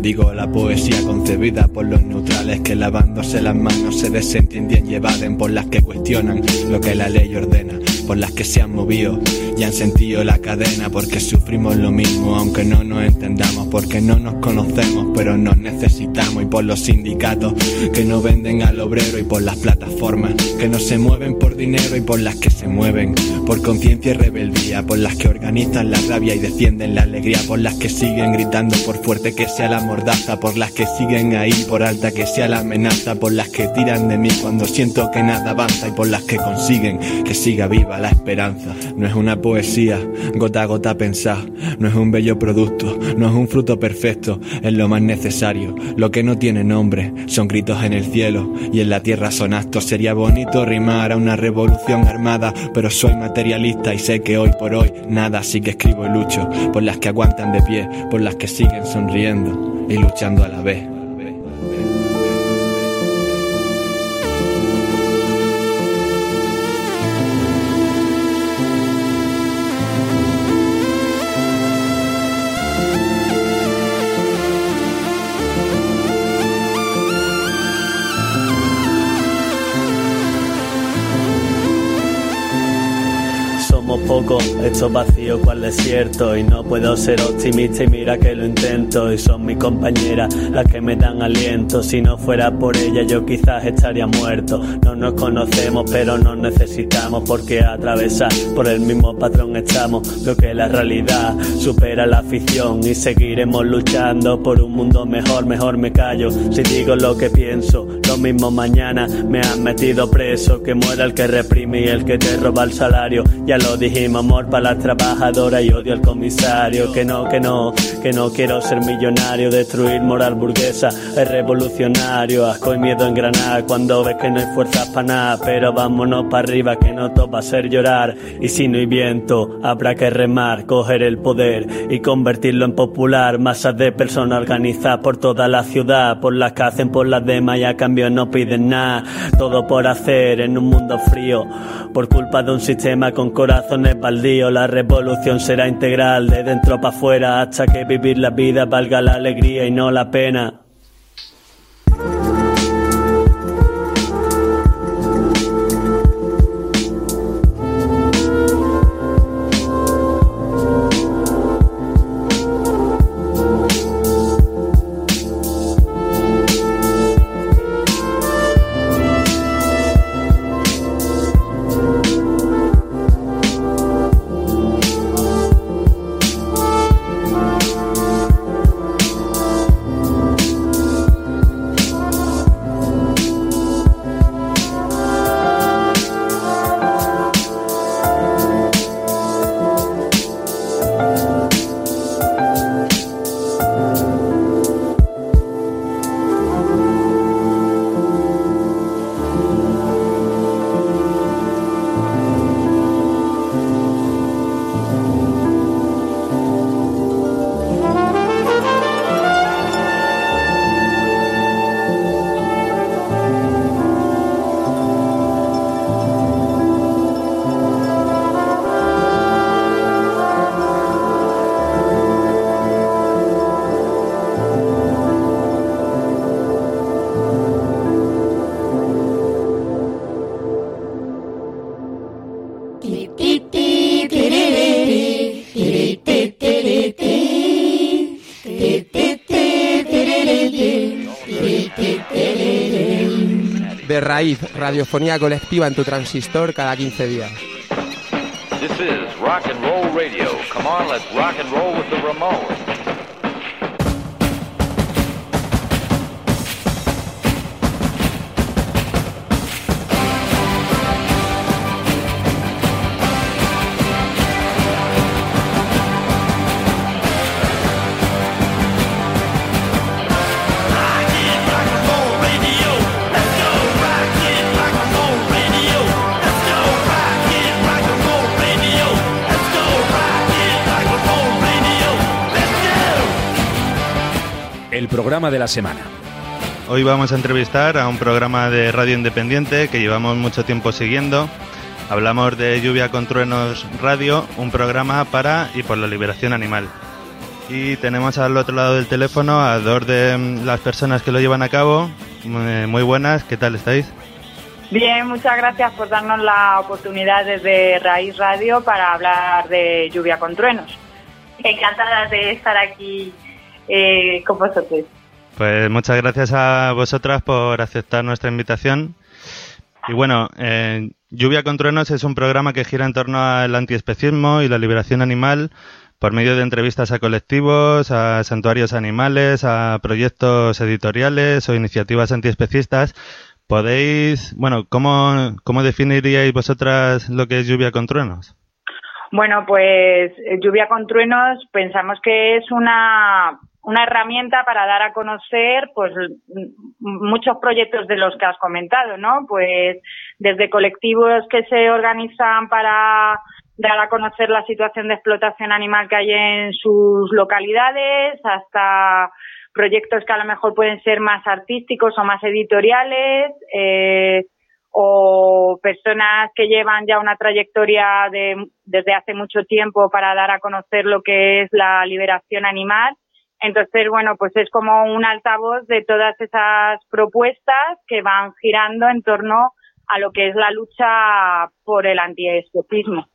Maldigo la poesía concebida por los neutrales que lavándose las manos se desentienden y evaden por las que cuestionan lo que la ley ordena. Por las que se han movido y han sentido la cadena porque sufrimos lo mismo aunque no nos entendamos porque no nos conocemos pero nos necesitamos. Y por los sindicatos que no venden al obrero y por las plataformas que no se mueven por dinero y por las que se mueven por conciencia y rebeldía por las que organizan la rabia y defienden la alegría por las que siguen gritando por fuerte que sea la mordaza por las que siguen ahí por alta que sea la amenaza por las que tiran de mí cuando siento que nada avanza y por las que consiguen que siga viva la esperanza. No es una poesía, gota a gota pensar. No es un bello producto, no es un fruto perfecto, es lo más necesario. Lo que no tiene nombre son gritos en el cielo y en la tierra son actos. Sería bonito rimar a una revolución armada, pero soy materialista y sé que hoy por hoy nada, así que escribo y lucho por las que aguantan de pie, por las que siguen sonriendo y luchando a la vez. Somos pocos, estos vacíos cual desierto Y no puedo ser optimista y mira que lo intento Y son mis compañeras las que me dan aliento. Si no fuera por ella yo quizás estaría muerto. No nos conocemos pero nos necesitamos Porque atravesar por el mismo patrón estamos. Lo que la realidad supera la ficción Y seguiremos luchando por un mundo mejor, mejor me callo. Si digo lo que pienso, lo mismo mañana Me han metido preso, que muera el que reprime y el que te roba el salario Ya lo dijimos, amor para las trabajadoras y odio al comisario. Que no, que no, que no quiero ser millonario, destruir moral burguesa, es revolucionario. Asco y miedo en Granada cuando ves que no hay fuerzas para nada. Pero vámonos para arriba, que no todo va a ser llorar. Y si no hay viento, habrá que remar, coger el poder y convertirlo en popular. Masas de personas organizadas por toda la ciudad, por las que hacen por las demás y a cambio no piden nada. Todo por hacer en un mundo frío, por culpa de un sistema con corazones baldíos. La revolución será integral de dentro para afuera hasta que vivir la vida valga la alegría y no la pena. Raíz, radiofonía colectiva en tu transistor cada 15 días. This is rock and roll radio. Come on, let's rock and roll with the Ramones. Programa de la semana. Hoy vamos a entrevistar a un programa de radio independiente que llevamos mucho tiempo siguiendo. Hablamos de Lluvia con Truenos Radio, un programa para y por la liberación animal. Y tenemos al otro lado del teléfono a dos de mm, las personas que lo llevan a cabo. Muy buenas, ¿qué tal estáis? Bien, muchas gracias por darnos la oportunidad desde Raíz Radio para hablar de lluvia con truenos. Encantada de estar aquí eh, con vosotros. Pues muchas gracias a vosotras por aceptar nuestra invitación. Y bueno, eh, Lluvia con Truenos es un programa que gira en torno al antiespecismo y la liberación animal por medio de entrevistas a colectivos, a santuarios animales, a proyectos editoriales o iniciativas antiespecistas. ¿Podéis, bueno, cómo, cómo definiríais vosotras lo que es Lluvia con Truenos? Bueno, pues eh, lluvia con truenos pensamos que es una, una herramienta para dar a conocer pues muchos proyectos de los que has comentado, ¿no? Pues desde colectivos que se organizan para dar a conocer la situación de explotación animal que hay en sus localidades hasta proyectos que a lo mejor pueden ser más artísticos o más editoriales eh, o personas que llevan ya una trayectoria de, desde hace mucho tiempo para dar a conocer lo que es la liberación animal. Entonces, bueno, pues es como un altavoz de todas esas propuestas que van girando en torno a lo que es la lucha por el antiespecismo.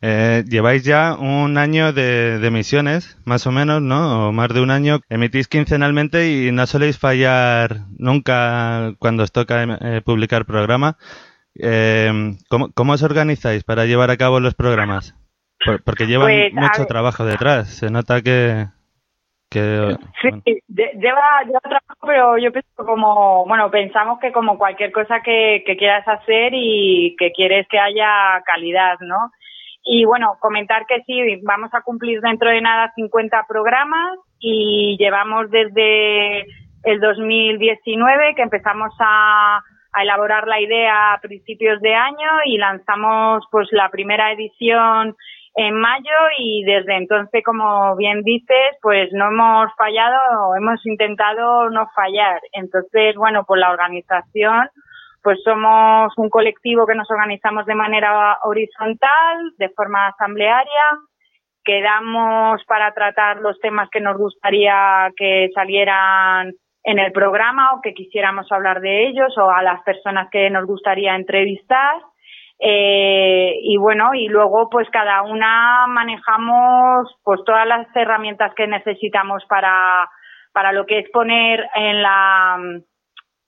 Eh, lleváis ya un año de, de emisiones, más o menos, ¿no? O más de un año. Emitís quincenalmente y no soléis fallar nunca cuando os toca eh, publicar programa. Eh, ¿cómo, cómo os organizáis para llevar a cabo los programas? Por- porque llevan Pues, mucho trabajo detrás. Se nota que... que Sí, de- lleva, lleva trabajo, pero yo pienso como, bueno, pensamos que como cualquier cosa que, que quieras hacer y que quieres que haya calidad, ¿no? Y bueno, comentar que sí, vamos a cumplir dentro de nada 50 programas y llevamos desde el 2019 que empezamos a, a elaborar la idea a principios de año y lanzamos pues la primera edición en mayo y desde entonces, como bien dices, pues no hemos fallado, hemos intentado no fallar. Entonces, bueno, pues la organización, pues somos un colectivo que nos organizamos de manera horizontal, de forma asamblearia, quedamos para tratar los temas que nos gustaría que salieran en el programa o que quisiéramos hablar de ellos o a las personas que nos gustaría entrevistar. Eh, y bueno, y luego pues cada una manejamos pues todas las herramientas que necesitamos para, para lo que es poner en la,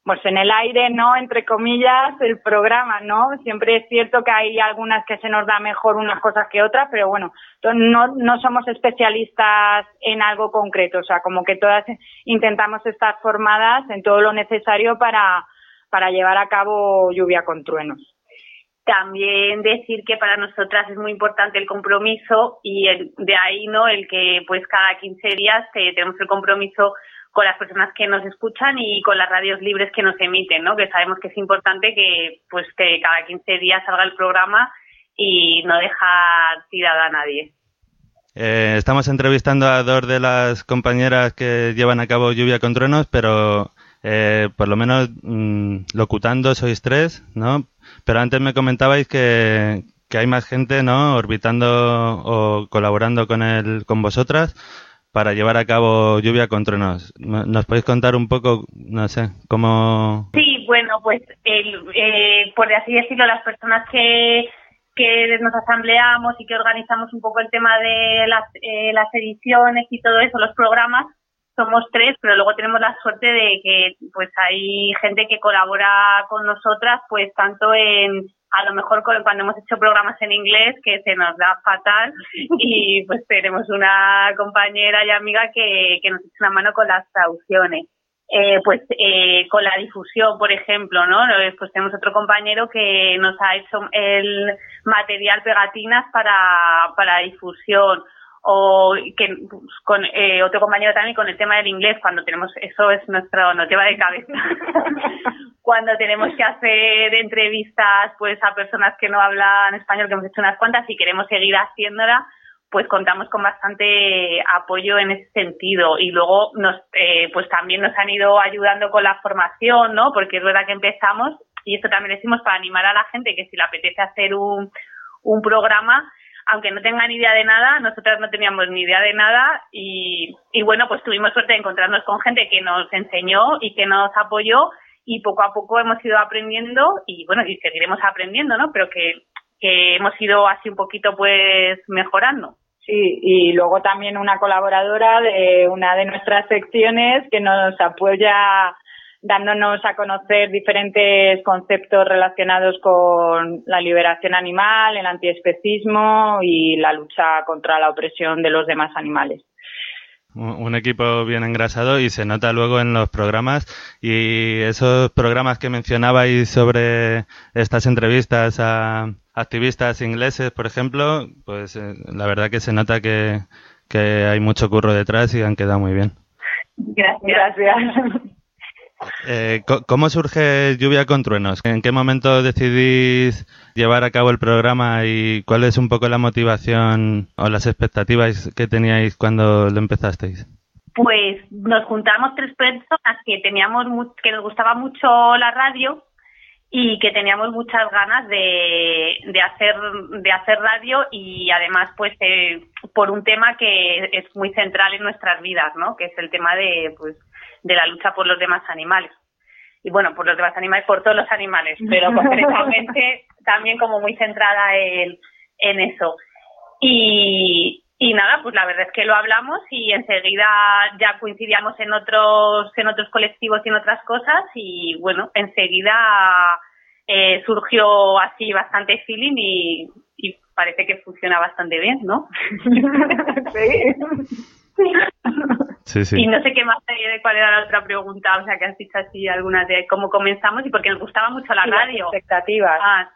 pues en el aire, ¿no? Entre comillas, el programa, ¿no? Siempre es cierto que hay algunas que se nos da mejor unas cosas que otras, pero bueno, no, no somos especialistas en algo concreto, o sea, como que todas intentamos estar formadas en todo lo necesario para, para llevar a cabo lluvia con truenos. También decir que para nosotras es muy importante el compromiso y el- de ahí no el que pues cada 15 días eh, tenemos el compromiso con las personas que nos escuchan y con las radios libres que nos emiten, ¿no? Que sabemos que es importante que pues que cada 15 días salga el programa y no dejar tirada a nadie. Eh, estamos entrevistando a dos de las compañeras que llevan a cabo Lluvia con Truenos, pero eh, por lo menos mm, locutando sois tres, ¿no? Pero antes me comentabais que, que hay más gente, ¿no? Orbitando o colaborando con el, con vosotras para llevar a cabo Lluvia con Truenos. ¿No- ¿Nos podéis contar un poco, no sé, cómo... Sí, bueno, pues el, eh, por así decirlo, las personas que, que nos asambleamos y que organizamos un poco el tema de las, eh, las ediciones y todo eso, los programas, somos tres, pero luego tenemos la suerte de que pues hay gente que colabora con nosotras, pues tanto en a lo mejor cuando hemos hecho programas en inglés que se nos da fatal y pues tenemos una compañera y amiga que, que nos echa una mano con las traducciones. Eh, pues eh, con la difusión, por ejemplo, ¿no? Eh, Pues tenemos otro compañero que nos ha hecho el material pegatinas para, para difusión o que pues, con eh, otro compañero también con el tema del inglés cuando tenemos eso es nuestro no tema de cabeza. Cuando tenemos que hacer entrevistas pues a personas que no hablan español que hemos hecho unas cuantas y queremos seguir haciéndola pues contamos con bastante apoyo en ese sentido. Y luego nos eh, pues también nos han ido ayudando con la formación no porque es verdad que empezamos y esto también decimos para animar a la gente que si le apetece hacer un, un programa aunque no tengan idea de nada, nosotras no teníamos ni idea de nada y, y bueno, pues tuvimos suerte de encontrarnos con gente que nos enseñó y que nos apoyó y poco a poco hemos ido aprendiendo y bueno, y seguiremos aprendiendo, ¿no? Pero que, que hemos ido así un poquito pues mejorando. Sí, y luego también una colaboradora de una de nuestras secciones que nos apoya dándonos a conocer diferentes conceptos relacionados con la liberación animal, el antiespecismo y la lucha contra la opresión de los demás animales. Un equipo bien engrasado y se nota luego en los programas y esos programas que mencionabais sobre estas entrevistas a activistas ingleses, por ejemplo, pues eh, la verdad que se nota que, que hay mucho curro detrás y han quedado muy bien. Gracias. Eh, ¿Cómo surge Lluvia con Truenos? ¿En qué momento decidís llevar a cabo el programa y cuál es un poco la motivación o las expectativas que teníais cuando lo empezasteis? Pues nos juntamos tres personas que teníamos que nos gustaba mucho la radio y que teníamos muchas ganas de, hacer de hacer radio y además pues eh, por un tema que es muy central en nuestras vidas, ¿no? Que es el tema de pues de la lucha por los demás animales. Y bueno, por los demás animales, por todos los animales, pero concretamente también como muy centrada en, en eso. Y, y nada, pues la verdad es que lo hablamos y enseguida ya coincidíamos en otros, en otros colectivos y en otras cosas y bueno, enseguida eh, surgió así bastante feeling y, y parece que funciona bastante bien, ¿no? sí. Y no sé qué más de cuál era la otra pregunta, o sea, que has dicho así algunas de cómo comenzamos y porque nos gustaba mucho la radio. expectativas. Ah,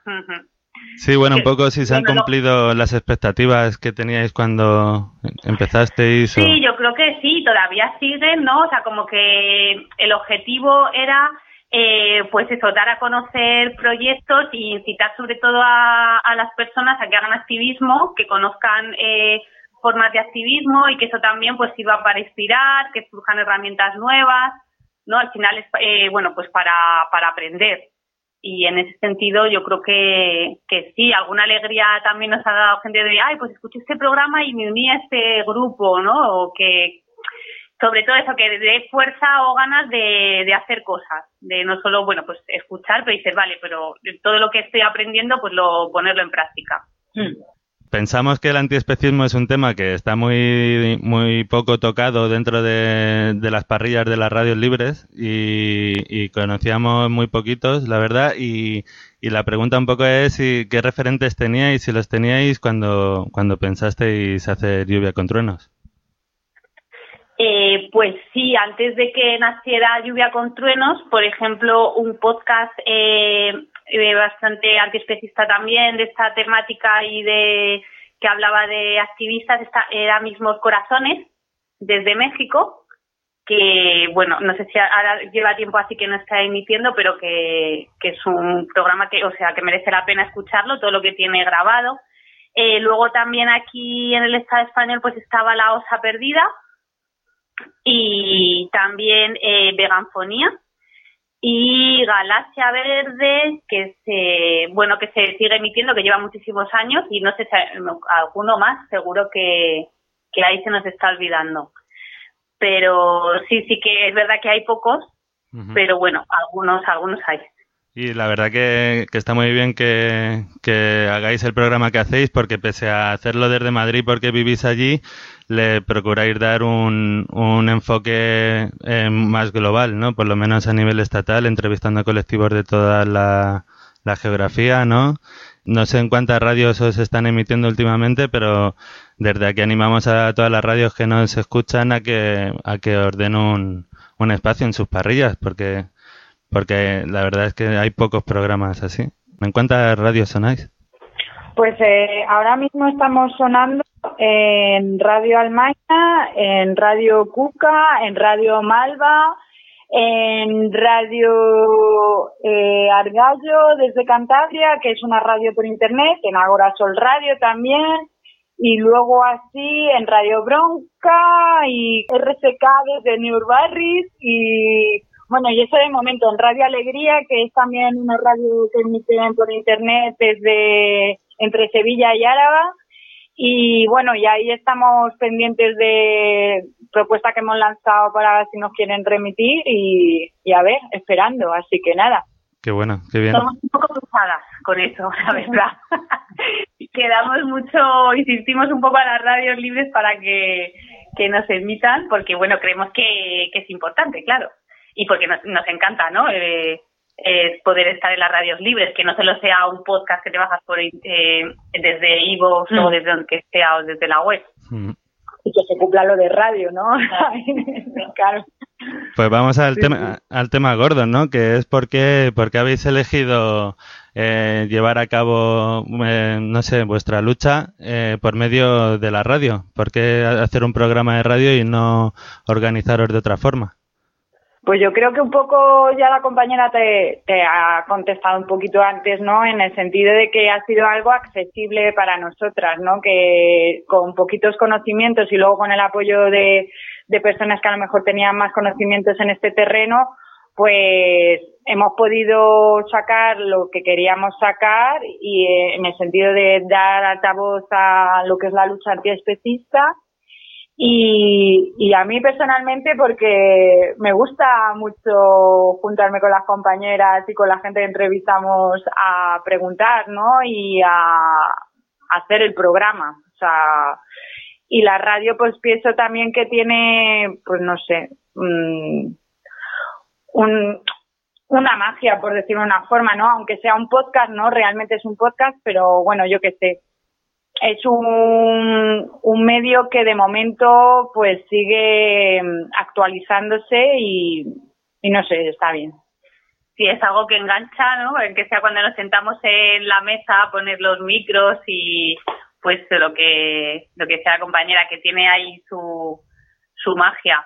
Sí, bueno, un poco si se han cumplido las expectativas que teníais cuando empezasteis. Sí, yo creo que sí, todavía siguen, ¿no? O sea, como que el objetivo era, eh, pues eso, dar a conocer proyectos y incitar sobre todo a, a las personas a que hagan activismo, que conozcan eh, formas de activismo y que eso también pues sirva para inspirar, que surjan herramientas nuevas, ¿no? Al final es, eh, bueno, pues para, para aprender. Y en ese sentido yo creo que, que sí, alguna alegría también nos ha dado gente de, ay, pues escuché este programa y me uní a este grupo, ¿no? O que, sobre todo eso, que dé fuerza o ganas de, de hacer cosas, de no solo, bueno, pues escuchar, pero decir, vale, pero todo lo que estoy aprendiendo, pues lo ponerlo en práctica. Pensamos que el antiespecismo es un tema que está muy, muy poco tocado dentro de, las parrillas de las radios libres y, conocíamos muy poquitos, la verdad, y, la pregunta un poco es si, qué referentes teníais, si los teníais cuando, cuando pensasteis hacer lluvia con truenos. Eh, pues sí, antes de que naciera Lluvia con Truenos, por ejemplo, un podcast eh, eh, bastante antiespecista también de esta temática y de que hablaba de activistas era Mismos Corazones desde México que bueno no sé si ahora lleva tiempo así que no está emitiendo pero que, que es un programa que o sea que merece la pena escucharlo todo lo que tiene grabado. Eh, luego también aquí en el Estado español pues estaba la Osa Perdida y también eh, Veganfonía y Galaxia Verde que se bueno que se sigue emitiendo que lleva muchísimos años y no sé si alguno más seguro que, que ahí se nos está olvidando. Pero sí sí que es verdad que hay pocos pero bueno algunos algunos hay. Y la verdad que, está muy bien que, que, hagáis el programa que hacéis, porque pese a hacerlo desde Madrid porque vivís allí, le procuráis dar un, un enfoque eh, más global, ¿no? Por lo menos a nivel estatal, entrevistando colectivos de toda la, la geografía, ¿no? No sé en cuántas radios os están emitiendo últimamente, pero desde aquí animamos a todas las radios que nos escuchan a que, a que ordenen un, un espacio en sus parrillas, porque porque la verdad es que hay pocos programas así. ¿En cuántas radios sonáis? Pues eh, ahora mismo estamos sonando en Radio Almaina, en Radio Cuca, en Radio Malva, en Radio eh, Argallo desde Cantabria, que es una radio por internet, en Agora Sol Radio también, y luego así en Radio Bronca y RCK desde New Barris y bueno, y eso de momento en Radio Alegría, que es también una radio que emiten por internet desde entre Sevilla y Áraba. Y bueno, y ahí estamos pendientes de propuesta que hemos lanzado para si nos quieren remitir y, y a ver, esperando. Así que nada, Qué bueno, qué bien. Somos un poco cruzadas con eso, la verdad. Quedamos mucho, insistimos un poco a las radios libres para que, que nos emitan, porque bueno, creemos que, que es importante, claro. Y porque nos, nos encanta, ¿no? Eh, eh, poder estar en las radios libres, que no solo sea un podcast que te bajas por eh, desde Ivo o Mm. desde donde sea o desde la web. Mm. y que se cumpla lo de radio, ¿no? claro. Pues vamos al Sí, tema al tema gordo, ¿no? Que es por qué, por qué habéis elegido eh, llevar a cabo, eh, no sé, vuestra lucha eh, por medio de la radio. ¿Por qué hacer un programa de radio y no organizaros de otra forma? Pues yo creo que un poco ya la compañera te, ha contestado un poquito antes, ¿no? En el sentido de que ha sido algo accesible para nosotras, ¿no? Que con poquitos conocimientos y luego con el apoyo de, de personas que a lo mejor tenían más conocimientos en este terreno, pues hemos podido sacar lo que queríamos sacar y eh, en el sentido de dar altavoz a lo que es la lucha antiespecista y, y a mí personalmente porque me gusta mucho juntarme con las compañeras y con la gente que entrevistamos a preguntar, ¿no? Y a, hacer el programa. O sea, y la radio pues pienso también que tiene, pues no sé, mm, un, una magia, por decirlo de una forma, ¿no? Aunque sea un podcast, ¿no? Realmente es un podcast, pero bueno, yo qué sé. Es un, un medio que de momento pues sigue mm, actualizándose y, no sé, está bien. si es algo que engancha, ¿no? Que sea cuando nos sentamos en la mesa a poner los micros y pues lo que lo que sea la compañera que tiene ahí su su magia.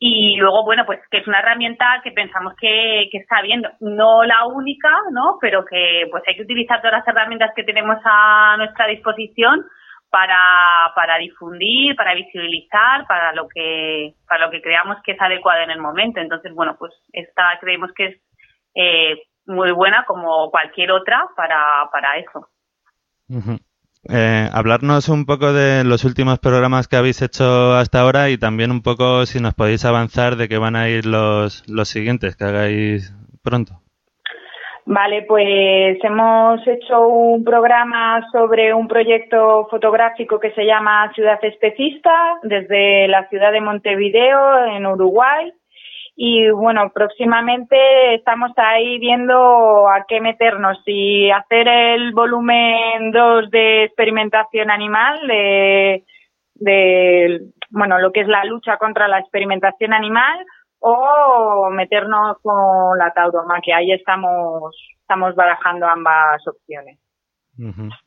Y luego, bueno, pues que es una herramienta que pensamos que, que está bien, no la única, ¿no? Pero que pues hay que utilizar todas las herramientas que tenemos a nuestra disposición para, para difundir, para visibilizar, para lo que, para lo que creamos que es adecuado en el momento. Entonces, bueno, pues esta creemos que es eh, muy buena como cualquier otra para, para eso. Eh, hablarnos un poco de los últimos programas que habéis hecho hasta ahora y también un poco si nos podéis avanzar de qué van a ir los, los siguientes que hagáis pronto. Vale, pues hemos hecho un programa sobre un proyecto fotográfico que se llama Ciudad Especista desde la ciudad de Montevideo, en Uruguay. Y bueno, próximamente estamos ahí viendo a qué meternos, si hacer el volumen 2 de experimentación animal, de, de, bueno, lo que es la lucha contra la experimentación animal, o meternos con la tauromaquia. Ahí estamos, estamos barajando ambas opciones.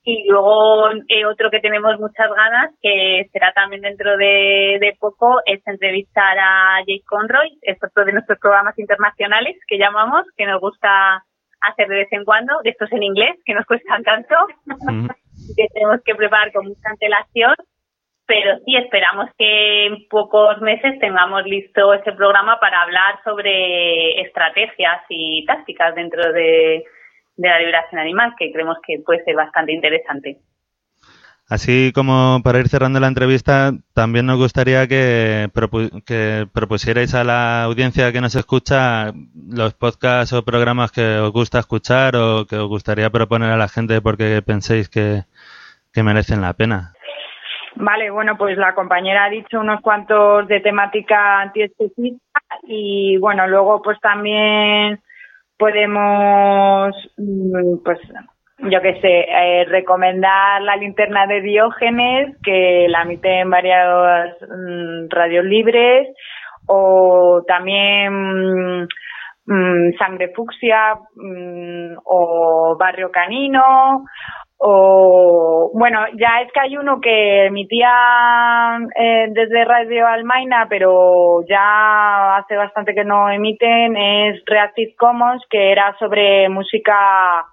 Y luego eh, otro que tenemos muchas ganas, que será también dentro de, de poco, es entrevistar a Jake Conroy, es otro de nuestros programas internacionales que llamamos, que nos gusta hacer de vez en cuando, de estos en inglés, que nos cuestan tanto, que tenemos que preparar con mucha antelación, pero sí esperamos que en pocos meses tengamos listo ese programa para hablar sobre estrategias y tácticas dentro de, de la liberación animal, que creemos que puede ser bastante interesante. Así como para ir cerrando la entrevista, también nos gustaría que, propu- que propusierais a la audiencia que nos escucha los podcasts o programas que os gusta escuchar o que os gustaría proponer a la gente porque penséis que, que merecen la pena. Vale, bueno, pues la compañera ha dicho unos cuantos de temática antiespecista y bueno, luego pues también podemos, mm, pues yo qué sé, eh, recomendar la linterna de Diógenes, que la emiten varias mm, radios libres, o también mm, mm, Sangre Fucsia, mm, o Barrio Canino, o bueno, ya es que hay uno que emitía eh, desde Radio Almaina, pero ya hace bastante que no emiten, es Reactive Commons, que era sobre música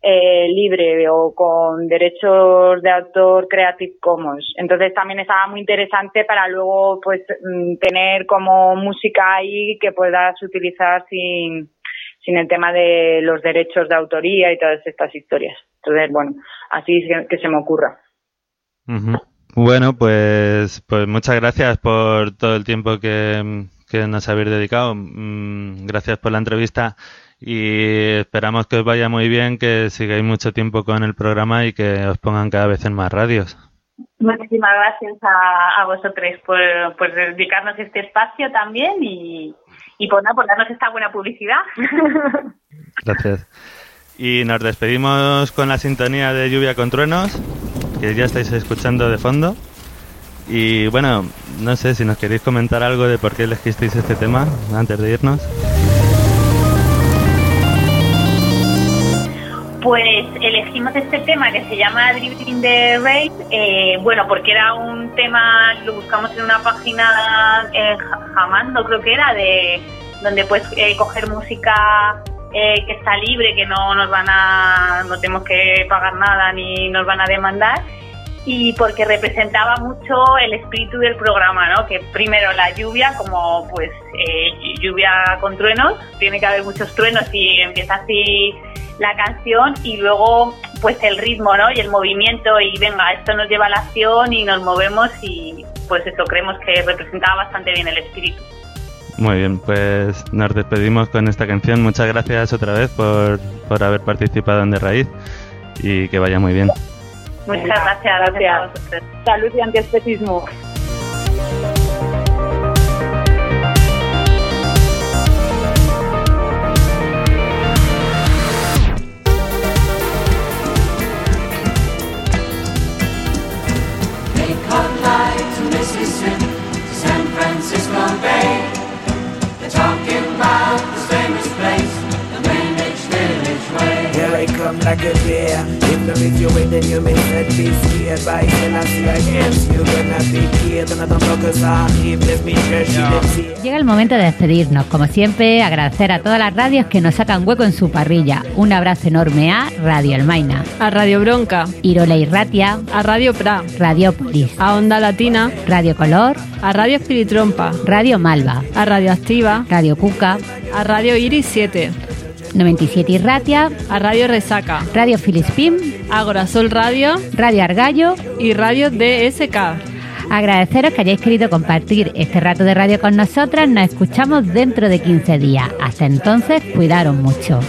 eh, libre o con derechos de autor Creative Commons. Entonces también estaba muy interesante para luego pues mm, tener como música ahí que puedas utilizar sin, sin el tema de los derechos de autoría y todas estas historias. Entonces, bueno, así que, que se me ocurra. Bueno, pues, pues muchas gracias por todo el tiempo que, que nos habéis dedicado. Mm, Gracias por la entrevista y esperamos que os vaya muy bien, que sigáis mucho tiempo con el programa y que os pongan cada vez en más radios. Muchísimas gracias a, a vosotros por, por dedicarnos este espacio también y, y por, nada, por darnos esta buena publicidad. Gracias. Y nos despedimos con la sintonía de Lluvia con Truenos, que ya estáis escuchando de fondo. Y bueno, no sé si nos queréis comentar algo de por qué elegisteis este tema antes de irnos. Pues elegimos este tema que se llama Driving the Race, eh, bueno, porque era un tema, lo buscamos en una página en Jamando, creo que era, de donde puedes eh, coger música eh, que está libre, que no nos van a, no tenemos que pagar nada ni nos van a demandar y porque representaba mucho el espíritu del programa, ¿no? Que primero la lluvia, como pues eh, lluvia con truenos, tiene que haber muchos truenos y empieza así la canción y luego pues el ritmo, ¿no? Y el movimiento y venga, esto nos lleva a la acción y nos movemos y pues eso creemos que representaba bastante bien el espíritu. Muy bien, pues nos despedimos con esta canción. Muchas gracias otra vez por, por haber participado en De Raíz y que vaya muy bien. Muchas gracias, gracias. a vosotros. Salud y antiespecismo. baby. I come like a deer. If there is your way, then you may set be scared by Selassie against you. Gonna be killed, and I don't know cause I if there's me sure she did see. Llega el momento de despedirnos. Como siempre, agradecer a todas las radios que nos sacan hueco en su parrilla. Un abrazo enorme a Radio Almaina, A Radio Bronca, Irola y Ratia, a Radio Pra, Radiopolis, a Onda Latina, Radio Color, a Radio Espiritrompa, Radio Malva, a Radio Activa, Radio Cuca, a Radio Iris 7, 97 y Ratia, a Radio Resaca, Radio Filispim, Agora Sol Radio Radio Argallo y Radio DSK. Agradeceros que hayáis querido compartir este rato de radio con nosotras. Nos escuchamos dentro de 15 días. Hasta entonces, cuidaros mucho.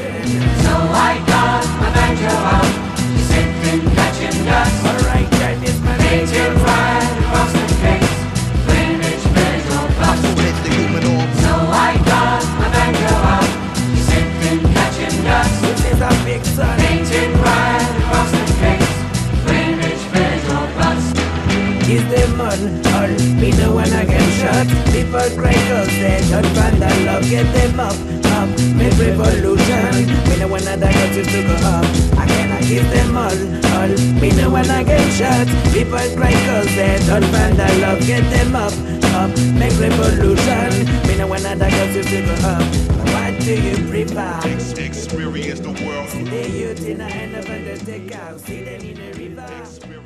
The mud all me know when I get shot. People cry cause they don't find that love. Get them up, up, make revolution. Me know when I die to go up I give them all, all. Me know when I get shot. People cry cause they don't find that love. Get them up, up, make revolution. Me know when I die just to go up What do you prefer? Experience the world. See the youth in the end of the take See them in the river. Experience. the.